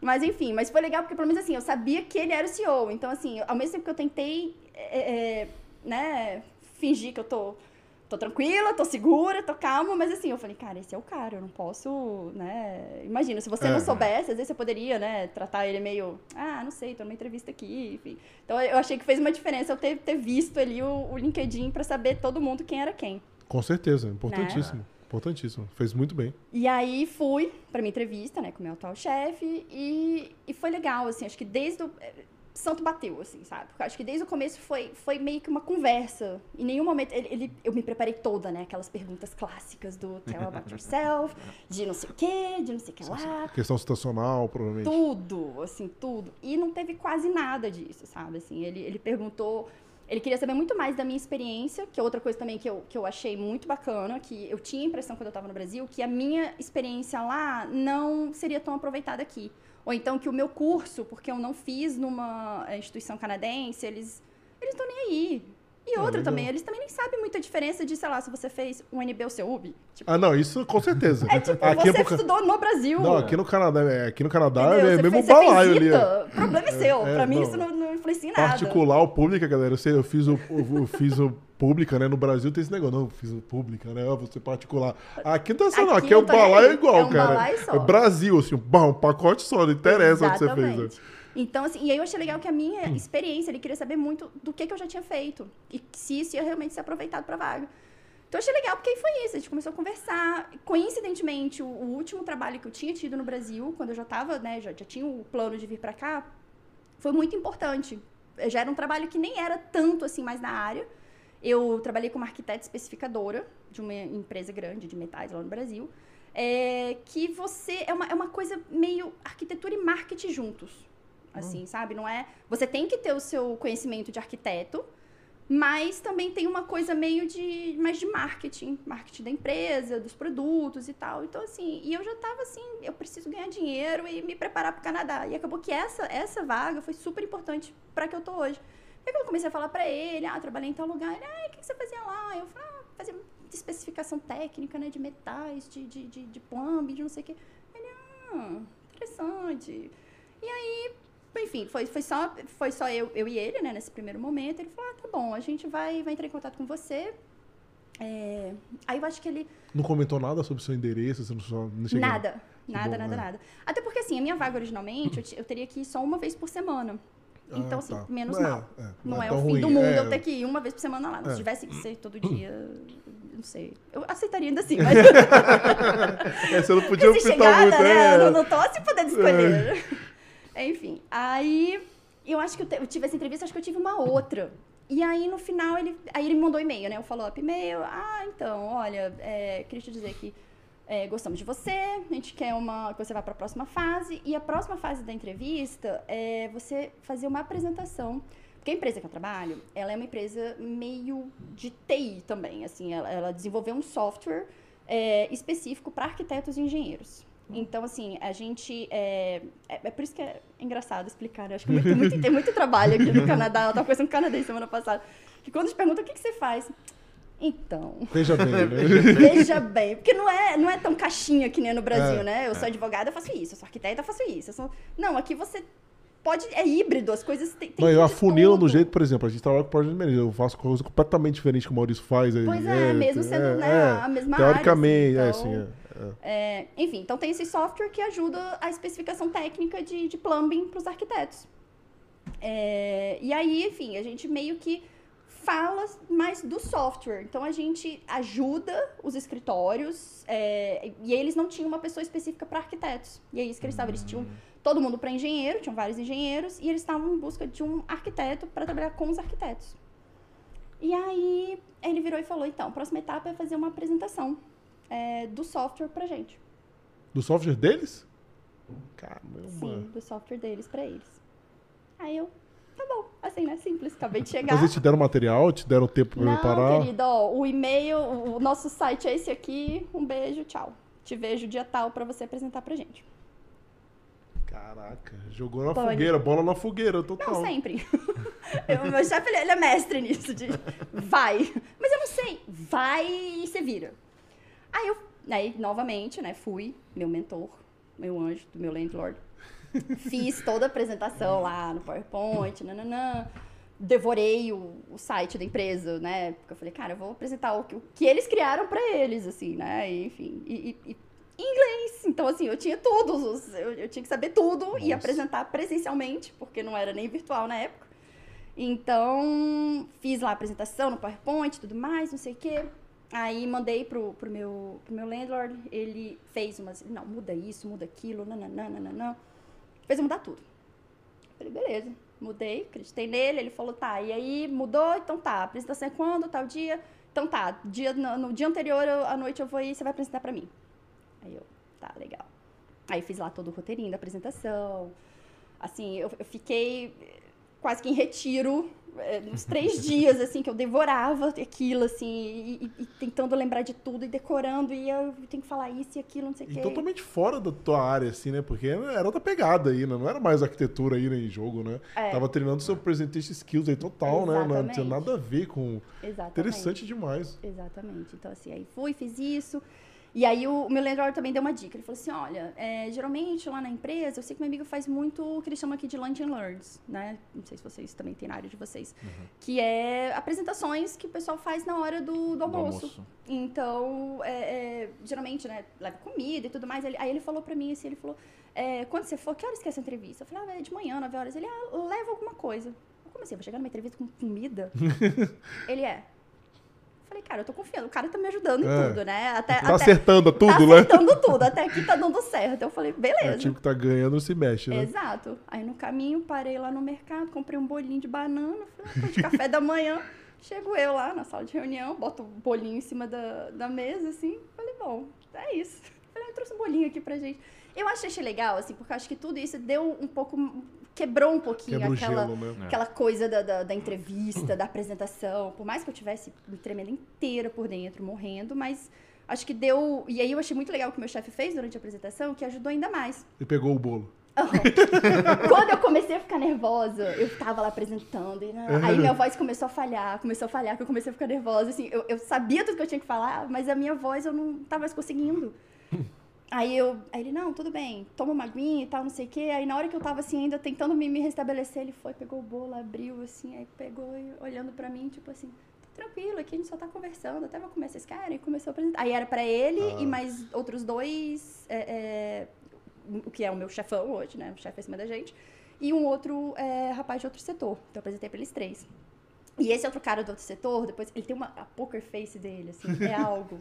Mas enfim, mas foi legal porque pelo menos assim, eu sabia que ele era o CEO. Então, assim, ao mesmo tempo que eu tentei, é, é, né, fingir que eu tô, tô tranquila, tô segura, tô calma, mas assim, eu falei, cara, esse é o cara, eu não posso, né? Imagina, se você É. não soubesse, às vezes você poderia, né, tratar ele meio, ah, não sei, tô numa entrevista aqui, enfim. Então eu achei que fez uma diferença eu ter, ter visto ali o, o LinkedIn pra saber todo mundo quem era quem. Com certeza, importantíssimo. Né? Importantíssimo. Fez muito bem. E aí fui pra minha entrevista, né, com o meu atual chefe, e, e foi legal, assim, acho que desde o... Santo bateu, assim, sabe? Porque acho que desde o começo foi, foi meio que uma conversa. Em nenhum momento, ele, ele- eu me preparei toda, né? Aquelas perguntas clássicas do tell about yourself, *laughs* de não sei o quê, de não sei o que lá. Questão situacional, provavelmente. Tudo, assim, tudo. E não teve quase nada disso, sabe? Assim, ele, ele perguntou. Ele queria saber muito mais da minha experiência, que é outra coisa também que eu, que eu achei muito bacana, que eu tinha a impressão quando eu estava no Brasil, que a minha experiência lá não seria tão aproveitada aqui. Ou então que o meu curso, porque eu não fiz numa eh, instituição canadense, eles eles estão nem aí. E Ah, outra legal. também, eles também nem sabem muita diferença de, sei lá, se você fez um NB ou CEUB. Tipo, Ah, não, isso com certeza. é tipo, aqui você é por ca- estudou no Brasil. Não, aqui no Canadá, é, aqui no Canadá Entendeu? é Você mesmo fez- você fez balaio ali. É. O problema é seu. É, pra mim não. isso não influencia em nada. Particular ou pública, galera, eu, sei, eu fiz o, eu, fiz o pública, né? No Brasil tem esse negócio, não, eu fiz o pública, né? Você particular. Aqui não tá sendo, Aqui aqui é o tá balaio aí, igual, é um cara. É Brasil, assim, um pacote só, não interessa o que você fez. né? Exatamente. Então, assim, e aí eu achei legal que a minha experiência, ele queria saber muito do que, que eu já tinha feito. E se isso ia realmente ser aproveitado pra vaga. Então, eu achei legal, porque foi isso. A gente começou a conversar. Coincidentemente, o, o último trabalho que eu tinha tido no Brasil, quando eu já tava, né, já, já tinha o plano de vir pra cá, foi muito importante. Já era um trabalho que nem era tanto, assim, mais na área. Eu trabalhei como arquiteta especificadora de uma empresa grande de metais lá no Brasil. É, que você é uma, é uma coisa meio arquitetura e marketing juntos. Assim, sabe? Não é. Você tem que ter o seu conhecimento de arquiteto, mas também tem uma coisa meio de mais de marketing, marketing da empresa, dos produtos e tal. Então assim, e eu já tava assim, eu preciso ganhar dinheiro e me preparar para o Canadá. E acabou que essa essa vaga foi super importante para que eu tô hoje. E eu comecei a falar para ele, ah, trabalhei em tal lugar, ele, ah, o que você fazia lá? Eu falei, ah, fazia especificação técnica, né, de metais, de, de, de, de plumbing, de não sei o quê. Ele, ah, interessante. E aí, enfim, foi, foi só, foi só eu, eu e ele, né, nesse primeiro momento. Ele falou, ah, tá bom, a gente vai, vai entrar em contato com você. É, Aí eu acho que ele... Não comentou nada sobre o seu endereço, você não, não chega- Nada, nada, bom, nada, é. nada. Até porque, assim, a minha vaga originalmente, eu, eu teria que ir só uma vez por semana. Ah, Então, assim, tá. menos É, mal. é, Não é, tão o fim ruim. do mundo É, eu ter que ir uma vez por semana lá. É. Se tivesse que ser todo dia, não sei. Eu aceitaria ainda assim, *laughs* mas É, você não podia optar chegada, muito, né? é. Eu não, não tô assim podendo escolher. Enfim, aí eu acho que eu, eu tive essa entrevista, acho que eu tive uma outra. E aí, no final, ele, aí ele me mandou e-mail, né? O follow-up e-mail. Ah, então, olha, é, queria te dizer que é, gostamos de você, a gente quer uma, que você vá para a próxima fase. E a próxima fase da entrevista é você fazer uma apresentação. Porque a empresa que eu trabalho, ela é uma empresa meio de TI também. Assim, ela, ela desenvolveu um software é, específico para arquitetos e engenheiros. Então, assim, a gente. É, é, é por isso que é engraçado explicar, né? Acho que muito, muito- tem muito trabalho aqui no Canadá. Eu tava conversando com um canadense semana passada. Que quando a gente pergunta o que, que você faz. Então, Veja bem, né? *laughs* veja bem. Porque não é, não é tão caixinha que nem no Brasil, É. né? Eu sou advogada, eu faço isso. Eu sou arquiteta, eu faço isso. Eu sou... Não, aqui você pode. É híbrido, as coisas têm. tem Não, eu de afunilam do jeito, por exemplo, a gente trabalha com Project Manager, eu faço coisa completamente diferente que o Maurício faz. aí, Pois é, mesmo sendo, né, a mesma área, Teoricamente, é assim, assim, então- é, é. É, enfim, então tem esse software que ajuda a especificação técnica de, de plumbing para os arquitetos. É, e aí, enfim, a gente meio que fala mais do software. Então a gente ajuda os escritórios é, e eles não tinham uma pessoa específica para arquitetos. E é isso que eles estavam. Eles tinham todo mundo para engenheiro, tinham vários engenheiros e eles estavam em busca de um arquiteto para trabalhar com os arquitetos. E aí ele virou e falou: então, a próxima etapa é fazer uma apresentação é, do software pra gente. Do software deles? Caramba. Sim, do software deles pra eles. Aí eu, tá bom, assim, né? Simples, acabei de chegar. Mas eles te deram material, te deram tempo pra Não, preparar? querido, ó, o e-mail, o nosso site é esse aqui. Um beijo, tchau. Te vejo dia tal pra você apresentar pra gente. Caraca, jogou na Pode. fogueira, bola na fogueira, total. Não, sempre. *laughs* Eu- meu chefe, ele, ele é mestre nisso, de vai. Mas eu não sei, vai e você vira. Aí eu, aí, novamente, né, fui, meu mentor, meu anjo, do meu landlord. *laughs* Fiz toda a apresentação lá no PowerPoint, nananã. Devorei o, o site da empresa, né? Porque eu falei, cara, eu vou apresentar o que, o que eles criaram pra eles, assim, né? E, enfim, e, e- e em inglês. Então, assim, eu tinha tudo, os- eu, eu tinha que saber tudo e Nossa. apresentar presencialmente, porque não era nem virtual na época. Então, fiz lá a apresentação no PowerPoint e tudo mais, não sei o quê. Aí mandei pro, pro, meu, pro meu landlord, ele fez umas. Não, muda isso, muda aquilo, nananã. Fez eu mudar tudo. Falei, beleza, mudei, acreditei nele, ele falou, tá, e aí mudou, então tá, apresentação é quando, tal dia? Então tá, dia, no, no dia anterior, eu- à noite eu vou ir, você vai apresentar pra mim. Aí eu, tá, legal. Aí fiz lá todo o roteirinho da apresentação. Assim, eu, eu fiquei quase que em retiro, eh, uns três *laughs* dias, assim, que eu devorava aquilo, assim, e, e- tentando lembrar de tudo, e decorando, e eu tenho que falar isso e aquilo, não sei o quê. totalmente fora da tua área, assim, né? Porque era outra pegada aí, né? Não era mais arquitetura aí né, em jogo, né? É. Tava treinando seu presentation skills aí total, né? Não tinha Exatamente. nada a ver com... Exatamente. Interessante demais. Exatamente. Então, assim, aí fui, fiz isso. E aí o, o meu landlord também deu uma dica. Ele falou assim, olha, é, geralmente lá na empresa, eu sei que meu amigo faz muito o que eles chamam aqui de lunch and learns, né? Não sei se vocês também têm na área de vocês. Que é apresentações que o pessoal faz na hora do, do Do almoço. almoço. Então, é, é, geralmente, né, leva comida e tudo mais. Ele- aí ele falou pra mim assim, ele falou, é, quando você for, que horas que é essa entrevista? Eu falei, ah, é de manhã, 9 horas. Ele, ah, leva alguma coisa. Eu comecei, vou chegar numa entrevista com comida? *laughs* ele é. Falei, cara, eu tô confiando, o cara tá me ajudando em É. tudo, né? Até, Tá até, acertando tá tudo, né? acertando tudo, até aqui tá dando certo. Eu falei, É, beleza. o time que tá ganhando se mexe, né? Exato. Aí no caminho, parei lá no mercado, comprei um bolinho de banana, falei, ah, de café da manhã. Chego eu lá na sala de reunião, boto o bolinho em cima da, da mesa, assim. Falei, bom, é isso. Falei, ah, eu trouxe um bolinho aqui pra gente. Eu achei, achei legal, assim, porque eu acho que tudo isso deu um pouco. Quebrou um pouquinho Quebra aquela. gelo, né? Aquela coisa da, da, da entrevista, da apresentação. Por mais que eu tivesse me tremendo inteira por dentro, morrendo, mas acho que deu. E aí eu achei muito legal o que o meu chefe fez durante a apresentação, que ajudou ainda mais. E pegou o bolo. *laughs* Quando eu comecei a ficar nervosa, eu tava lá apresentando, e né, aí minha voz começou a falhar, começou a falhar, que eu comecei a ficar nervosa, assim, eu, eu sabia tudo que eu tinha que falar, mas a minha voz eu não tava mais conseguindo. Aí eu, aí ele, não, tudo bem, toma uma aguinha e tal, não sei o quê. Aí na hora que eu tava assim, ainda tentando me, me restabelecer, ele foi, pegou o bolo, abriu, assim, aí pegou e olhando pra mim, tipo assim, tá tranquilo, aqui a gente só tá conversando, até vou comer, vocês querem? E começou a apresentar. Aí era pra ele Ah. e mais outros dois, é, é, o que é o meu chefão hoje, né? O chefe acima da gente. E um outro é, rapaz de outro setor. Então eu apresentei pra eles três. E esse outro cara do outro setor, depois, ele tem uma a poker face dele, assim, é algo.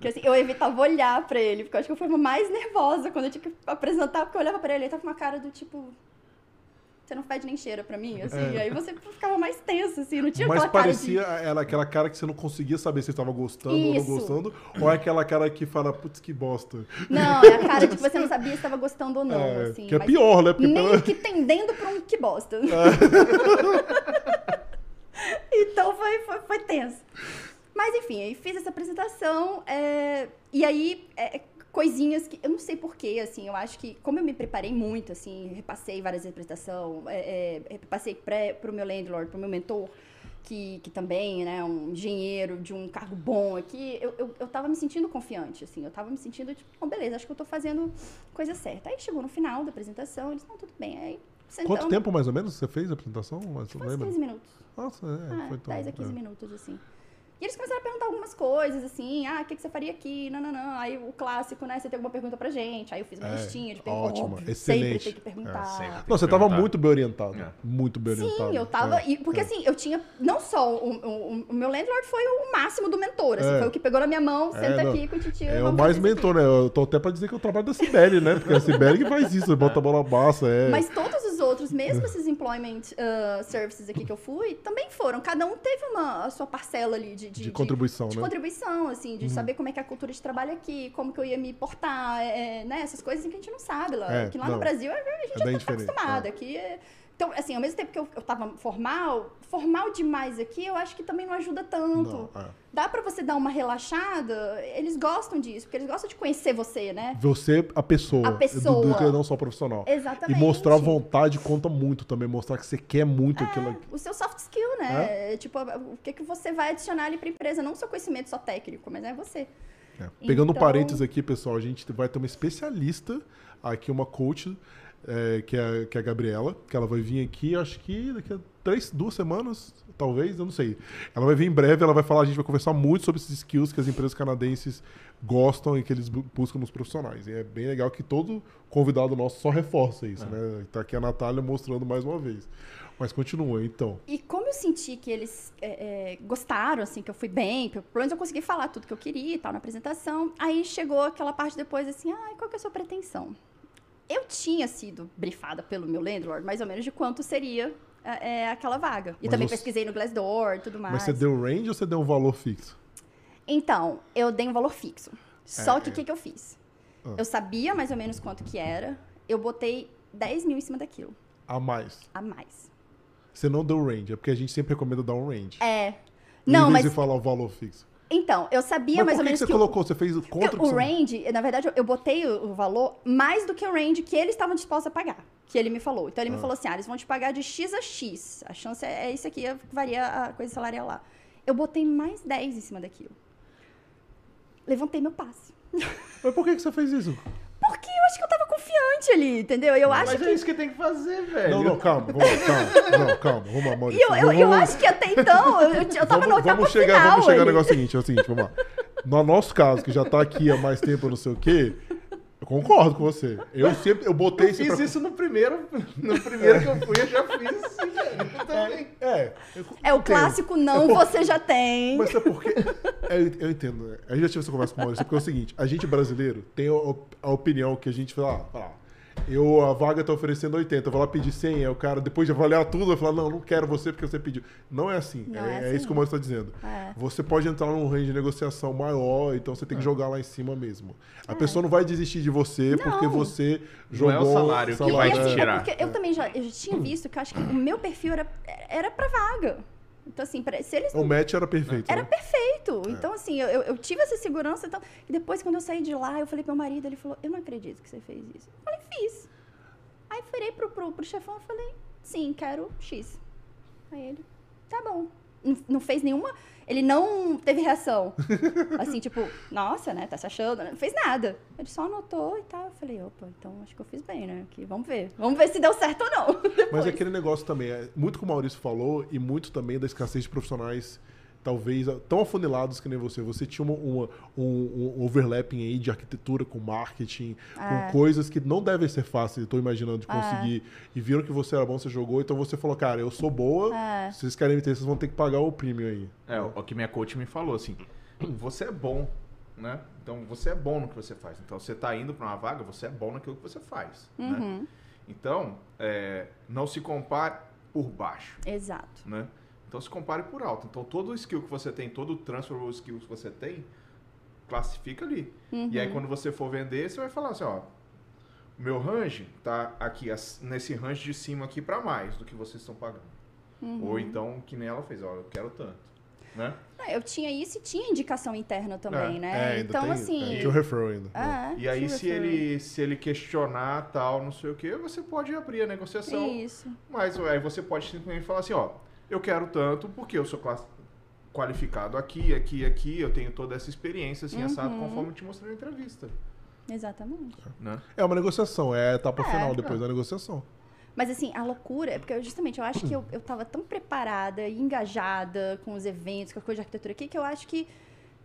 que assim, eu evitava olhar pra ele, porque eu acho que eu fui mais nervosa quando eu tinha que apresentar, porque eu olhava pra ele, ele tava com uma cara do tipo. Você não fede nem cheira pra mim, assim. É. Aí você ficava mais tenso, assim, não tinha Mas aquela cara de. parecia ela, aquela cara que você não conseguia saber se estava gostando ou não Isso. gostando, ou é aquela cara que fala, putz, que bosta. Não, é a cara de que você não sabia se estava gostando ou não, É, assim. que é pior, né? Porque Nem pela- que tendendo pra um que bosta. *laughs* *laughs* então foi, foi, foi tenso. Mas enfim, aí fiz essa apresentação é, e aí é, coisinhas que eu não sei porquê, assim, eu acho que como eu me preparei muito, assim, repassei várias vezes a apresentação, é, é, repassei pré, pro meu landlord, pro meu mentor, que, que também, né, um engenheiro de um cargo bom aqui, eu, eu, eu tava me sentindo confiante, assim, eu tava me sentindo, tipo, oh, beleza, acho que eu tô fazendo coisa certa. Aí chegou no final da apresentação, eles, não, tudo bem, aí Quanto tempo mais ou menos você fez a apresentação? Mas você Foi uns lembra? 15 minutos. Nossa, é, Ah, foi tão. 10 a 15 é. minutos, assim. E eles começaram a perguntar algumas coisas, assim, ah, o que, que você faria aqui? Não, não, não. Aí o clássico, né? Você tem alguma pergunta pra gente? Aí eu fiz uma É, listinha de ótimo, perguntas. excelente. Sempre tem que perguntar. É, sempre. Não, você que tava perguntar. muito bem orientado. É. Muito bem orientado. Sim, eu tava. É, e, porque é. assim, eu tinha. Não só o, o, o meu landlord foi o máximo do mentor. Assim, É. Foi o que pegou na minha mão, senta aqui com o titio. É o mais mentor, né? Eu tô até pra dizer que eu trabalho da Sibeli, né? Porque a Sibeli que faz isso, bota a bola massa, é. Mas todos os outros, mesmo esses employment uh, services aqui que eu fui, também foram. Cada um teve uma, a sua parcela ali de, de, de contribuição, de né? contribuição, assim, de saber como é que é a cultura de trabalho aqui, como que eu ia me portar, é, né? Essas coisas assim que a gente não sabe lá. É, que lá não. no Brasil a gente É já bem tá acostumado. é. Aqui é- Então, assim, ao mesmo tempo que eu, eu tava formal, formal demais aqui, eu acho que também não ajuda tanto. Não, é. Dá pra você dar uma relaxada, eles gostam disso, porque eles gostam de conhecer você, né? Você, a pessoa. A pessoa. Do, do, não só profissional. Exatamente. E mostrar a vontade conta muito também. Mostrar que você quer muito aquilo aqui. O seu soft skill, né? Tipo, o que, que você vai adicionar ali pra empresa, não o seu conhecimento só técnico, mas é você. É. Pegando um Então- parênteses aqui, pessoal, a gente vai ter uma especialista aqui, uma coach, é, que, é, que é a Gabriela, que ela vai vir aqui, acho que daqui a três, duas semanas, talvez, eu não sei. Ela vai vir em breve, ela vai falar, a gente vai conversar muito sobre esses skills que as empresas canadenses gostam e que eles bu- buscam nos profissionais. E é bem legal que todo convidado nosso só reforça isso, né? Tá aqui a Natália mostrando mais uma vez. Mas continua, então. E como eu senti que eles é, é, gostaram, assim, que eu fui bem, que eu, pelo menos eu consegui falar tudo que eu queria e tal na apresentação, aí chegou aquela parte depois assim, ai, qual que é a sua pretensão? Eu tinha sido brifada pelo meu landlord, mais ou menos, de quanto seria é, é, aquela vaga. E Mas também você- pesquisei no Glassdoor e tudo mais. Mas você deu range ou você deu um valor fixo? Então, eu dei um valor fixo. Só É, que o é. que, que eu fiz? Ah. Eu sabia mais ou menos quanto que era, eu botei 10 mil em cima daquilo, A mais. a mais. Você não deu range, é porque a gente sempre recomenda dar um range. É. Em Não, vez mas. de falar o valor fixo. Então, eu sabia Mas mais por ou que, que menos você que. o- colocou? Você fez contra o você- range, na verdade, eu- eu botei o o valor mais do que o range que eles estavam dispostos a pagar. Que ele me falou. Então ele Ah. me falou assim: ah, eles vão te pagar de X a X. A chance é, é isso aqui, varia a coisa salarial lá. Eu botei mais 10 em cima daquilo. levantei meu passe. Mas por que, que você fez isso? Porque eu acho que eu tava confiante ali, entendeu? Eu acho Mas que. é isso que tem que fazer, velho. Não, não, calma, vamos, calma. Não, calma, vamos lá, E eu, eu, eu acho que até então, eu, eu, tava vamos, etapa vamos chegar, final vamos chegar no ali. negócio seguinte, é o seguinte, vamos lá. No nosso caso, que já tá aqui há mais tempo, não sei o quê, eu concordo com você. Eu sempre, eu botei Eu isso fiz pra... isso no primeiro, *laughs* no primeiro que eu fui, eu já fiz assim. Eu também. É, eu É o clássico não, você já tem. Mas é porque. é, Eu, entendo, né? A gente já tive essa conversa com o Maurício, porque é o seguinte: a gente brasileiro tem a, a opinião que a gente fala, ah, fala, eu, a vaga tá oferecendo 80, eu vou lá pedir 100, aí o cara, depois de avaliar tudo, vai falar, não, não quero você porque você pediu. Não é assim. Não é, é é assim. isso que o Maurício tá dizendo. É. Você pode entrar num range de negociação maior, então você tem que jogar lá em cima mesmo. A pessoa não vai desistir de você porque É. Não. você Não jogou. é o salário que E, vai te assim, tirar. é porque eu também já, eu já tinha visto que eu acho que o meu perfil era, era pra vaga. Então, assim, se eles O match era perfeito. Era né? perfeito. Então, assim, eu, eu- eu tive essa segurança. Então, e depois, quando eu saí de lá, eu falei pro meu marido, ele falou, eu não acredito que você fez isso. Eu falei, fiz. Aí virei pro, pro, pro chefão e falei, sim, quero X. Aí ele, tá bom. Não, não fez nenhuma. Ele não teve reação. *laughs* Assim, tipo, nossa, né? Tá se achando. Não fez nada. Ele só anotou e tal. Eu falei, opa, então acho que eu fiz bem, né? Aqui, vamos ver. Vamos ver se deu certo ou não. *laughs* Mas é aquele negócio também, é muito que o Maurício falou e muito também da escassez de profissionais, talvez tão afunilados que nem você. Você tinha uma, uma- um, um overlapping aí de arquitetura com marketing, É. com coisas que não devem ser fáceis, estou imaginando, de conseguir. E viram que você era bom, você jogou, então você falou, cara, eu sou boa, É. se vocês querem me ter, vocês vão ter que pagar o premium aí. É, o que minha coach me falou, assim, você é bom, né? Então, você é bom no que você faz. Então, você tá indo para uma vaga, você é bom naquilo que você faz, né? Uhum. Então, é, não se compare por baixo, Exato. né? Então, se compare por alto. Então, todo o skill que você tem, todo o transferable skill que você tem, classifica ali. Uhum. E aí, quando você for vender, você vai falar assim, ó, o meu range tá aqui, nesse range de cima aqui para mais do que vocês estão pagando. Uhum. Ou então, que nem ela fez, ó, eu quero tanto, né? Ah, Eu tinha isso e tinha indicação interna também, É, né? ainda então, tem- assim. é, tinha o referral ainda. é, E aí, se referral. ele, se ele questionar tal, não sei o que, você pode abrir a negociação. Isso. Mas aí você pode simplesmente falar assim, ó, eu quero tanto porque eu sou qualificado aqui, aqui, aqui, eu tenho toda essa experiência, assim, assado, Uhum. conforme eu te mostrei na entrevista. Exatamente. Né? É uma negociação, é a etapa É. final depois da negociação. Mas assim, a loucura é porque eu, justamente eu acho que eu, eu tava tão preparada e engajada com os eventos, com a coisa de arquitetura aqui, que eu acho que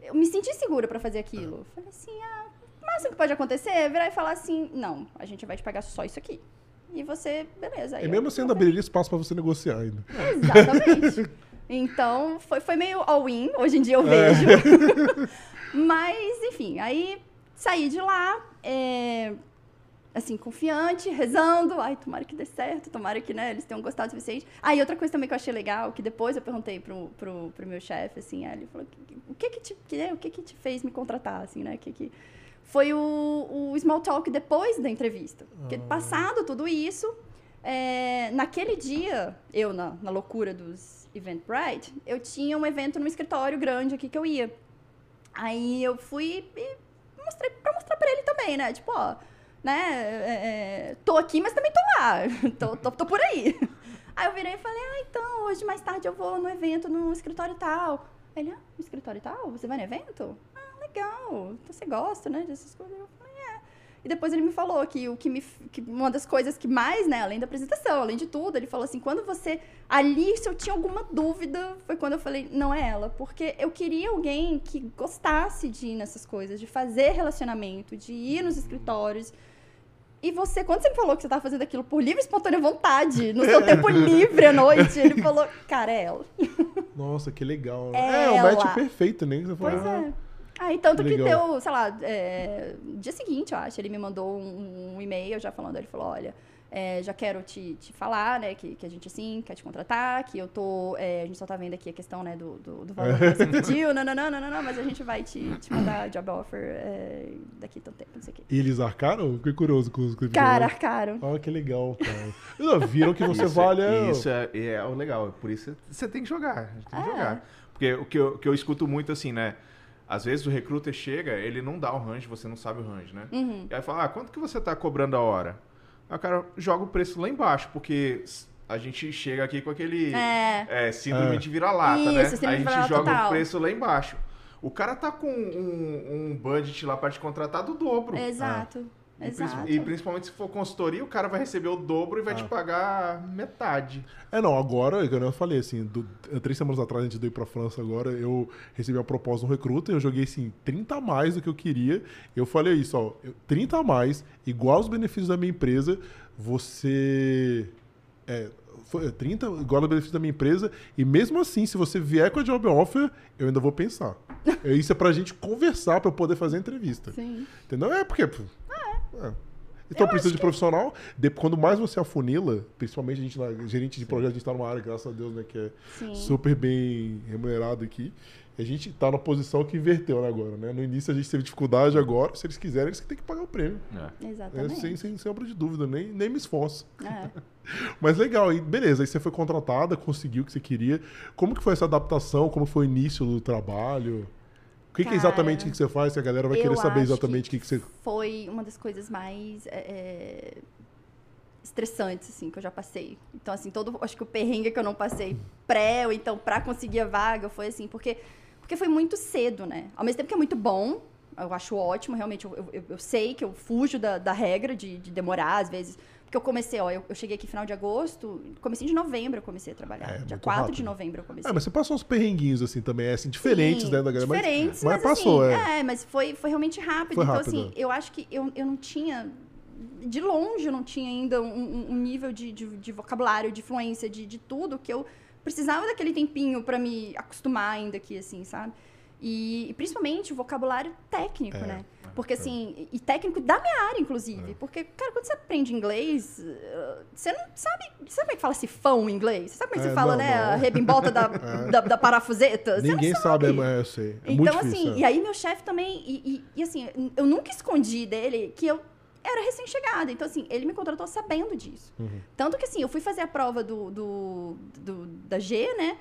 eu me senti segura pra fazer aquilo. Eu Falei assim, ah, o máximo que pode acontecer é virar e falar assim, não, a gente vai te pagar só isso aqui. E você, beleza. Aí E mesmo ainda abriria espaço pra você negociar ainda. Exatamente. *laughs* Então, foi, foi meio all-in, hoje em dia eu É. vejo. *laughs* Mas, enfim, aí saí de lá, é, assim, confiante, rezando. Ai, tomara que dê certo, tomara que, né, eles tenham gostado o suficiente. Ah, e outra coisa também que eu achei legal, que depois eu perguntei pro, pro, pro meu chefe, assim, aí ele falou, o que que te, que, o que que te fez me contratar, assim, né, que que... Foi o, o small talk depois da entrevista. Porque passado tudo isso, é, naquele dia, eu na, na loucura dos Eventbrite, eu tinha um evento no escritório grande aqui que eu ia. Aí eu fui e mostrei pra mostrar pra ele também, né? Tipo, ó, né? é, é, tô aqui, mas também tô lá. *laughs* tô, tô, tô por aí. Aí eu virei e falei, ah, então, hoje mais tarde eu vou no evento no escritório tal. Ele, ah, no escritório tal? Você vai no evento? Ah, legal. Então você gosta, né, dessas coisas? Eu falei, é. E depois ele me falou que o que me que uma das coisas que mais, né, além da apresentação, além de tudo, ele falou assim, quando você ali se eu tinha alguma dúvida, foi quando eu falei, não é ela, porque eu queria alguém que gostasse de ir nessas coisas, de fazer relacionamento, de ir nos escritórios. E você, quando você me falou que você estava fazendo aquilo por livre e espontânea vontade, no seu tempo *laughs* livre à noite, ele falou, cara, é ela. Nossa, que legal. É É, o match perfeito, né? Você Pois fala, é. Aí, tanto que Legal. deu, sei lá, é, dia seguinte, eu acho, ele me mandou um, um e-mail já falando, ele falou, olha, é, já quero te, te falar, né, que, que a gente, assim, quer te contratar, que eu tô, é, a gente só tá vendo aqui a questão, né, do, do, do valor que você *laughs* pediu, não, não, não, não, não, não, mas a gente vai te, te mandar job offer é, daqui a tanto tempo, não sei o quê. E eles arcaram? Fiquei curioso com os clipes. Cara, caro. Ah, que legal, cara. Não, viram que você Isso vale. é, é- isso é, é o legal. Por isso você tem que jogar. Tem que É. jogar. Porque o que eu, que eu escuto muito assim, né? Às vezes o recruiter chega, ele não dá o range, você não sabe o range, né? Uhum. E aí fala, ah, quanto que você tá cobrando a hora? Aí o cara joga o preço lá embaixo, porque a gente chega aqui com aquele É. é, síndrome É. de vira-lata, né? síndrome Aí a gente joga total. o preço lá embaixo. O cara tá com um, um budget lá pra te contratar do dobro. Exato. Exato. e principalmente se for consultoria, o cara vai receber o dobro e vai te pagar metade. É, não, agora, como eu falei, assim, do- três semanas atrás a gente deu pra França agora, eu recebi a proposta do recruta, eu joguei, assim, 30 a mais do que eu queria. Eu falei isso, ó, eu- 30 a mais, igual os benefícios da minha empresa, você... É, foi 30 igual aos benefícios da minha empresa, e mesmo assim, se você vier com a job offer, eu ainda vou pensar. *laughs* É, Isso é pra gente conversar, pra eu poder fazer a entrevista. Sim. Entendeu? É porque. É. Então precisa de profissional. De- quando mais você afunila, principalmente a gente, na, gerente de projeto, a gente tá numa área, graças a Deus, né, que é Sim. super bem remunerado aqui. A gente tá na posição que inverteu né, agora, né? No início a gente teve dificuldade agora, se eles quiserem, eles que têm que pagar o prêmio. É. É, Exatamente. sem, sem sombra de dúvida, nem, nem me esforço. É. *laughs* Mas legal, e beleza, aí você foi contratada, conseguiu o que você queria. Como que foi essa adaptação? Como foi o início do trabalho? O que, que é exatamente que você faz? Que a galera vai querer saber exatamente o que, que você. Foi uma das coisas mais é, é, estressantes, assim, que eu já passei. Então, assim, todo, acho que o perrengue que eu não passei pré ou então pra conseguir a vaga foi assim, porque, porque foi muito cedo, né? Ao mesmo tempo que é muito bom, eu acho ótimo, realmente, eu, eu, eu sei que eu fujo da, da regra de, de demorar, às vezes, porque eu comecei, ó, eu, eu cheguei aqui final de agosto, comecei de novembro eu comecei a trabalhar. É, Dia muito 4 rápido. de novembro eu comecei. Ah, mas você passou uns perrenguinhos, assim, também, assim, diferentes, Sim, né, da galera. mas- Diferentes, mas, mas, passou, assim, é. é. mas foi, foi realmente rápido. Foi então, rápido, assim, é. eu acho que eu, eu não tinha. De longe eu não tinha ainda um, um- nível de, de, de vocabulário, de fluência, de, de tudo que eu precisava daquele tempinho pra me acostumar ainda aqui, assim, sabe? E, e principalmente o vocabulário técnico, É, né? Porque assim, e técnico da minha área, inclusive. É. Porque, cara, quando você aprende inglês, eh, você não sabe. Sabe como é que fala sifão em inglês? Você sabe como é que É, se fala, não, né? não. A rebimbolta da, *laughs* da, da parafuseta? Você Ninguém sabe, é, é, eu sei. É então, difícil. assim, é. e aí meu chefe também, e, e- e, assim, eu nunca escondi dele que eu era recém-chegada. Então, assim, ele me contratou sabendo disso. Uhum. Tanto que, assim, eu fui fazer a prova do, do, do- da G, né?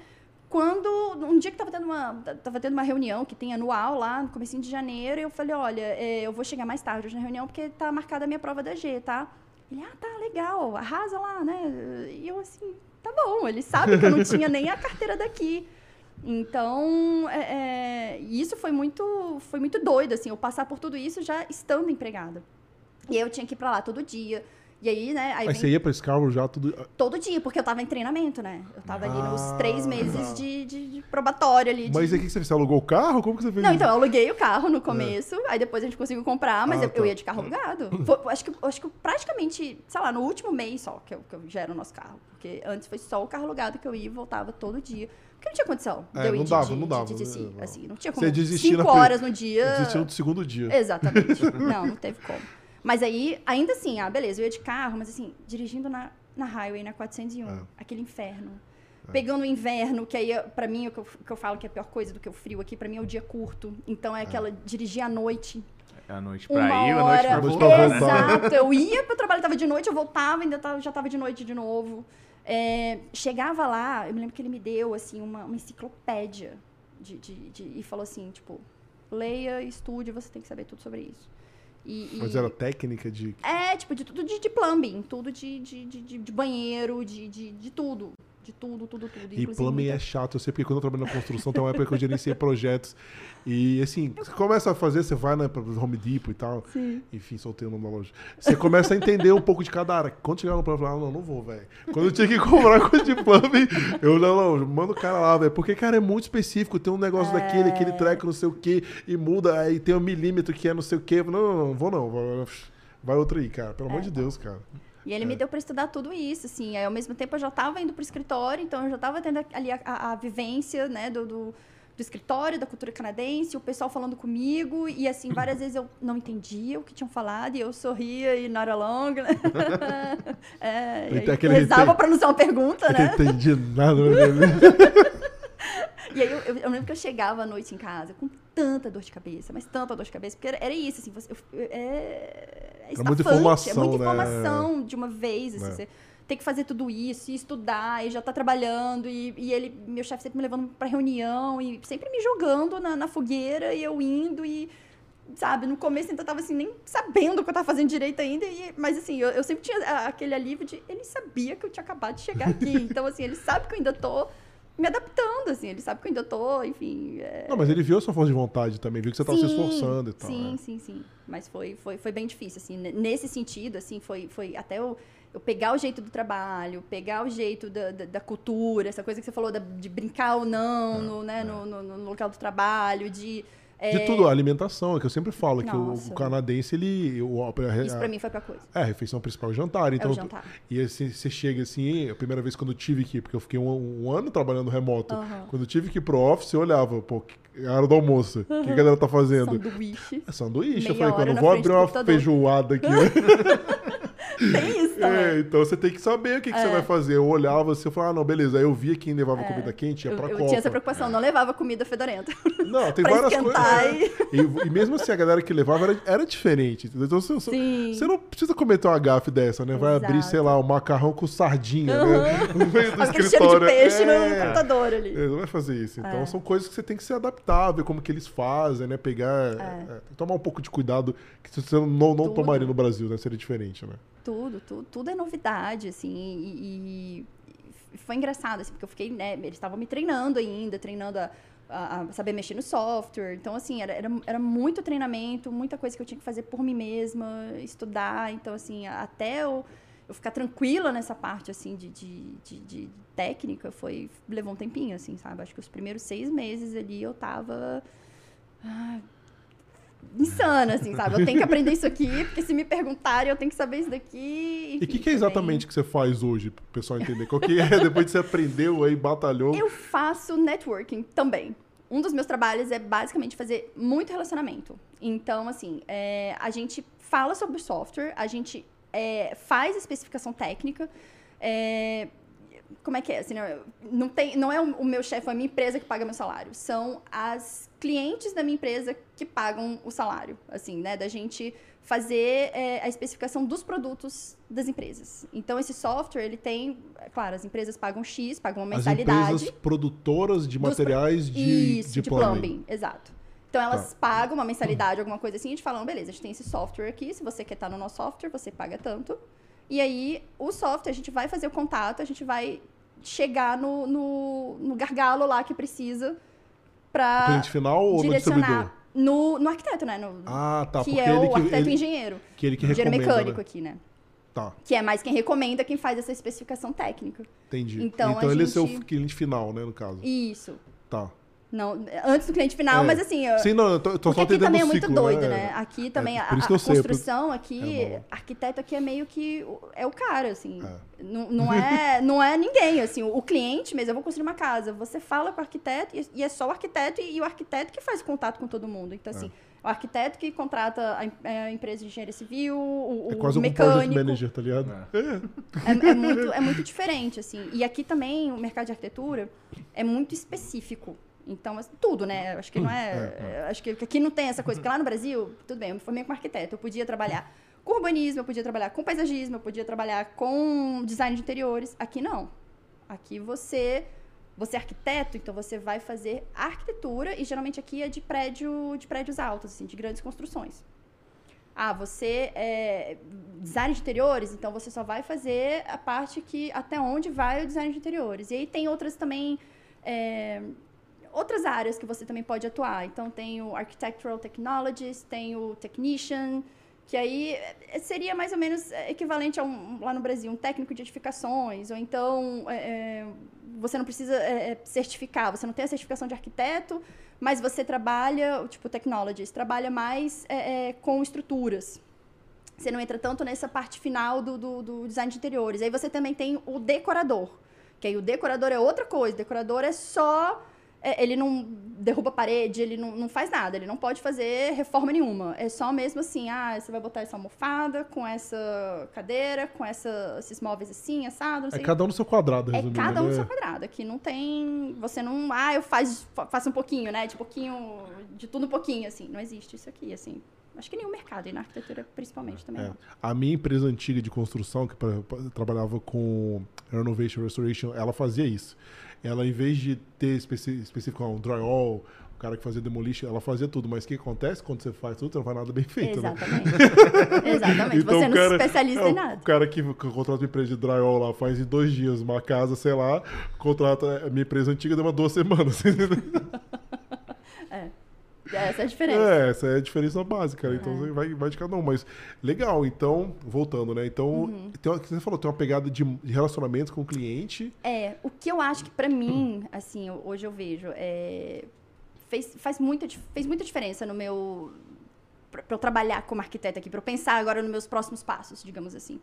Quando, um dia que tava tendo, uma, tava tendo uma reunião que tem anual lá, no comecinho de janeiro, eu falei, olha, é, eu vou chegar mais tarde hoje na reunião porque tá marcada a minha prova da G, tá? Ele, ah, tá, legal, arrasa lá, né? E eu, assim, tá bom, ele sabe que eu não *laughs* tinha nem a carteira daqui. Então, é, é, isso foi muito, foi muito doido, assim, eu passar por tudo isso já estando empregada. E eu tinha que ir pra lá todo dia. E aí, né, aí Aí vem você ia pra Scarborough já tudo. todo dia, porque eu tava em treinamento, né? Eu tava ali nos Ah, três meses de, de- de probatório ali. de- Mas aí o que você fez? Você alugou o carro? Como que você fez Não, isso? então, eu aluguei o carro no começo, aí depois a gente conseguiu comprar, mas Ah, eu, eu tá. ia de carro alugado. *laughs* Foi- acho, que, acho que praticamente, sei lá, no último mês só que eu, que eu gero o nosso carro. Porque antes foi só o carro alugado que eu ia e voltava todo dia. Porque não tinha condição de É, eu não de- dava, de, não de- dava, de- de- né? Não. assim, não tinha Você como. desistiu Cinco horas no dia. Desistiu do segundo dia. Exatamente. *laughs* não, não teve como. Mas aí, ainda assim, ah, beleza, eu ia de carro, mas assim, dirigindo na, na highway, na 401, É. aquele inferno. Pegando o inverno, que aí, pra mim, o que eu, o que eu falo que é a pior coisa do que o frio aqui, pra mim é o dia curto. Então é aquela dirigir à noite. É a noite Uma pra ir, a noite hora. pra noite voltar, pra né? voltar. Exato. Eu ia pro trabalho, tava de noite, eu voltava, ainda tava, já tava de noite de novo. É, chegava lá, eu me lembro que ele me deu, assim, uma, uma enciclopédia. De, de- de- e falou assim, tipo, leia, estude, você tem que saber tudo sobre isso. E, Mas e- era técnica de. é, tipo, de tudo de, de plumbing, tudo de, de, de, de- banheiro, de, de, de tudo. De tudo, tudo, tudo. E plumbing muita- é chato. Eu sei porque quando eu trabalhei na construção, tem uma época que eu gerenciei projetos. E assim, você começa a fazer, você vai né, para Home Depot e tal. Sim. Enfim, soltei o nome da loja. Você começa a entender um pouco de cada área. Quando chegar no plano, eu falei, ah, não, não vou, velho. Quando eu tinha que comprar *laughs* coisa de plumbing, eu não, não, manda o cara lá, velho. Porque, cara, é muito específico. Tem um negócio daquele, aquele treco, não sei o quê, e muda, aí tem um milímetro que é não sei o quê. Falei, Não, não, não, vou não. Vai, vai outro aí, cara. Pelo amor de Deus, cara. E ele É. me deu pra estudar tudo isso, assim. Aí, ao mesmo tempo, eu já tava indo pro escritório, então eu já tava tendo ali a, a- a vivência, né, do, do, do escritório, da cultura canadense, o pessoal falando comigo, e assim, *clears throat* várias vezes eu não entendia o que tinham falado, e eu sorria e not along, né? *laughs* *laughs* é, e rezava pra não ser uma pergunta, não né? entendi nada. *laughs* né? *laughs* E aí eu, eu- eu lembro que eu chegava à noite em casa com tanta dor de cabeça, mas tanta dor de cabeça, porque era, era isso, assim, você, eu- é, é É muita informação, é muita né? informação de uma vez, assim, É. você tem que fazer tudo isso, e estudar, e já tá trabalhando, e, e ele, meu chefe sempre me levando pra reunião, e sempre me jogando na, na fogueira, e eu indo, e sabe, no começo ainda tava assim, nem sabendo o que eu tava fazendo direito ainda, e- mas assim, eu, eu sempre tinha aquele alívio de, ele sabia que eu tinha acabado de chegar aqui, *laughs* então assim, ele sabe que eu ainda tô me adaptando, assim. Ele sabe que eu ainda tô, enfim. é- Não, mas ele viu a sua força de vontade também, viu que você tava se esforçando e tal. Sim, né? sim, sim. Mas foi, foi, foi bem difícil, assim. Nesse sentido, assim, foi, foi até eu, eu pegar o jeito do trabalho, pegar o jeito da, da, da cultura, essa coisa que você falou da- de brincar ou não no, né, no, no, no local do trabalho, de... De é, tudo, a alimentação, é que eu sempre falo que o, o canadense, ele. O, a, Isso pra mim foi pra coisa. é, a refeição principal é o jantar. Então, é o jantar. E assim, você chega assim, a primeira vez quando eu tive que ir, porque eu fiquei um, um ano trabalhando remoto. Quando eu tive que ir pro office, eu olhava, pô, a hora do almoço. O que a galera tá fazendo? Sanduíche. É sanduíche. eu Meia falei, hora quando eu vou abrir uma computador. feijoada aqui. *laughs* *laughs* né? *laughs* Tem isso também. é, então você tem que saber o que, que você É. vai fazer. Eu olhava assim, eu falava, ah, não, beleza. Aí eu via quem levava comida quente, ia Eu, pra eu Copa. tinha essa preocupação, não levava comida fedorenta. *laughs* Não, tem várias coisas. né? E, e mesmo assim, a galera que levava era, era diferente. Então você, Sim. você não precisa cometer uma gafe dessa, né? Vai abrir, Exato. sei lá, um macarrão com sardinha, né? *laughs* No meio do Aquele cheiro de escritório. peixe É. no computador ali. É, não vai fazer isso. Então É. são coisas que você tem que se adaptar, ver como que eles fazem, né? Pegar. É. é, tomar um pouco de cuidado que você não, não Tudo. tomaria no Brasil, né? Seria diferente, né? Tudo, tudo, tudo é novidade, assim, e, e foi engraçado, assim, porque eu fiquei, né, eles estavam me treinando ainda, treinando a, a- a saber mexer no software, então, assim, era, era, era muito treinamento, muita coisa que eu tinha que fazer por mim mesma, estudar, então, assim, até eu, eu ficar tranquila nessa parte, assim, de, de, de, de técnica, foi, levou um tempinho, assim, sabe, acho que os primeiros seis meses ali eu tava... ah, insana, assim, sabe? Eu tenho que aprender isso aqui, porque se me perguntarem, eu tenho que saber isso daqui. E o enfim, que, que é exatamente que você faz hoje, pro pessoal entender? Qual que é? *laughs* Depois que você aprendeu aí, batalhou. Eu faço networking também. Um dos meus trabalhos é basicamente fazer muito relacionamento. Então, assim, é, a gente fala sobre o software, a gente é, faz especificação técnica. é, como é que é? Assim, não, tem, não é o meu chefe, a minha empresa que paga meu salário. São as clientes da minha empresa que pagam o salário. Assim, né? Da gente fazer é, a especificação dos produtos das empresas. Então, esse software, ele tem... é Claro, as empresas pagam X, pagam uma As mensalidade. empresas produtoras de materiais de, Isso, de, de, plumbing. plumbing. Exato. Então elas Tá. pagam uma mensalidade, alguma coisa assim, e te falam, beleza, a gente tem esse software aqui, se você quer estar no nosso software, você paga tanto. E aí, o software, a gente vai fazer o contato, a gente vai chegar no, no, no gargalo lá que precisa para Cliente final ou no direcionar no, no arquiteto, né? No, Ah, tá. que é o que, arquiteto ele, engenheiro. que ele que engenheiro recomenda. mecânico né? aqui, né? Tá, Que é mais quem recomenda, quem faz essa especificação técnica. entendi. Então, a ele é seu gente- cliente final, né, no caso. Isso. Tá. Não, antes do cliente final, É. mas assim... eu- Sim, não, eu tô, tô só aqui também é o muito ciclo, doido, né? né? Aqui também, a, isso que a eu sei, construção aqui, É bom. arquiteto aqui é meio que o- é o cara, assim. É. Não, não, é, *laughs* não é ninguém, assim. O, o cliente mesmo, eu vou construir uma casa, você fala com o arquiteto e, e é só o arquiteto e, o arquiteto que faz contato com todo mundo. Então, assim, É. o arquiteto que contrata a, a empresa de engenharia civil, o, É o quase um mecânico. project manager, tá ligado? É. É, é *laughs* muito, é muito diferente, assim. E aqui também o mercado de arquitetura é muito específico. Então, assim, tudo, né? Acho que não é. Acho que aqui não tem essa coisa. Porque lá no Brasil, tudo bem, eu me formei como arquiteto. Eu podia trabalhar com urbanismo, eu podia trabalhar com paisagismo, eu podia trabalhar com design de interiores. Aqui não. Aqui você. Você é arquiteto, então você vai fazer arquitetura e geralmente aqui é de prédio, de prédios altos, assim, de grandes construções. Ah, você é design de interiores, então você só vai fazer a parte que até onde vai o design de interiores. E aí tem outras também é, outras áreas que você também pode atuar. Então tem o architectural technologist, tem o technician, que aí é, seria mais ou menos equivalente a um, lá no Brasil um técnico de edificações, ou então é, você não precisa é, certificar, você não tem a certificação de arquiteto, mas você trabalha, tipo, technologist, trabalha mais é, com estruturas. Você não entra tanto nessa parte final do, do, do, design de interiores. Aí você também tem o decorador, que aí o decorador é outra coisa. O decorador é só... É, ele não derruba a parede, ele não, não faz nada, ele não pode fazer reforma nenhuma. É só mesmo assim, ah, você vai botar essa almofada com essa cadeira, com essa, esses móveis assim, assado, É cada um no seu quadrado, É resumindo. cada um no né? seu quadrado. Aqui não tem. Você não. Ah, eu faz, fa- faço um pouquinho, né? De pouquinho. De tudo um pouquinho, assim. Não existe isso aqui, assim. acho que nenhum mercado, e na arquitetura principalmente também. É. A minha empresa antiga de construção, que pra- pra- trabalhava com Renovation Restoration, ela fazia isso. Ela, em vez de ter especi específico um drywall, o cara que fazia demolition, ela fazia tudo. Mas o que acontece quando você faz tudo, você não faz nada bem feito, né? Exatamente. *laughs* Exatamente. Então, você não cara- se especialista é, em nada. O cara que, que contrata uma empresa de drywall lá faz em dois dias uma casa, sei lá, contrata a minha empresa antiga deu uma duas semanas. *laughs* Essa é a diferença. É, essa é a diferença básica, né? Então É. você vai, vai de cada um. Mas legal, então, voltando, né? Então, Uhum. tem você falou, tem uma pegada de de relacionamento com o cliente. É, o que eu acho que pra mim, assim, hoje eu vejo, é, fez, faz muita, fez muita diferença no meu. pra pra eu trabalhar como arquiteta aqui, pra eu pensar agora nos meus próximos passos, digamos assim.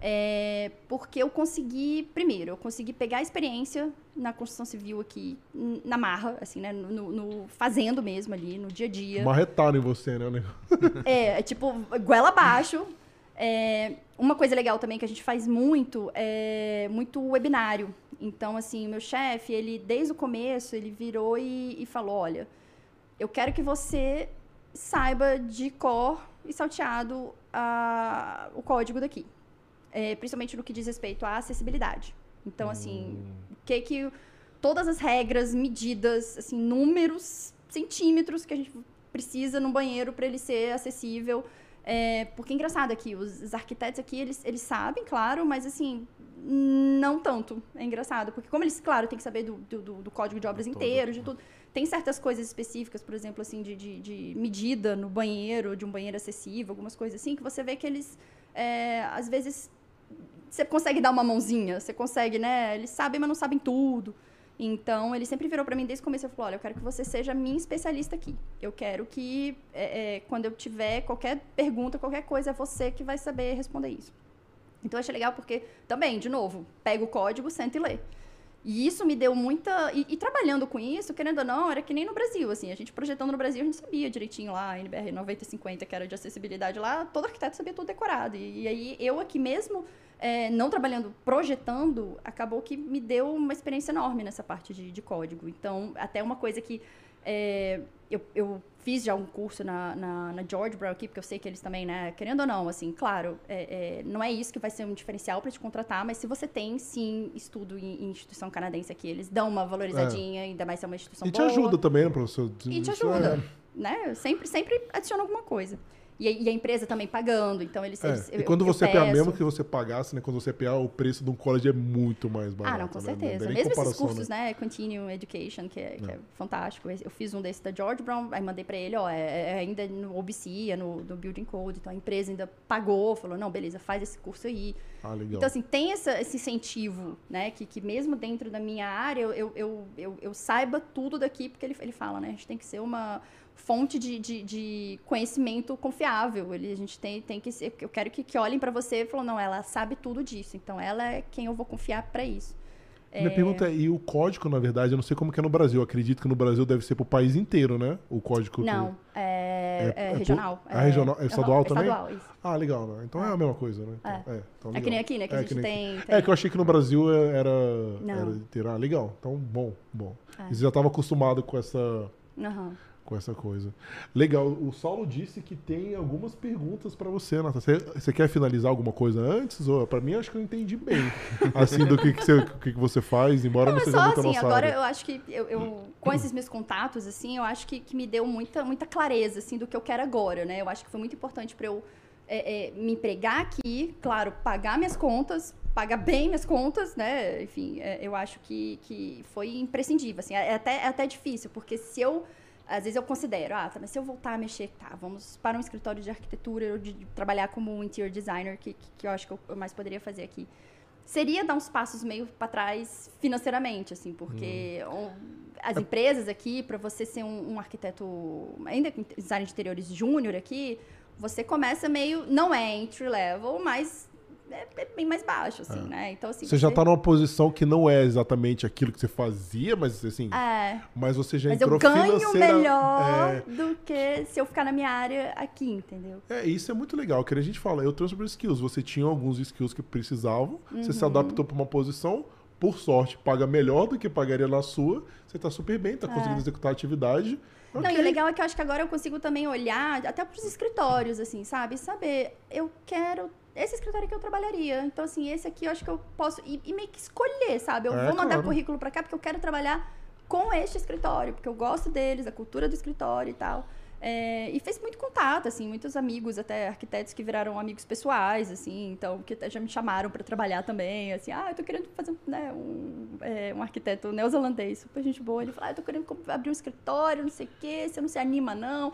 É, porque eu consegui, primeiro, eu consegui pegar a experiência na construção civil aqui, na marra, assim, né? No, no- fazendo mesmo ali, no dia a dia. Marretaram em você, né? É, é tipo, goela abaixo. É, uma coisa legal também que a gente faz muito é muito webinário. Então, assim, o meu chefe, ele, desde o começo, ele virou e, e falou: olha, eu quero que você saiba de cor e salteado a, o código daqui. É, principalmente no que diz respeito à acessibilidade. Então, assim, o que que todas as regras, medidas, assim, números, centímetros que a gente precisa no banheiro para ele ser acessível. É, porque é engraçado aqui, os, os arquitetos aqui, eles, eles sabem, claro, mas assim, não tanto. É engraçado, porque como eles, claro, tem que saber do, do, do- código de obras Todo, inteiro, de né? tudo. Tem certas coisas específicas, por exemplo, assim, de, de, de medida no banheiro, de um banheiro acessível, algumas coisas assim, que você vê que eles, é, às vezes, você consegue dar uma mãozinha, você consegue, né? Eles sabem, mas não sabem tudo. Então, ele sempre virou pra mim desde o começo e falou: Olha, eu quero que você seja minha especialista aqui. Eu quero que, é, é, quando eu tiver qualquer pergunta, qualquer coisa, é você que vai saber responder isso. Então, eu achei legal porque, também, de novo, pega o código, senta e lê. E isso me deu muita. E, e trabalhando com isso, querendo ou não, era que nem no Brasil, assim. A gente projetando no Brasil, a gente sabia direitinho lá, a NBR 9050, que era de acessibilidade lá, todo arquiteto sabia tudo decorado. E, e aí, eu aqui mesmo, é, não trabalhando, projetando, acabou que me deu uma experiência enorme nessa parte de, de código. Então, até uma coisa que é, eu, eu fiz já um curso na, na, na George Brown aqui, porque eu sei que eles também, né, querendo ou não, assim, claro, é, é, não é isso que vai ser um diferencial para te contratar, mas se você tem, sim, estudo em, em instituição canadense aqui, eles dão uma valorizadinha, ainda mais se é uma instituição E te boa. ajuda também, né, professor? E te ajuda, é- né? Sempre, sempre adiciona alguma coisa. E, a- empresa também pagando, então eles... É, eles- E eu- quando eu você é PA, mesmo que você pagasse, né? Quando você é PA, o preço de um college é muito mais barato. Ah, não, com né? certeza. Não Mesmo esses cursos, né? Continuing Education, que é, que é fantástico. Eu fiz um desse da George Brown, aí mandei pra ele, ó, é, é ainda no OBC, é no, no Building Code, então a empresa ainda pagou, falou, não, beleza, faz esse curso aí. Ah, legal. Então, assim, tem essa, esse incentivo, né? Que, que mesmo dentro da minha área, eu, eu, eu, eu, eu saiba tudo daqui, porque ele, ele fala, né? A gente tem que ser uma fonte de, de, de conhecimento confiável. Ele, a gente tem, tem que ser... Eu quero que, que olhem para você e falem, não, ela sabe tudo disso. Então, ela é quem eu vou confiar para isso. Minha pergunta é, e o código, na verdade, eu não sei como que é no Brasil. Eu acredito que no Brasil deve ser pro país inteiro, né? O código. que- Não, é, É- é é por- regional. Ah, regional- é estadual aham, também? estadual, isso. Ah, legal, né? Então é, a mesma coisa, né? Então, É. é, então É que nem aqui, né? Que É a que gente nem tem, É tem- que eu achei que no Brasil era, Não. era inteiro. Ah, legal. Então, bom, bom. É. Você já estava acostumado com essa, Aham. Com essa coisa. Legal. O Saulo disse que tem algumas perguntas para você, Nata. Você, você quer finalizar alguma coisa antes? Ou para mim, acho que eu entendi bem. *laughs* assim, do que, que, você, que, que você faz, embora não, Não, é seja só muito assim, nossa agora área. eu acho que eu, eu- com esses meus contatos, assim, eu acho que, que me deu muita, muita clareza, assim, do que eu quero agora, né? Eu acho que foi muito importante para eu é, é, me empregar aqui, claro, pagar minhas contas, pagar bem minhas contas, né? Enfim, é, eu acho que, que foi imprescindível, assim, é até, é até difícil, porque se eu às vezes eu considero, ah, tá, mas se eu voltar a mexer, tá, vamos para um escritório de arquitetura ou de, de trabalhar como interior designer, que, que, que eu acho que eu, mais poderia fazer aqui. Seria dar uns passos meio para trás financeiramente, assim, porque o- as empresas aqui, para você ser um, um arquiteto, ainda com design de interiores júnior aqui, você começa meio, não é entry level, mas é, é bem mais baixo, assim, né? Então, assim. Você já tá numa posição que não é exatamente aquilo que você fazia, mas assim. É, Mas você já mas eu entrou ganho financeira- melhor É, do que se eu ficar na minha área aqui, entendeu? É, isso é muito legal, que a gente fala, eu trouxe sobre skills. Você tinha alguns skills que precisavam, você se Uhum. adaptou para uma posição, por sorte, paga melhor do que pagaria na sua, você tá super bem, tá conseguindo É. executar a atividade. Não, e o legal é que eu acho que agora eu consigo também olhar até para os escritórios, assim, sabe? Saber, eu quero esse escritório que eu trabalharia. Então, assim, esse aqui eu acho que eu posso. E, e meio que escolher, sabe? Eu É, vou mandar claro. currículo para cá porque eu quero trabalhar com este escritório, porque eu gosto deles, da cultura do escritório e tal. É, e fez muito contato, assim, muitos amigos, até arquitetos que viraram amigos pessoais, assim, então, que até já me chamaram para trabalhar também, assim, ah, eu tô querendo fazer né, um, é, um arquiteto neozelandês, super gente boa, ele falou, ah, eu tô querendo abrir um escritório, não sei o quê, você não se anima, não.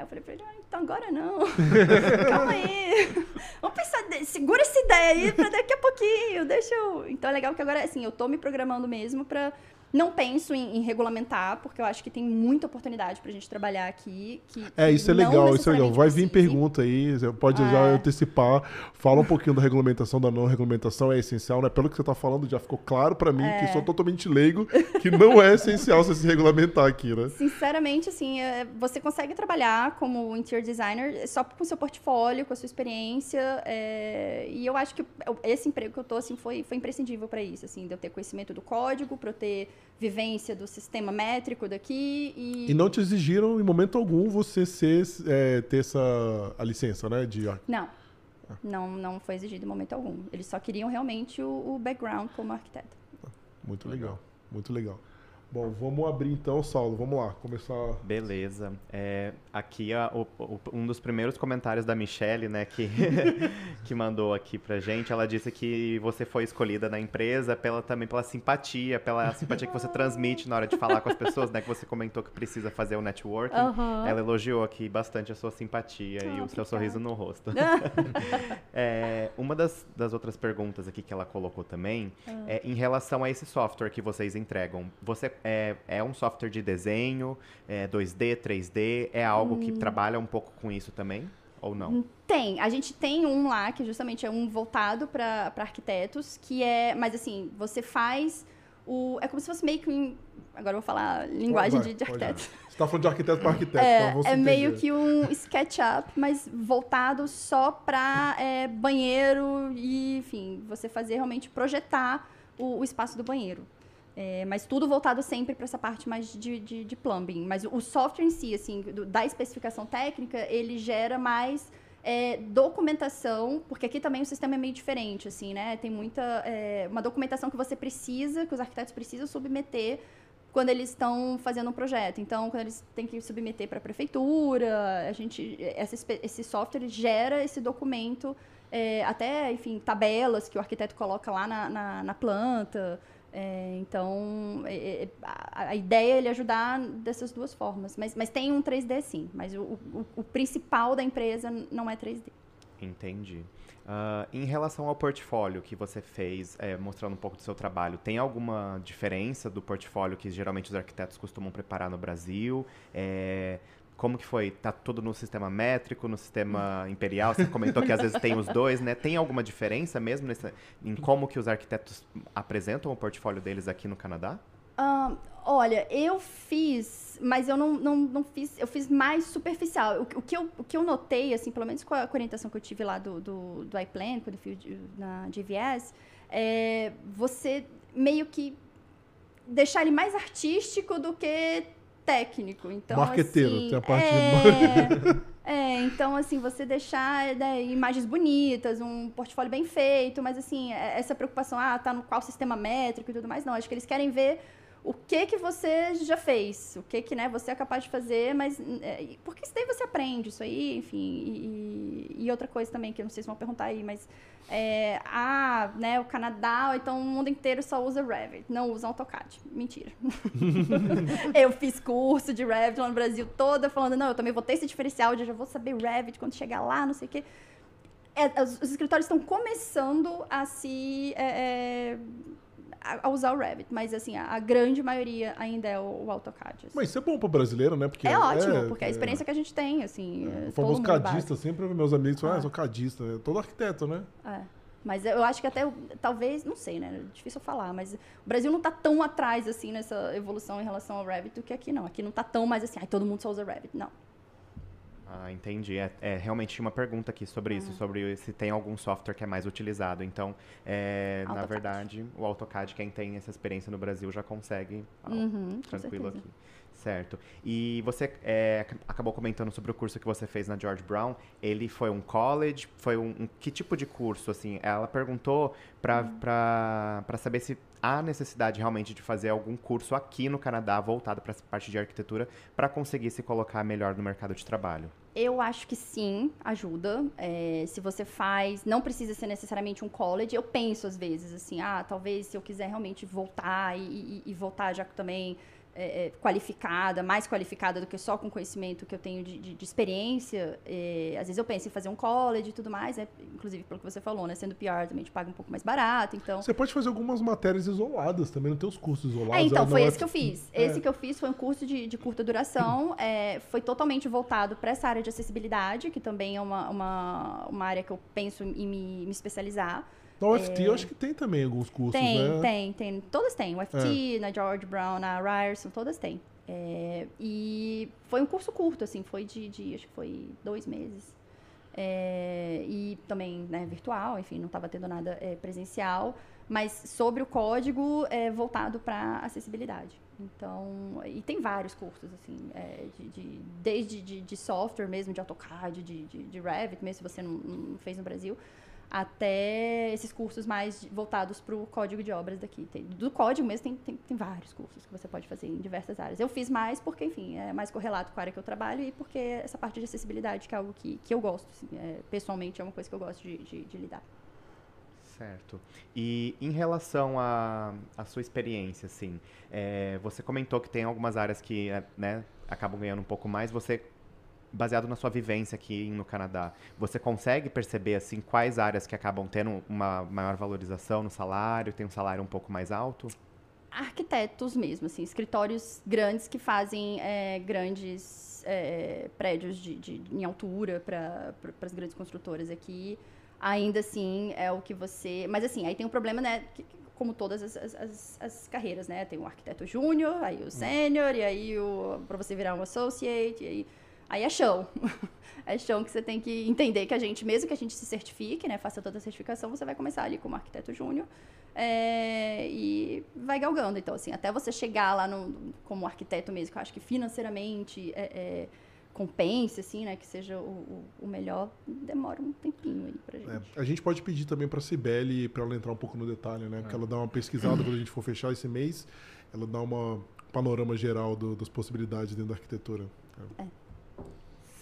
Aí eu falei pra ele, ah, então agora não. *laughs* Calma aí. Vamos pensar, segura essa ideia aí pra daqui a pouquinho, deixa eu... Então é legal que agora, assim, eu tô me programando mesmo pra... Não penso em, em regulamentar, porque eu acho que tem muita oportunidade pra gente trabalhar aqui. Que, É, isso é legal, isso é legal. Vai vir pergunta aí, você pode É. já antecipar. Fala um pouquinho da regulamentação, da não regulamentação, é essencial, né? Pelo que você tá falando, já ficou claro pra mim É. que sou totalmente leigo, que não é essencial você se regulamentar aqui, né? Sinceramente, assim, é, você consegue trabalhar como interior designer só com o seu portfólio, com a sua experiência. é, e eu acho que esse emprego que eu tô, assim, foi, foi imprescindível para isso, assim, de eu ter conhecimento do código, para eu ter vivência do sistema métrico daqui e... E não te exigiram em momento algum você ser, é, ter essa a licença, né? De Não. Não, não foi exigido em momento algum. Eles só queriam realmente o, o background como arquiteto. Muito legal, muito legal. Bom, vamos abrir então, Saulo. Vamos lá, começar. Beleza. É, aqui a- o- o- um dos primeiros comentários da Michelle, né, que, *laughs* que mandou aqui pra gente, ela disse que você foi escolhida na empresa pela, também pela simpatia, pela simpatia que você transmite na hora de falar com as pessoas, né, que você comentou que precisa fazer o networking. Aham. Ela elogiou aqui bastante a sua simpatia e Ah, o seu sorriso no rosto. *laughs* É, uma das, das outras perguntas aqui que ela colocou também Ah. é em relação a esse software que vocês entregam. Você é, é um software de desenho, é 2D, 3D? É algo que Hum. trabalha um pouco com isso também? Ou não? Tem. A gente tem um lá, que justamente é um voltado para arquitetos, que é. Mas assim, você faz o. É como se fosse meio que um. Agora eu vou falar linguagem Vai, de, de arquiteto. Você tá falando de arquiteto para arquiteto, então É, vamos é se meio que um SketchUp, mas voltado só para banheiro e, enfim, você fazer realmente projetar o, o espaço do banheiro. É, mas tudo voltado sempre para essa parte mais de, de, de plumbing. Mas o software em si, assim, do- da especificação técnica, ele gera mais é, documentação, porque aqui também o sistema é meio diferente, assim, né? Tem muita é, uma documentação que você precisa, que os arquitetos precisam submeter quando eles estão fazendo um projeto. Então, quando eles têm que submeter para a prefeitura, a gente, essa esse software gera esse documento, é, até, enfim, tabelas que o arquiteto coloca lá na, na, na planta. É, então, é, é, a, a ideia é ele ajudar dessas duas formas. Mas, mas tem um 3D sim, mas o, o, o principal da empresa não é 3D. Entendi. Ah, em relação ao portfólio que você fez, é, mostrando um pouco do seu trabalho, tem alguma diferença do portfólio que geralmente os arquitetos costumam preparar no Brasil? É, como que foi? Tá tudo no sistema métrico, no sistema imperial? Você comentou que às vezes tem os dois, né? Tem alguma diferença mesmo nesse- em como que os arquitetos apresentam o portfólio deles aqui no Canadá? Ahn, olha, eu fiz, mas eu não, não, não fiz, eu fiz mais superficial. O, que- o que eu, o que eu notei, assim, pelo menos com a, orientação que eu tive lá do, do, do iPlan, quando eu fui na GVS, é você meio que deixar ele mais artístico do que técnico. Então, Marqueteiro, assim, tem a parte é, é, então, assim, você deixar né, imagens bonitas, um portfólio bem feito, mas, assim, é- essa preocupação, ah, tá no qual sistema métrico e tudo mais, não. Acho que eles querem ver o que que você já fez, o que que, né, você é capaz de fazer, mas... é, porque isso daí você aprende, isso aí, enfim. E, e- outra coisa também, que eu não sei se vão perguntar aí, mas... é, ah, né, o Canadá, então o mundo inteiro só usa Revit, não usa AutoCAD. Mentira. *laughs* eu fiz curso de Revit lá no Brasil toda, falando, não, eu também vou ter esse diferencial, eu já vou saber Revit quando chegar lá, não sei o quê. É, os, os escritórios estão começando a se... é, é, a, a usar o Revit, mas assim, a, a grande maioria ainda é o, o AutoCAD. assim. Mas isso é bom para brasileiro, né? Porque é ótimo, porque é a experiência que a gente tem, assim. É, é, o famoso mundo cadista, sempre meus amigos falam, ah, sou cadista, todo arquiteto, né? É. Mas eu acho que até, talvez, não sei, né? É difícil falar, mas o Brasil não tá tão atrás, assim, nessa evolução em relação ao Revit do que aqui, não. Aqui não tá tão mais assim, ai, todo mundo só usa Revit. Não. Ah, entendi. É, é, realmente tinha uma pergunta aqui sobre isso, sobre se tem algum software que é mais utilizado. Então, é, na verdade, o AutoCAD, quem tem essa experiência no Brasil já consegue ah, Uhum, tranquilo aqui. Certo. E você é, ac- acabou comentando sobre o curso que você fez na George Brown. Ele foi um college? Foi um, um- que tipo de curso? Assim, ela perguntou para saber se há necessidade realmente de fazer algum curso aqui no Canadá voltado para essa parte de arquitetura para conseguir se colocar melhor no mercado de trabalho. Eu acho que sim, ajuda. É, se você faz, não precisa ser necessariamente um college. Eu penso às vezes assim, ah, talvez se eu quiser realmente voltar e, e- e voltar já também é, é, qualificada, mais qualificada do que só com conhecimento que eu tenho de, de- de experiência. é, às vezes eu penso em fazer um college e tudo mais, né? inclusive pelo que você falou, né? Sendo PR também te paga um pouco mais barato, então. Você pode fazer algumas matérias isoladas também, não tem os cursos isolados. É, então, não foi é- esse que eu fiz. É. Esse que eu fiz foi um curso de, de curta duração. é, foi totalmente voltado para essa área de acessibilidade, que também é uma, uma, uma área que eu penso em me, me especializar. Na UFT eu acho que tem também alguns cursos, tem, né? tem, tem. Todas têm. O FT, na George Brown, na Ryerson, todas têm. É, e foi um curso curto, assim, foi de, de acho que foi dois meses. É, e também né, virtual, enfim, não estava tendo nada é, presencial, mas sobre o código é, voltado para acessibilidade. Então, e tem vários cursos, assim, é, de, de- desde de, de software mesmo, de AutoCAD, de, de, de Revit, mesmo se você não, não fez no Brasil, até esses cursos mais voltados para o código de obras daqui. Tem- do código mesmo tem, tem, tem vários cursos que você pode fazer em diversas áreas. Eu fiz mais porque, enfim, é mais correlato com a área que eu trabalho e porque essa parte de acessibilidade que é algo que, que eu gosto. assim, é, pessoalmente é uma coisa que eu gosto de, de, de lidar. Certo. E em relação à à sua experiência, assim, é, você comentou que tem algumas áreas que é, né, acabam ganhando um pouco mais. Você, baseado na sua vivência aqui no Canadá, você consegue perceber assim quais áreas que acabam tendo uma maior valorização no salário, tem um salário um pouco mais alto? arquitetos mesmo, assim, escritórios grandes que fazem é, grandes é, prédios de, de- em altura para as grandes construtoras aqui. Ainda assim, é o que você. Mas assim, aí tem um problema, né? que- como todas as, as- as- as carreiras, né? Tem o arquiteto júnior, aí o sênior, e aí o. para você virar um associate, e aí. Aí é chão. *laughs* é chão que você tem que entender que a gente, mesmo que a gente se certifique, né? Faça toda a certificação, você vai começar ali como arquiteto júnior. É, e vai galgando. Então, assim, até você chegar lá no, como arquiteto mesmo, que eu acho que financeiramente é, é, compense, assim, né? Que seja o, o- melhor, demora um tempinho aí pra gente. É, a gente pode pedir também para a Cibele para ela entrar um pouco no detalhe, né? É. Porque ela dá uma pesquisada *coughs* quando a gente for fechar esse mês, ela dá uma um panorama geral do- das possibilidades dentro da arquitetura.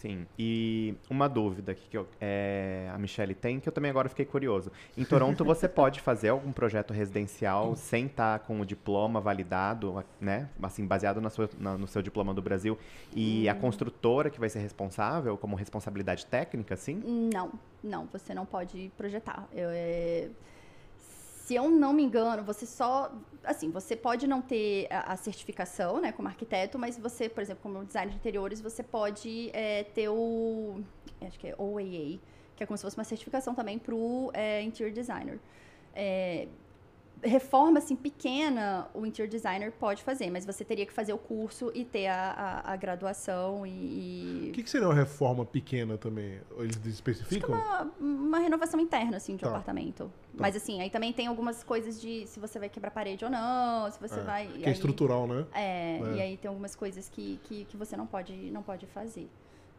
Sim. E uma dúvida que eu- é, a Michelle tem, que eu também agora fiquei curioso. Em Toronto, você *laughs* pode fazer algum projeto residencial sem estar com o diploma validado, né? Assim, baseado na sua- na- no seu diploma do Brasil. E a construtora que vai ser responsável, como responsabilidade técnica, sim? Não, não, você não pode projetar. Eu, é, Se eu não me engano, você só. Assim, você pode não ter a, a certificação, né, como arquiteto, mas você, por exemplo, como designer de interiores, você pode é, ter o. Acho que é OAA, que é como se fosse uma certificação também para o interior designer. É, reforma assim pequena o interior designer pode fazer, mas você teria que fazer o curso e ter a, a- a graduação e, O que, que seria uma reforma pequena também? Eles que é especificam? uma, uma renovação interna, assim, de um Tá. apartamento. Mas, assim, aí também tem algumas coisas de se você vai quebrar parede ou não, se você É, vai... que é aí- estrutural, né? É, É. e aí tem algumas coisas que, que, que você não pode, não pode fazer.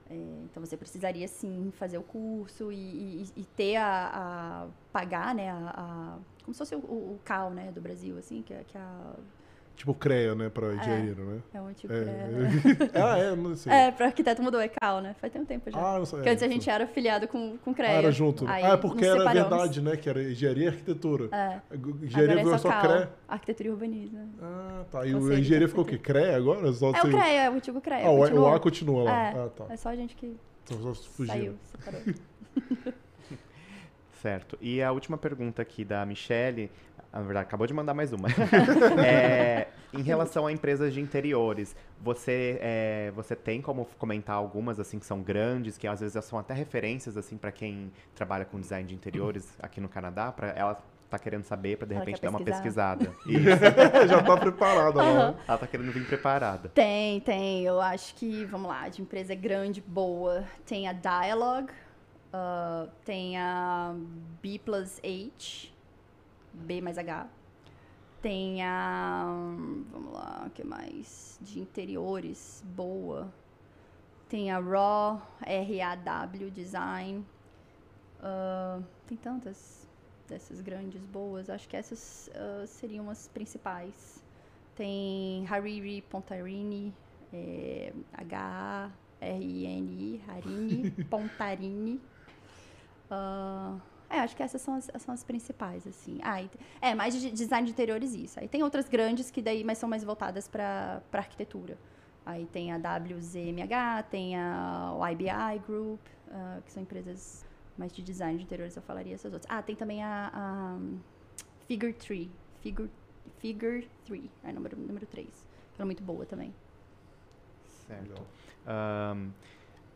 É, então, você precisaria, sim, fazer o curso e, e- e ter a, a- pagar, né, a, a- como se fosse o, o, o CAL, né, do Brasil, assim, que, é- que é, a- Tipo CREA, né? Para engenheiro, né? é um tipo... É, É, é. *laughs* ah, é, não sei. é para arquiteto mudou, é CAL, né? Faz tem um tempo já. Ah, não sei. Porque antes a é, gente era afiliado com, com Ah, CREA. era junto. Aí ah, é porque era separamos. verdade, né? Que era engenharia e arquitetura. É. Engenharia Agora virou é só só CRE. CAL, arquitetura e urbanismo. Ah, tá. E o engenharia ficou o quê? arquitetura. CRE agora? Só É o CREA, é o antigo CREA. Ah, o, o A continua lá. É, Ah, tá. é só a gente que Então só fugiu. saiu, separou. *laughs* Certo. E a última pergunta aqui da Michelle, *laughs* na verdade, acabou de mandar mais uma. *laughs* É, em relação a empresas de interiores, você, é, você tem como comentar algumas assim que são grandes, que às vezes são até referências assim para quem trabalha com design de interiores *clears throat* aqui no Canadá, para ela tá querendo saber pra de Ela repente dar uma pesquisada. *laughs* Isso. Já tá preparada lá. Ela tá querendo vir preparada. Tem, tem. Eu acho que, vamos lá, de empresa grande, boa. Tem a Dialogue, ah, tem a B plus H, B mais H. Tem a. Vamos lá, o que mais? De interiores, boa. Tem a Raw, R-A-W Design. Ah, tem tantas dessas grandes, boas. Acho que essas ah, seriam as principais. Tem Hariri Pontarini, é, H-A-R-I-N-I, Harini *laughs* Pontarini. Ah, é, acho que essas são as, são as principais, assim. Ah, é, mais de design de interiores isso. Aí tem outras grandes que daí mas são mais voltadas para arquitetura. Aí tem a WZMH, tem a IBI Group, ah, que são empresas mais de design de interiores, eu falaria essas outras. Ah, tem também a, a Figure 3, Figure, Figure 3, é número, número 3, que é muito boa também. Certo. Ahn,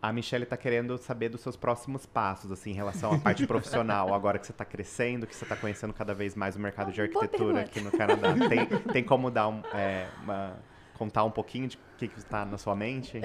a Michelle tá querendo saber dos seus próximos passos, assim, em relação à parte profissional, agora que você tá crescendo, que você tá conhecendo cada vez mais o mercado de arquitetura aqui no Canadá. Tem, tem como dar um, é, uma- contar um pouquinho de o que, que está na sua mente? *laughs*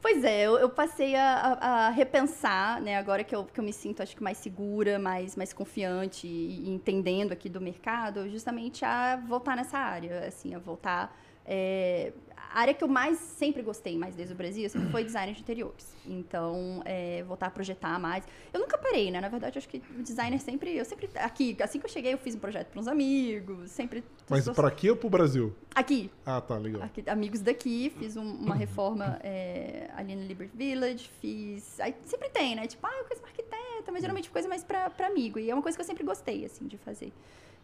Pois é, eu, eu passei a, a- a repensar, né, agora que eu, que eu me sinto, acho que mais segura, mais, mais confiante e, e entendendo aqui do mercado, justamente a voltar nessa área, assim, a voltar... é, a área que eu mais sempre gostei, mais desde o Brasil, sempre foi design de interiores. Então, é, voltar a projetar mais. Eu nunca parei, né? Na verdade, acho que o designer sempre... Eu sempre... Aqui, assim que eu cheguei, eu fiz um projeto para uns amigos, sempre... Mas pra aqui ou pro Brasil? Aqui, Ah, tá, legal. aqui, amigos daqui, fiz um- uma *clears throat* reforma é, ali no Liberty Village, fiz. Aí sempre tem, né? Tipo, ah, eu conheço uma arquiteta, mas geralmente coisa mais pra amigo. E é uma coisa que eu sempre gostei, assim, de fazer.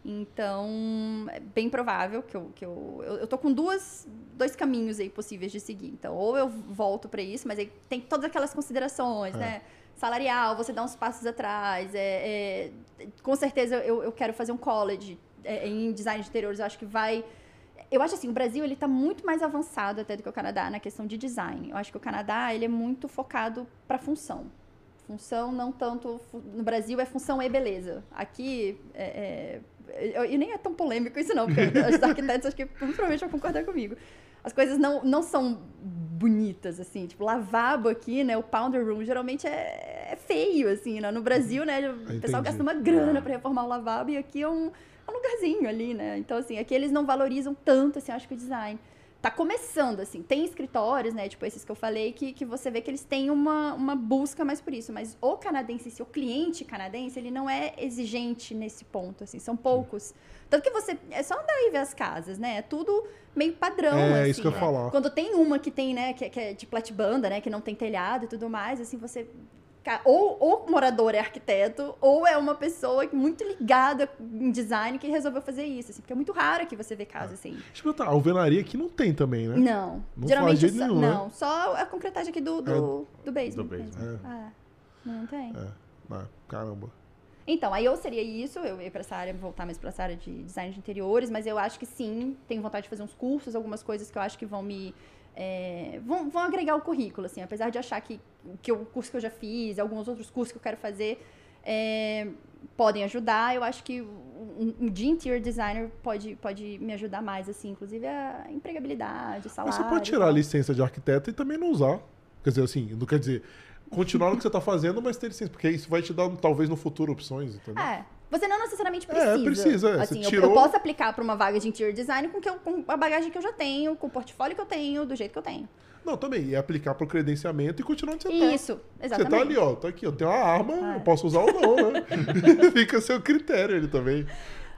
Então, é bem provável que eu. Que eu, eu, eu tô com duas, dois caminhos aí possíveis de seguir. Então, ou eu volto pra isso, mas aí tem todas aquelas considerações, É. né? Salarial, você dá uns passos atrás. É, é, com certeza eu, eu quero fazer um college é, em design de interiores. Eu acho que vai. Eu acho assim, o Brasil ele tá muito mais avançado até do que o Canadá na questão de design. Eu acho que o Canadá ele é muito focado para função. Função não tanto no Brasil é função e beleza. Aqui é, é, e nem é tão polêmico isso não, porque os arquitetos acho que provavelmente vão concordar comigo. As coisas não, não são bonitas, assim, tipo, lavabo aqui, né, o powder room, geralmente é, é feio, assim, né? no Brasil, né, o pessoal entendi. gasta uma grana para reformar o lavabo e aqui é um, é um lugarzinho ali, né, então, assim, aqui eles não valorizam tanto, assim, acho que o design tá começando, assim, tem escritórios, né, tipo esses que eu falei, que, que você vê que eles têm uma, uma busca mais por isso, mas o canadense, si, o cliente canadense, ele não é exigente nesse ponto, assim, são poucos. Tanto que você, é só andar e ver as casas, né, é tudo meio padrão, É, assim, isso que eu né? falar. Quando tem uma que tem, né, que, é- que é de platibanda, né, que não tem telhado e tudo mais, assim, você... Ou, ou o morador é arquiteto, ou é uma pessoa muito ligada em design que resolveu fazer isso, assim, porque é muito raro que você vê casa assim. Deixa eu perguntar, a alvenaria aqui não tem também, né? Não. Não Geralmente só, nenhum, né? não, só a concretagem aqui do, do, do basement. do basement. É. Não tem. É. Ah, caramba. Então, aí eu seria isso, eu ia pra essa área, voltar mais pra essa área de design de interiores, mas eu acho que sim, tenho vontade de fazer uns cursos, algumas coisas que eu acho que vão me. É, vão, vão agregar o currículo, assim, apesar de achar que, que o curso que eu já fiz, alguns outros cursos que eu quero fazer, é, podem ajudar. Eu acho que um, um de interior designer pode, pode me ajudar mais, assim, inclusive a empregabilidade, Mas salário. você pode tirar a licença de arquiteto e também não usar. Quer dizer, assim, não quer dizer continuar no que você tá fazendo, mas ter licença, porque isso vai te dar, talvez, no futuro opções, entendeu? É. Você não necessariamente É, precisa. precisa, é. Você Assim, eu- eu, tirou- posso aplicar para uma vaga de interior design com, que eu- com a bagagem que eu já tenho, com o portfólio que eu tenho, do jeito que eu tenho. Não, também. E aplicar pro credenciamento e continuar onde você tá. Isso, Você exatamente. tá ali, ó. Tô aqui, eu tenho uma arma, É. eu posso usar ou não, né? *laughs* *laughs* Fica a seu critério ele também.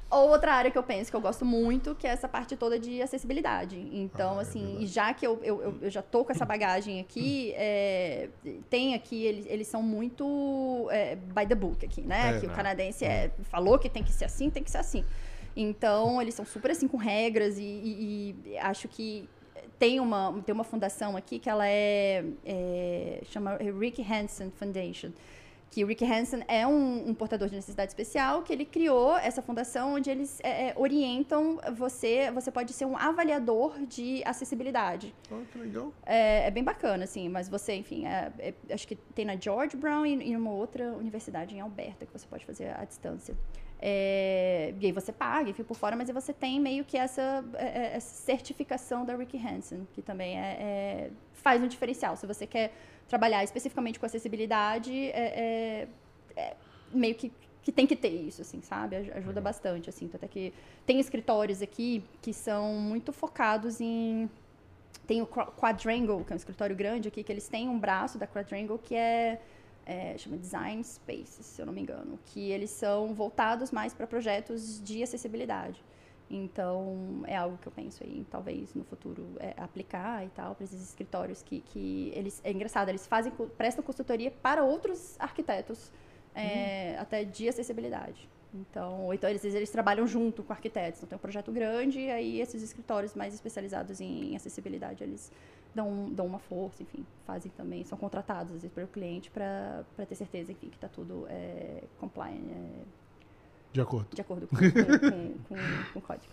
Ou outra área que eu penso que eu gosto muito, que é essa parte toda de acessibilidade. Então, Ah, é assim, e já que eu, eu, eu- já tô com essa bagagem aqui, *coughs* é, tem aqui, eles, eles são muito é, by the book aqui, né? É, que o né? canadense é, falou que tem que ser assim, tem que ser assim. Então, eles são super assim com regras e, e- e acho que tem uma, tem uma fundação aqui que ela é, é chama Rick Hansen Foundation que o Rick Hansen é um, um, portador de necessidade especial, que ele criou essa fundação onde eles é, é, orientam você, você pode ser um avaliador de acessibilidade. Oh, que legal. É, é bem bacana, assim, mas você, enfim, é, é, acho que tem na George Brown e, e uma outra universidade em Alberta que você pode fazer à distância. É, e aí você paga, enfim, por fora, mas aí você tem meio que essa, essa certificação da Rick Hansen, que também é, faz um diferencial. Se você quer trabalhar especificamente com acessibilidade, é, é, é, meio que, que tem que ter isso, assim, sabe? Ajuda bastante, assim. Até que tem escritórios aqui que são muito focados em... Tem o Quadrangle, que é um escritório grande aqui, que eles têm um braço da Quadrangle que é, é chama Design Spaces, se eu não me engano, que eles são voltados mais para projetos de acessibilidade. Então, é algo que eu penso aí, talvez no futuro é, aplicar e tal, para esses escritórios que, que eles. É engraçado, eles fazem, prestam consultoria para outros arquitetos, é, hum. até de acessibilidade. Então, então eles, eles trabalham junto com arquitetos. Então, tem um projeto grande, e aí esses escritórios mais especializados em, em acessibilidade, eles dão, dão uma força, enfim, fazem também, são contratados às vezes pelo cliente para ter certeza, enfim, que está tudo é, compliant, é, de acordo. De acordo com, com, com, com o código.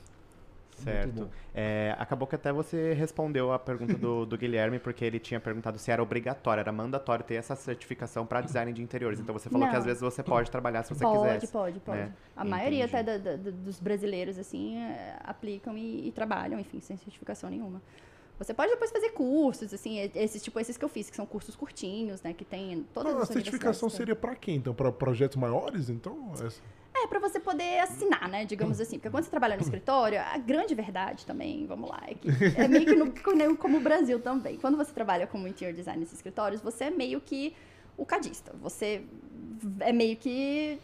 Certo. É, acabou que até você respondeu a pergunta do, do, Guilherme, porque ele tinha perguntado se era obrigatório, era mandatório ter essa certificação para design de interiores. Então você falou Não. que às vezes você pode trabalhar se você pode, quiser. Pode, pode, né? A Entendi. maioria até da, da, dos brasileiros, assim, é, aplicam e, e, trabalham, enfim, sem certificação nenhuma. Você pode depois fazer cursos, assim, esses tipo esses que eu fiz, que são cursos curtinhos, né, que tem todas Não, as A certificação seria para quem? Então, para projetos maiores, então? Essa... É, para você poder assinar, né? Digamos assim. Porque quando você trabalha no escritório, a grande verdade também, vamos lá, é que é meio que no, *laughs* como o Brasil também. Quando você trabalha como interior design nesses escritórios, você é meio que o cadista. Você é meio que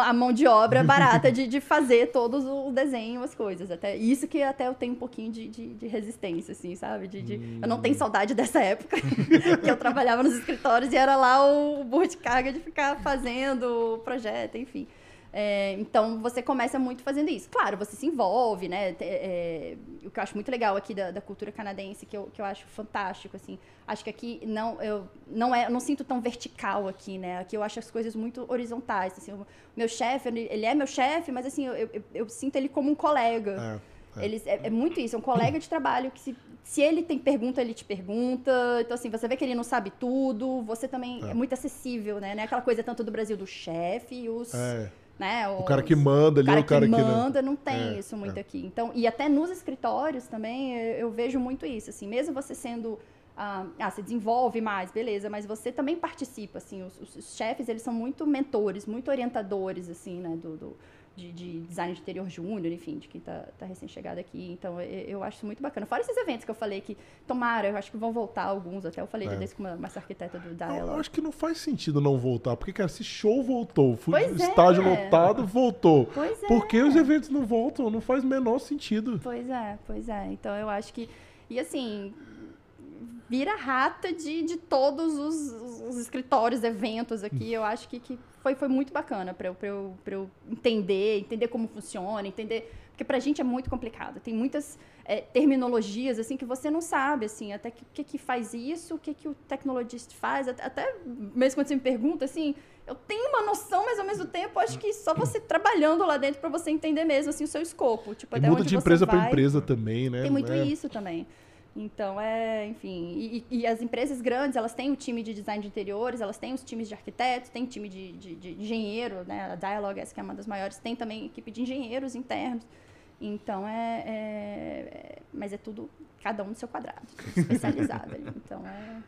a mão de obra *laughs* barata de, de fazer todos o desenho, as coisas. Até isso que até eu tenho um pouquinho de, de, de resistência, assim, sabe? De, de hum. Eu não tenho hum. saudade dessa época *laughs* que eu trabalhava nos escritórios e era lá o burro de carga de ficar fazendo o projeto, enfim. É, então, você começa muito fazendo isso. Claro, você se envolve, né? É, o que eu acho muito legal aqui da, da, cultura canadense, que eu, que eu acho fantástico, assim. Acho que aqui não, eu não, é, eu não sinto tão vertical aqui, né? Aqui eu acho as coisas muito horizontais. Assim, o meu chefe, ele é meu chefe, mas assim, eu, eu, eu, sinto ele como um colega. É, é. Eles, é, é, muito isso, é um colega de trabalho que se, se ele tem pergunta, ele te pergunta. Então, assim, você vê que ele não sabe tudo, você também é, é muito acessível, né? Não é aquela coisa tanto do Brasil do chefe e os Né? o cara que manda ali, o cara, o cara que, que manda, não, não tem é, isso muito é. aqui. Então, e até nos escritórios também eu, eu, vejo muito isso, assim, mesmo você sendo ah, ah, você desenvolve mais, beleza, mas você também participa, assim, os, os, os chefes, eles são muito mentores, muito orientadores, assim, né, do, do de, de, design de interior júnior, enfim, de quem está tá, recém-chegado aqui. Então, eu, eu, acho isso muito bacana. Fora esses eventos que eu falei que, tomara, eu acho que vão voltar alguns, até eu falei é. desse com uma, uma arquiteta do Dialog. Eu acho que não faz sentido não voltar, porque, cara, esse show voltou, fui pois estágio é. lotado, voltou. Pois é. Por que os eventos não voltam? Não faz o menor sentido. Pois é, pois é. Então, eu acho que... E assim, vira rata de, de todos os, os escritórios, eventos aqui. Eu acho que, que foi, foi muito bacana para eu, eu, eu entender, entender como funciona, entender. Porque para a gente é muito complicado. Tem muitas é, terminologias assim que você não sabe, assim, até o que, que, que, faz isso, o que, que o tecnologista faz. Até, até mesmo quando você me pergunta, assim, eu tenho uma noção, mas ao mesmo tempo acho que só você trabalhando lá dentro para você entender mesmo assim, o seu escopo. Tipo, até muda de empresa para empresa também, né? Tem muito é. isso também. Então, é, enfim, e, e, as empresas grandes, elas têm o time de design de interiores, elas têm os times de arquitetos, tem time de, de, de engenheiro, né? A Dialog, essa que é uma das maiores, tem também equipe de engenheiros internos. Então, é, é, é mas é tudo, cada um no seu quadrado, especializado ali. *laughs* Então, é...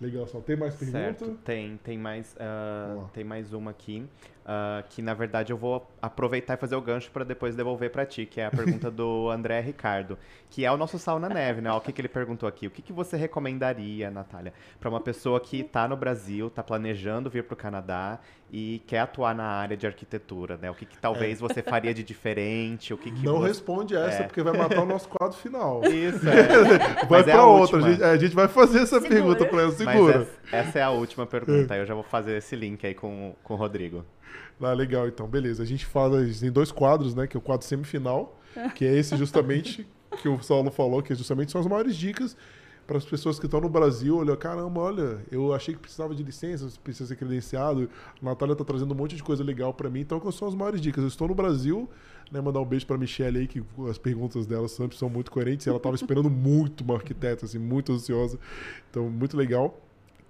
Legal, só tem mais perguntas? Certo, tem, tem mais, uh, tem mais uma aqui. Uh, que na verdade eu vou aproveitar e fazer o gancho para depois devolver para ti, que é a pergunta do *laughs* André Ricardo, que é o nosso sal na neve, né? O que, que ele perguntou aqui? O que, que você recomendaria, Natália, para uma pessoa que está no Brasil, está planejando vir para o Canadá e quer atuar na área de arquitetura, né? O que, que talvez é. você faria de diferente? O que, que Não você... responde essa, é. porque vai matar o nosso quadro final. *laughs* Isso, é. *laughs* Vai para é outra. A gente, a gente, vai fazer essa segura. pergunta para ela, segura. Essa, essa, é a última pergunta, aí eu já vou fazer esse link aí com, com o Rodrigo. Ah, legal, então, beleza. A gente fala em dois quadros, né? Que é o quadro semifinal, que é esse justamente *laughs* que o Saulo falou, que justamente são as maiores dicas. para as pessoas que estão no Brasil, olha, caramba, olha, eu achei que precisava de licença, precisa ser credenciado. A Natália está trazendo um monte de coisa legal para mim. Então, quais são as maiores dicas? Eu estou no Brasil, né, mandar um beijo para Michelle aí, que as perguntas dela sempre são muito coerentes. Ela estava esperando muito uma arquiteta, assim, muito ansiosa. Então, muito legal.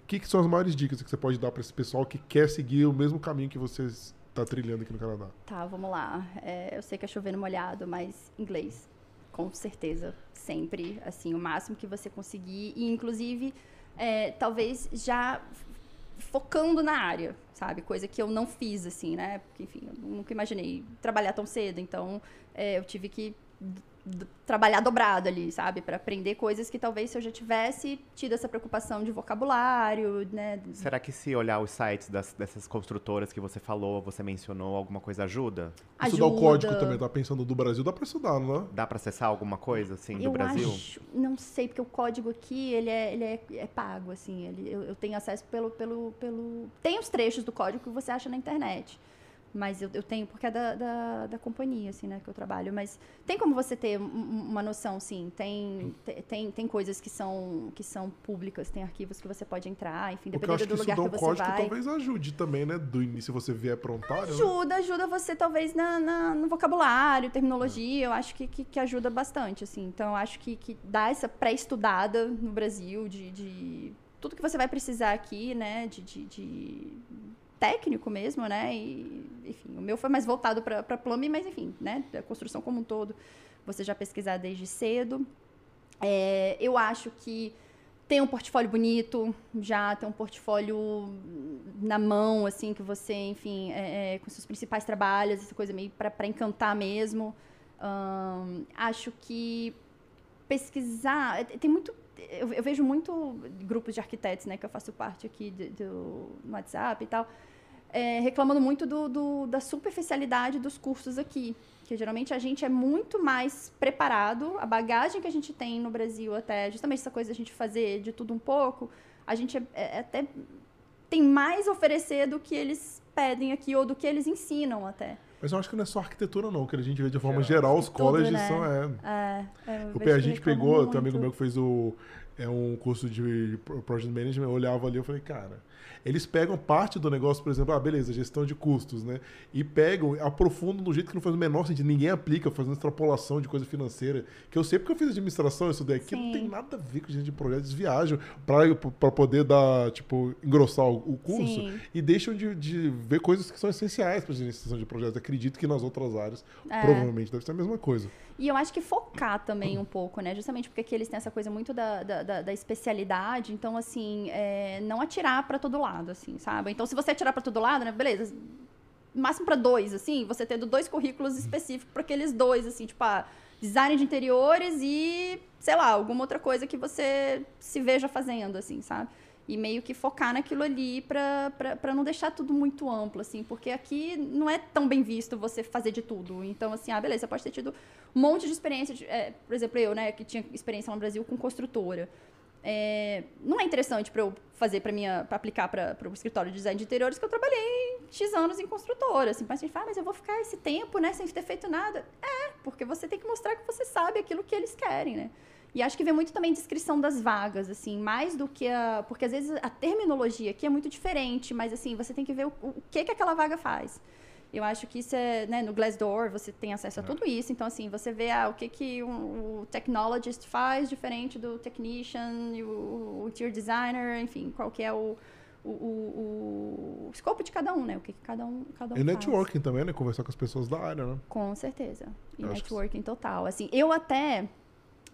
O que, que são as maiores dicas que você pode dar para esse pessoal que quer seguir o mesmo caminho que você está trilhando aqui no Canadá? Tá, vamos lá. É, eu sei que é chovendo molhado, mas inglês com certeza, sempre, assim, o máximo que você conseguir. E, inclusive, é, talvez já focando na área, sabe? Coisa que eu não fiz, assim, né? Porque, enfim, eu nunca imaginei trabalhar tão cedo. Então, é, eu tive que trabalhar dobrado ali, sabe? Para aprender coisas que talvez se eu já tivesse tido essa preocupação de vocabulário, né? Será que se olhar os sites das, dessas construtoras que você falou, você mencionou, alguma coisa ajuda? ajuda. Estudar o código também, tá pensando do Brasil, dá para estudar, não é? Dá para acessar alguma coisa, assim, do eu Brasil? Acho, não sei, porque o código aqui, ele é, ele é, é pago, assim, ele, eu, eu tenho acesso pelo, pelo, pelo... Tem os trechos do código que você acha na internet. Mas eu, eu tenho, porque é da, da, da, companhia, assim, né, que eu trabalho. Mas tem como você ter uma noção, sim. Tem, tem, tem coisas que são, que são públicas, tem arquivos que você pode entrar, enfim, dependendo do lugar que, você código vai. talvez ajude também, né? Do início, se você vier prontário. Né? Ajuda, né? ajuda você, talvez, na, na, no vocabulário, terminologia. É. Eu acho que, que, que, ajuda bastante, assim. Então, eu acho que, que dá essa pré-estudada no Brasil de, de tudo que você vai precisar aqui, né? de, de, de técnico mesmo, né? E, enfim, o meu foi mais voltado para plumbing, mas enfim, né? A construção como um todo, você já pesquisar desde cedo. É, eu acho que tem um portfólio bonito, já tem um portfólio na mão, assim, que você, enfim, é, é, com seus principais trabalhos, essa coisa meio para encantar mesmo. acho que pesquisar. Tem muito eu, eu, vejo muito grupos de arquitetos, né, que eu faço parte aqui do, do WhatsApp e tal, é, reclamando muito do, do, da superficialidade dos cursos aqui. Que geralmente a gente é muito mais preparado, a bagagem que a gente tem no Brasil, até justamente essa coisa da gente fazer de tudo um pouco, a gente é, é, até tem mais a oferecer do que eles pedem aqui, ou do que eles ensinam até. Mas eu acho que não é só arquitetura, não. Que a gente vê de forma geral, geral os colleges né? são. É, é, é o a gente pegou, tem um amigo meu que fez o, é um curso de Project Management, eu olhava ali e falei, cara, eles pegam parte do negócio, por exemplo, ah, beleza, gestão de custos, né? E pegam, aprofundam do jeito que não faz o menor sentido. Ninguém aplica, fazendo extrapolação de coisa financeira. Que eu sei porque eu fiz administração, isso daqui não tem nada a ver com gente de projetos. Eles viajam para poder dar, tipo, engrossar o, o curso Sim. e deixam de, de, ver coisas que são essenciais para a administração de projetos. Acredito que nas outras áreas é. provavelmente deve ser a mesma coisa. E eu acho que focar também um pouco, né? Justamente porque aqui eles têm essa coisa muito da, da, da, da especialidade. Então, assim, é, não atirar para todo lado, assim, sabe? Então, se você atirar para todo lado, né? Beleza. Máximo para dois, assim, você tendo dois currículos específicos para aqueles dois, assim, tipo, ah, design de interiores e, sei lá, alguma outra coisa que você se veja fazendo, assim, sabe? E meio que focar naquilo ali para não deixar tudo muito amplo, assim, porque aqui não é tão bem visto você fazer de tudo. Então, assim, ah, beleza, pode ter tido um monte de experiência, de, é, por exemplo, eu, né, que tinha experiência no Brasil com construtora. É, não é interessante para eu fazer para minha para aplicar para o escritório de design de interiores que eu trabalhei x anos em construtora assim mas a gente fala ah, mas eu vou ficar esse tempo né sem ter feito nada é porque você tem que mostrar que você sabe aquilo que eles querem né e acho que vem muito também descrição das vagas, assim, mais do que a. Porque às vezes a terminologia aqui é muito diferente, mas assim, você tem que ver o, o que, que aquela vaga faz. Eu acho que isso é, né, no Glassdoor você tem acesso a é. tudo isso. Então, assim, você vê ah, o que, que um, o technologist faz diferente do technician, o, o interior designer, enfim, qual que é o, o, o, o, escopo de cada um, né? O que, que cada um, cada um E networking também, né? Conversar com as pessoas da área, né? Com certeza. E eu networking total. Assim, eu até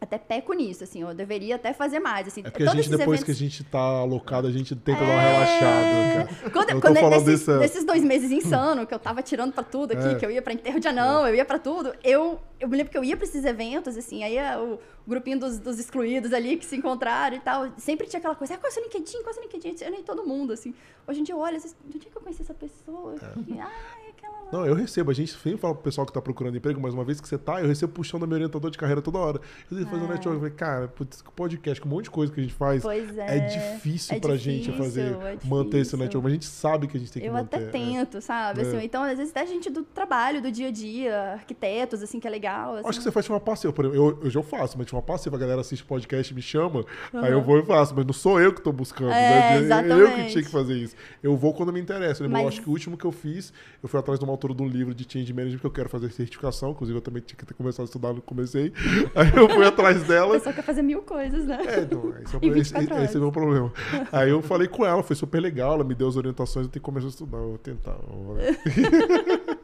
até peco nisso, assim, eu deveria até fazer mais, assim. É porque a gente, depois eventos... que a gente tá alocado, a gente tenta é... dar uma relaxada, cara. Quando, eu quando desses, dessa... desses dois meses insano, que eu tava tirando pra tudo aqui, é. que eu ia pra enterro de anão, é. eu ia pra tudo, eu, eu me lembro que eu ia pra esses eventos, assim, aí o, grupinho dos, dos, excluídos ali que se encontraram e tal, sempre tinha aquela coisa, ah, qual é o seu LinkedIn, qual é o seu LinkedIn? Eu nem todo mundo, assim. Hoje em dia eu olho, assim, de onde é que eu conheci essa pessoa? É. Ah, é aquela lá. Não, eu recebo, a gente sempre fala pro pessoal que tá procurando emprego, mas uma vez que você tá, eu recebo puxão da meu orientador de carreira toda hora. Eu digo, fazer um network. Eu falei, cara, putz, podcast, com um monte de coisa que a gente faz, Pois é. é, difícil é pra gente difícil, fazer, é manter esse network. Mas a gente sabe que a gente tem que Eu manter. até é. tento, sabe? É. Assim, então, às vezes, até gente do trabalho, do dia a dia, arquitetos, assim, que é legal. Acho assim. que você faz uma passeio. Por exemplo, eu, eu já faço, mas uma passeio, a galera assiste podcast e me chama, aí eu vou e faço, mas não sou eu que tô buscando, É, né? Eu que exatamente. tinha que fazer isso. Eu vou quando me interessa. Eu lembro, eu Mas- acho que o último que eu fiz, eu fui atrás de uma autora de um livro de Change Management que eu quero fazer certificação, inclusive eu também tinha que ter começado a estudar, não comecei. *laughs* Aí eu fui atrás dela. pessoa quer fazer mil coisas, né? É, não, esse, é o, *laughs* esse, 24 esse é o meu problema. Aí eu falei com ela, foi super legal, ela me deu as orientações, eu tenho que começar a estudar, eu vou tentar. vou- *laughs*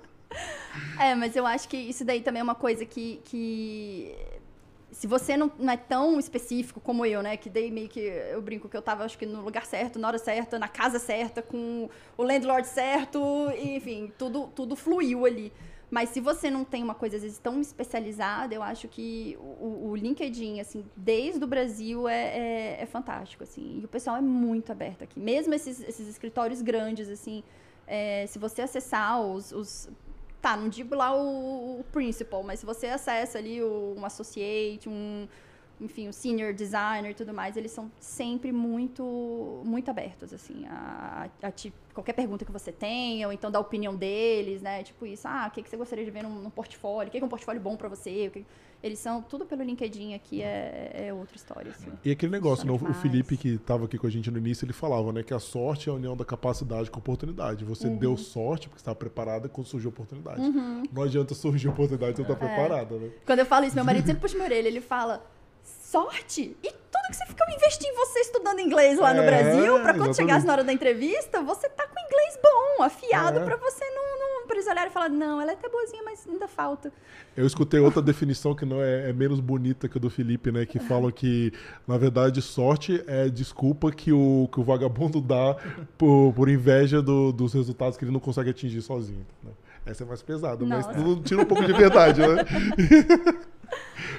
É, mas eu acho que isso daí também é uma coisa que. que se você não, não é tão específico como eu, né? Que daí meio que eu brinco que eu tava, acho que no lugar certo, na hora certa, na casa certa, com o landlord certo, enfim, tudo, tudo fluiu ali. Mas se você não tem uma coisa, às vezes, tão especializada, eu acho que o, o LinkedIn, assim, desde o Brasil é, é, é fantástico, assim. E o pessoal é muito aberto aqui. Mesmo esses, esses escritórios grandes, assim, é, se você acessar os, os- Tá, não digo lá o, o principal, mas se você acessa ali o, um associate, um, enfim, um senior designer e tudo mais, eles são sempre muito, muito abertos, assim, a, a- qualquer pergunta que você tenha, ou então da opinião deles, né? Tipo isso, ah, o que, que você gostaria de ver num, num portfólio? O que, que é um portfólio bom pra você? O que- Eles são tudo pelo LinkedIn aqui, é, é outra história, assim. E aquele negócio, né? O- o Felipe que estava aqui com a gente no início, ele falava, né? Que a sorte é a união da capacidade com a oportunidade. Você Uhum. deu sorte porque estava preparada quando surgiu a oportunidade. Não adianta surgir a oportunidade se você tá É. preparada, né? Quando eu falo isso, meu marido sempre puxa minha orelha. Ele fala: sorte? E tudo que você fica investindo em você estudando inglês lá no É, Brasil, pra quando chegasse na hora da entrevista, você tá com inglês bom, afiado, É. pra você não, não. Pra eles olharem e falar: não, ela é até boazinha, mas ainda falta. Eu escutei outra definição que não é, é menos bonita que a do Felipe, né? Que falam que, na verdade, sorte é desculpa que o, que o vagabundo dá por, por inveja do- dos resultados que ele não consegue atingir sozinho. né? Essa é mais pesada, mas Nossa. tira um pouco de verdade, né? *laughs*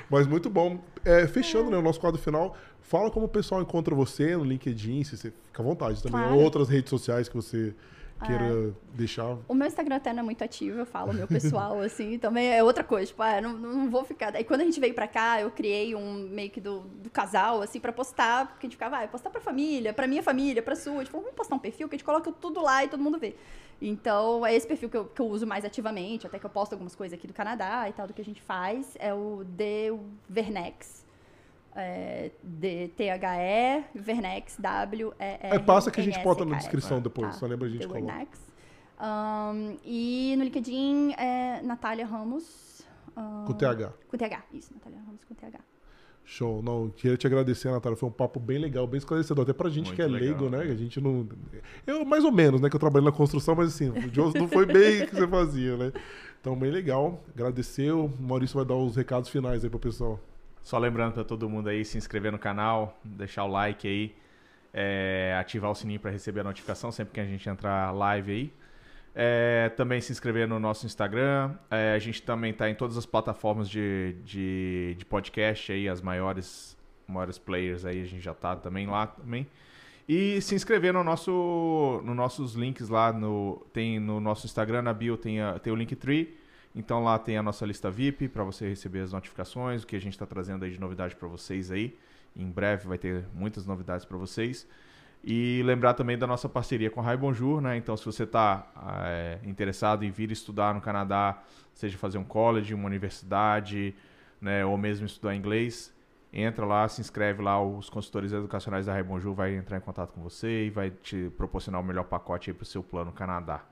mas muito bom. É, fechando né, o nosso quadro final, fala como o pessoal encontra você no LinkedIn, se você fica à vontade também. Claro. Ou outras redes sociais que você queira deixar. O meu Instagram até não é muito ativo, eu falo o meu pessoal, *laughs* assim, também é outra coisa, tipo, ah, não, não vou ficar. Aí quando a gente veio pra cá, eu criei um meio que do, do casal, assim, pra postar, porque a gente ficava, ah, postar pra família, pra minha família, pra sua. Tipo, vamos postar um perfil que a gente coloca tudo lá e todo mundo vê. Então, é esse perfil que eu, que eu uso mais ativamente, até que eu posto algumas coisas aqui do Canadá e tal, do que a gente faz, é o The Vernex. É, D-T-H-E, Vernex, W-E-R. É, passa que a gente bota na descrição depois, Tá. só lembra a gente The coloca. Vernex. Um, e no LinkedIn é Natália Ramos. um, Com TH. Com TH, isso, Natália Ramos com TH. Show. Não, queria te agradecer, Natália. Foi um papo bem legal, bem esclarecedor. Até pra gente Muito que é legal, leigo, né? Que a gente não. Eu, mais ou menos, né? Que eu trabalho na construção, mas assim, o Jones não foi bem o que você fazia, né? Então, bem legal. Agradeceu. O Maurício vai dar os recados finais aí pro pessoal. Só lembrando pra todo mundo aí se inscrever no canal, deixar o like aí, é, ativar o sininho pra receber a notificação sempre que a gente entrar live aí. É, também se inscrever no nosso Instagram. É, a gente também tá em todas as plataformas de, de, de podcast aí, as maiores, maiores players aí, a gente já tá também lá também. E se inscrever no nosso, nos nossos links lá no tem no nosso Instagram na bio tem, a- tem o Linktree. Então lá tem a nossa lista VIP para você receber as notificações, o que a gente está trazendo aí de novidade para vocês aí. Em breve vai ter muitas novidades para vocês. E lembrar também da nossa parceria com a Rai Bonjour, né? Então se você está interessado em vir estudar no Canadá, seja fazer um college, uma universidade, né, ou mesmo estudar inglês, entra lá, se inscreve lá, os consultores educacionais da Rai Bonjour vai entrar em contato com você e vai te proporcionar o melhor pacote para o seu plano Canadá.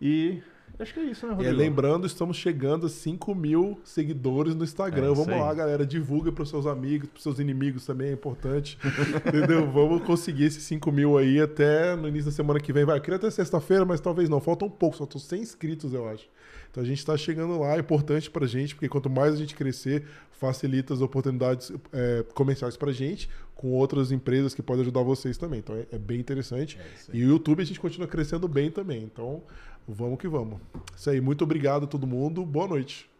E acho que é isso, né, É, Rodrigo? lembrando, estamos chegando a 5 mil seguidores no Instagram. É Vamos aí. lá, galera. Divulga para seus amigos, para seus inimigos também, é importante. *laughs* Entendeu? Vamos conseguir esses 5 mil aí até no início da semana que vem. Vai, eu queria até sexta-feira, mas talvez não. Faltam um pouco, só estão 100 inscritos, eu acho. Então a gente está chegando lá, é importante pra gente, porque quanto mais a gente crescer, facilita as oportunidades é, comerciais pra gente, com outras empresas que podem ajudar vocês também. Então é, é bem interessante. É. E o YouTube a gente continua crescendo bem também. Então vamos que vamos. Isso aí, muito obrigado a todo mundo. Boa noite.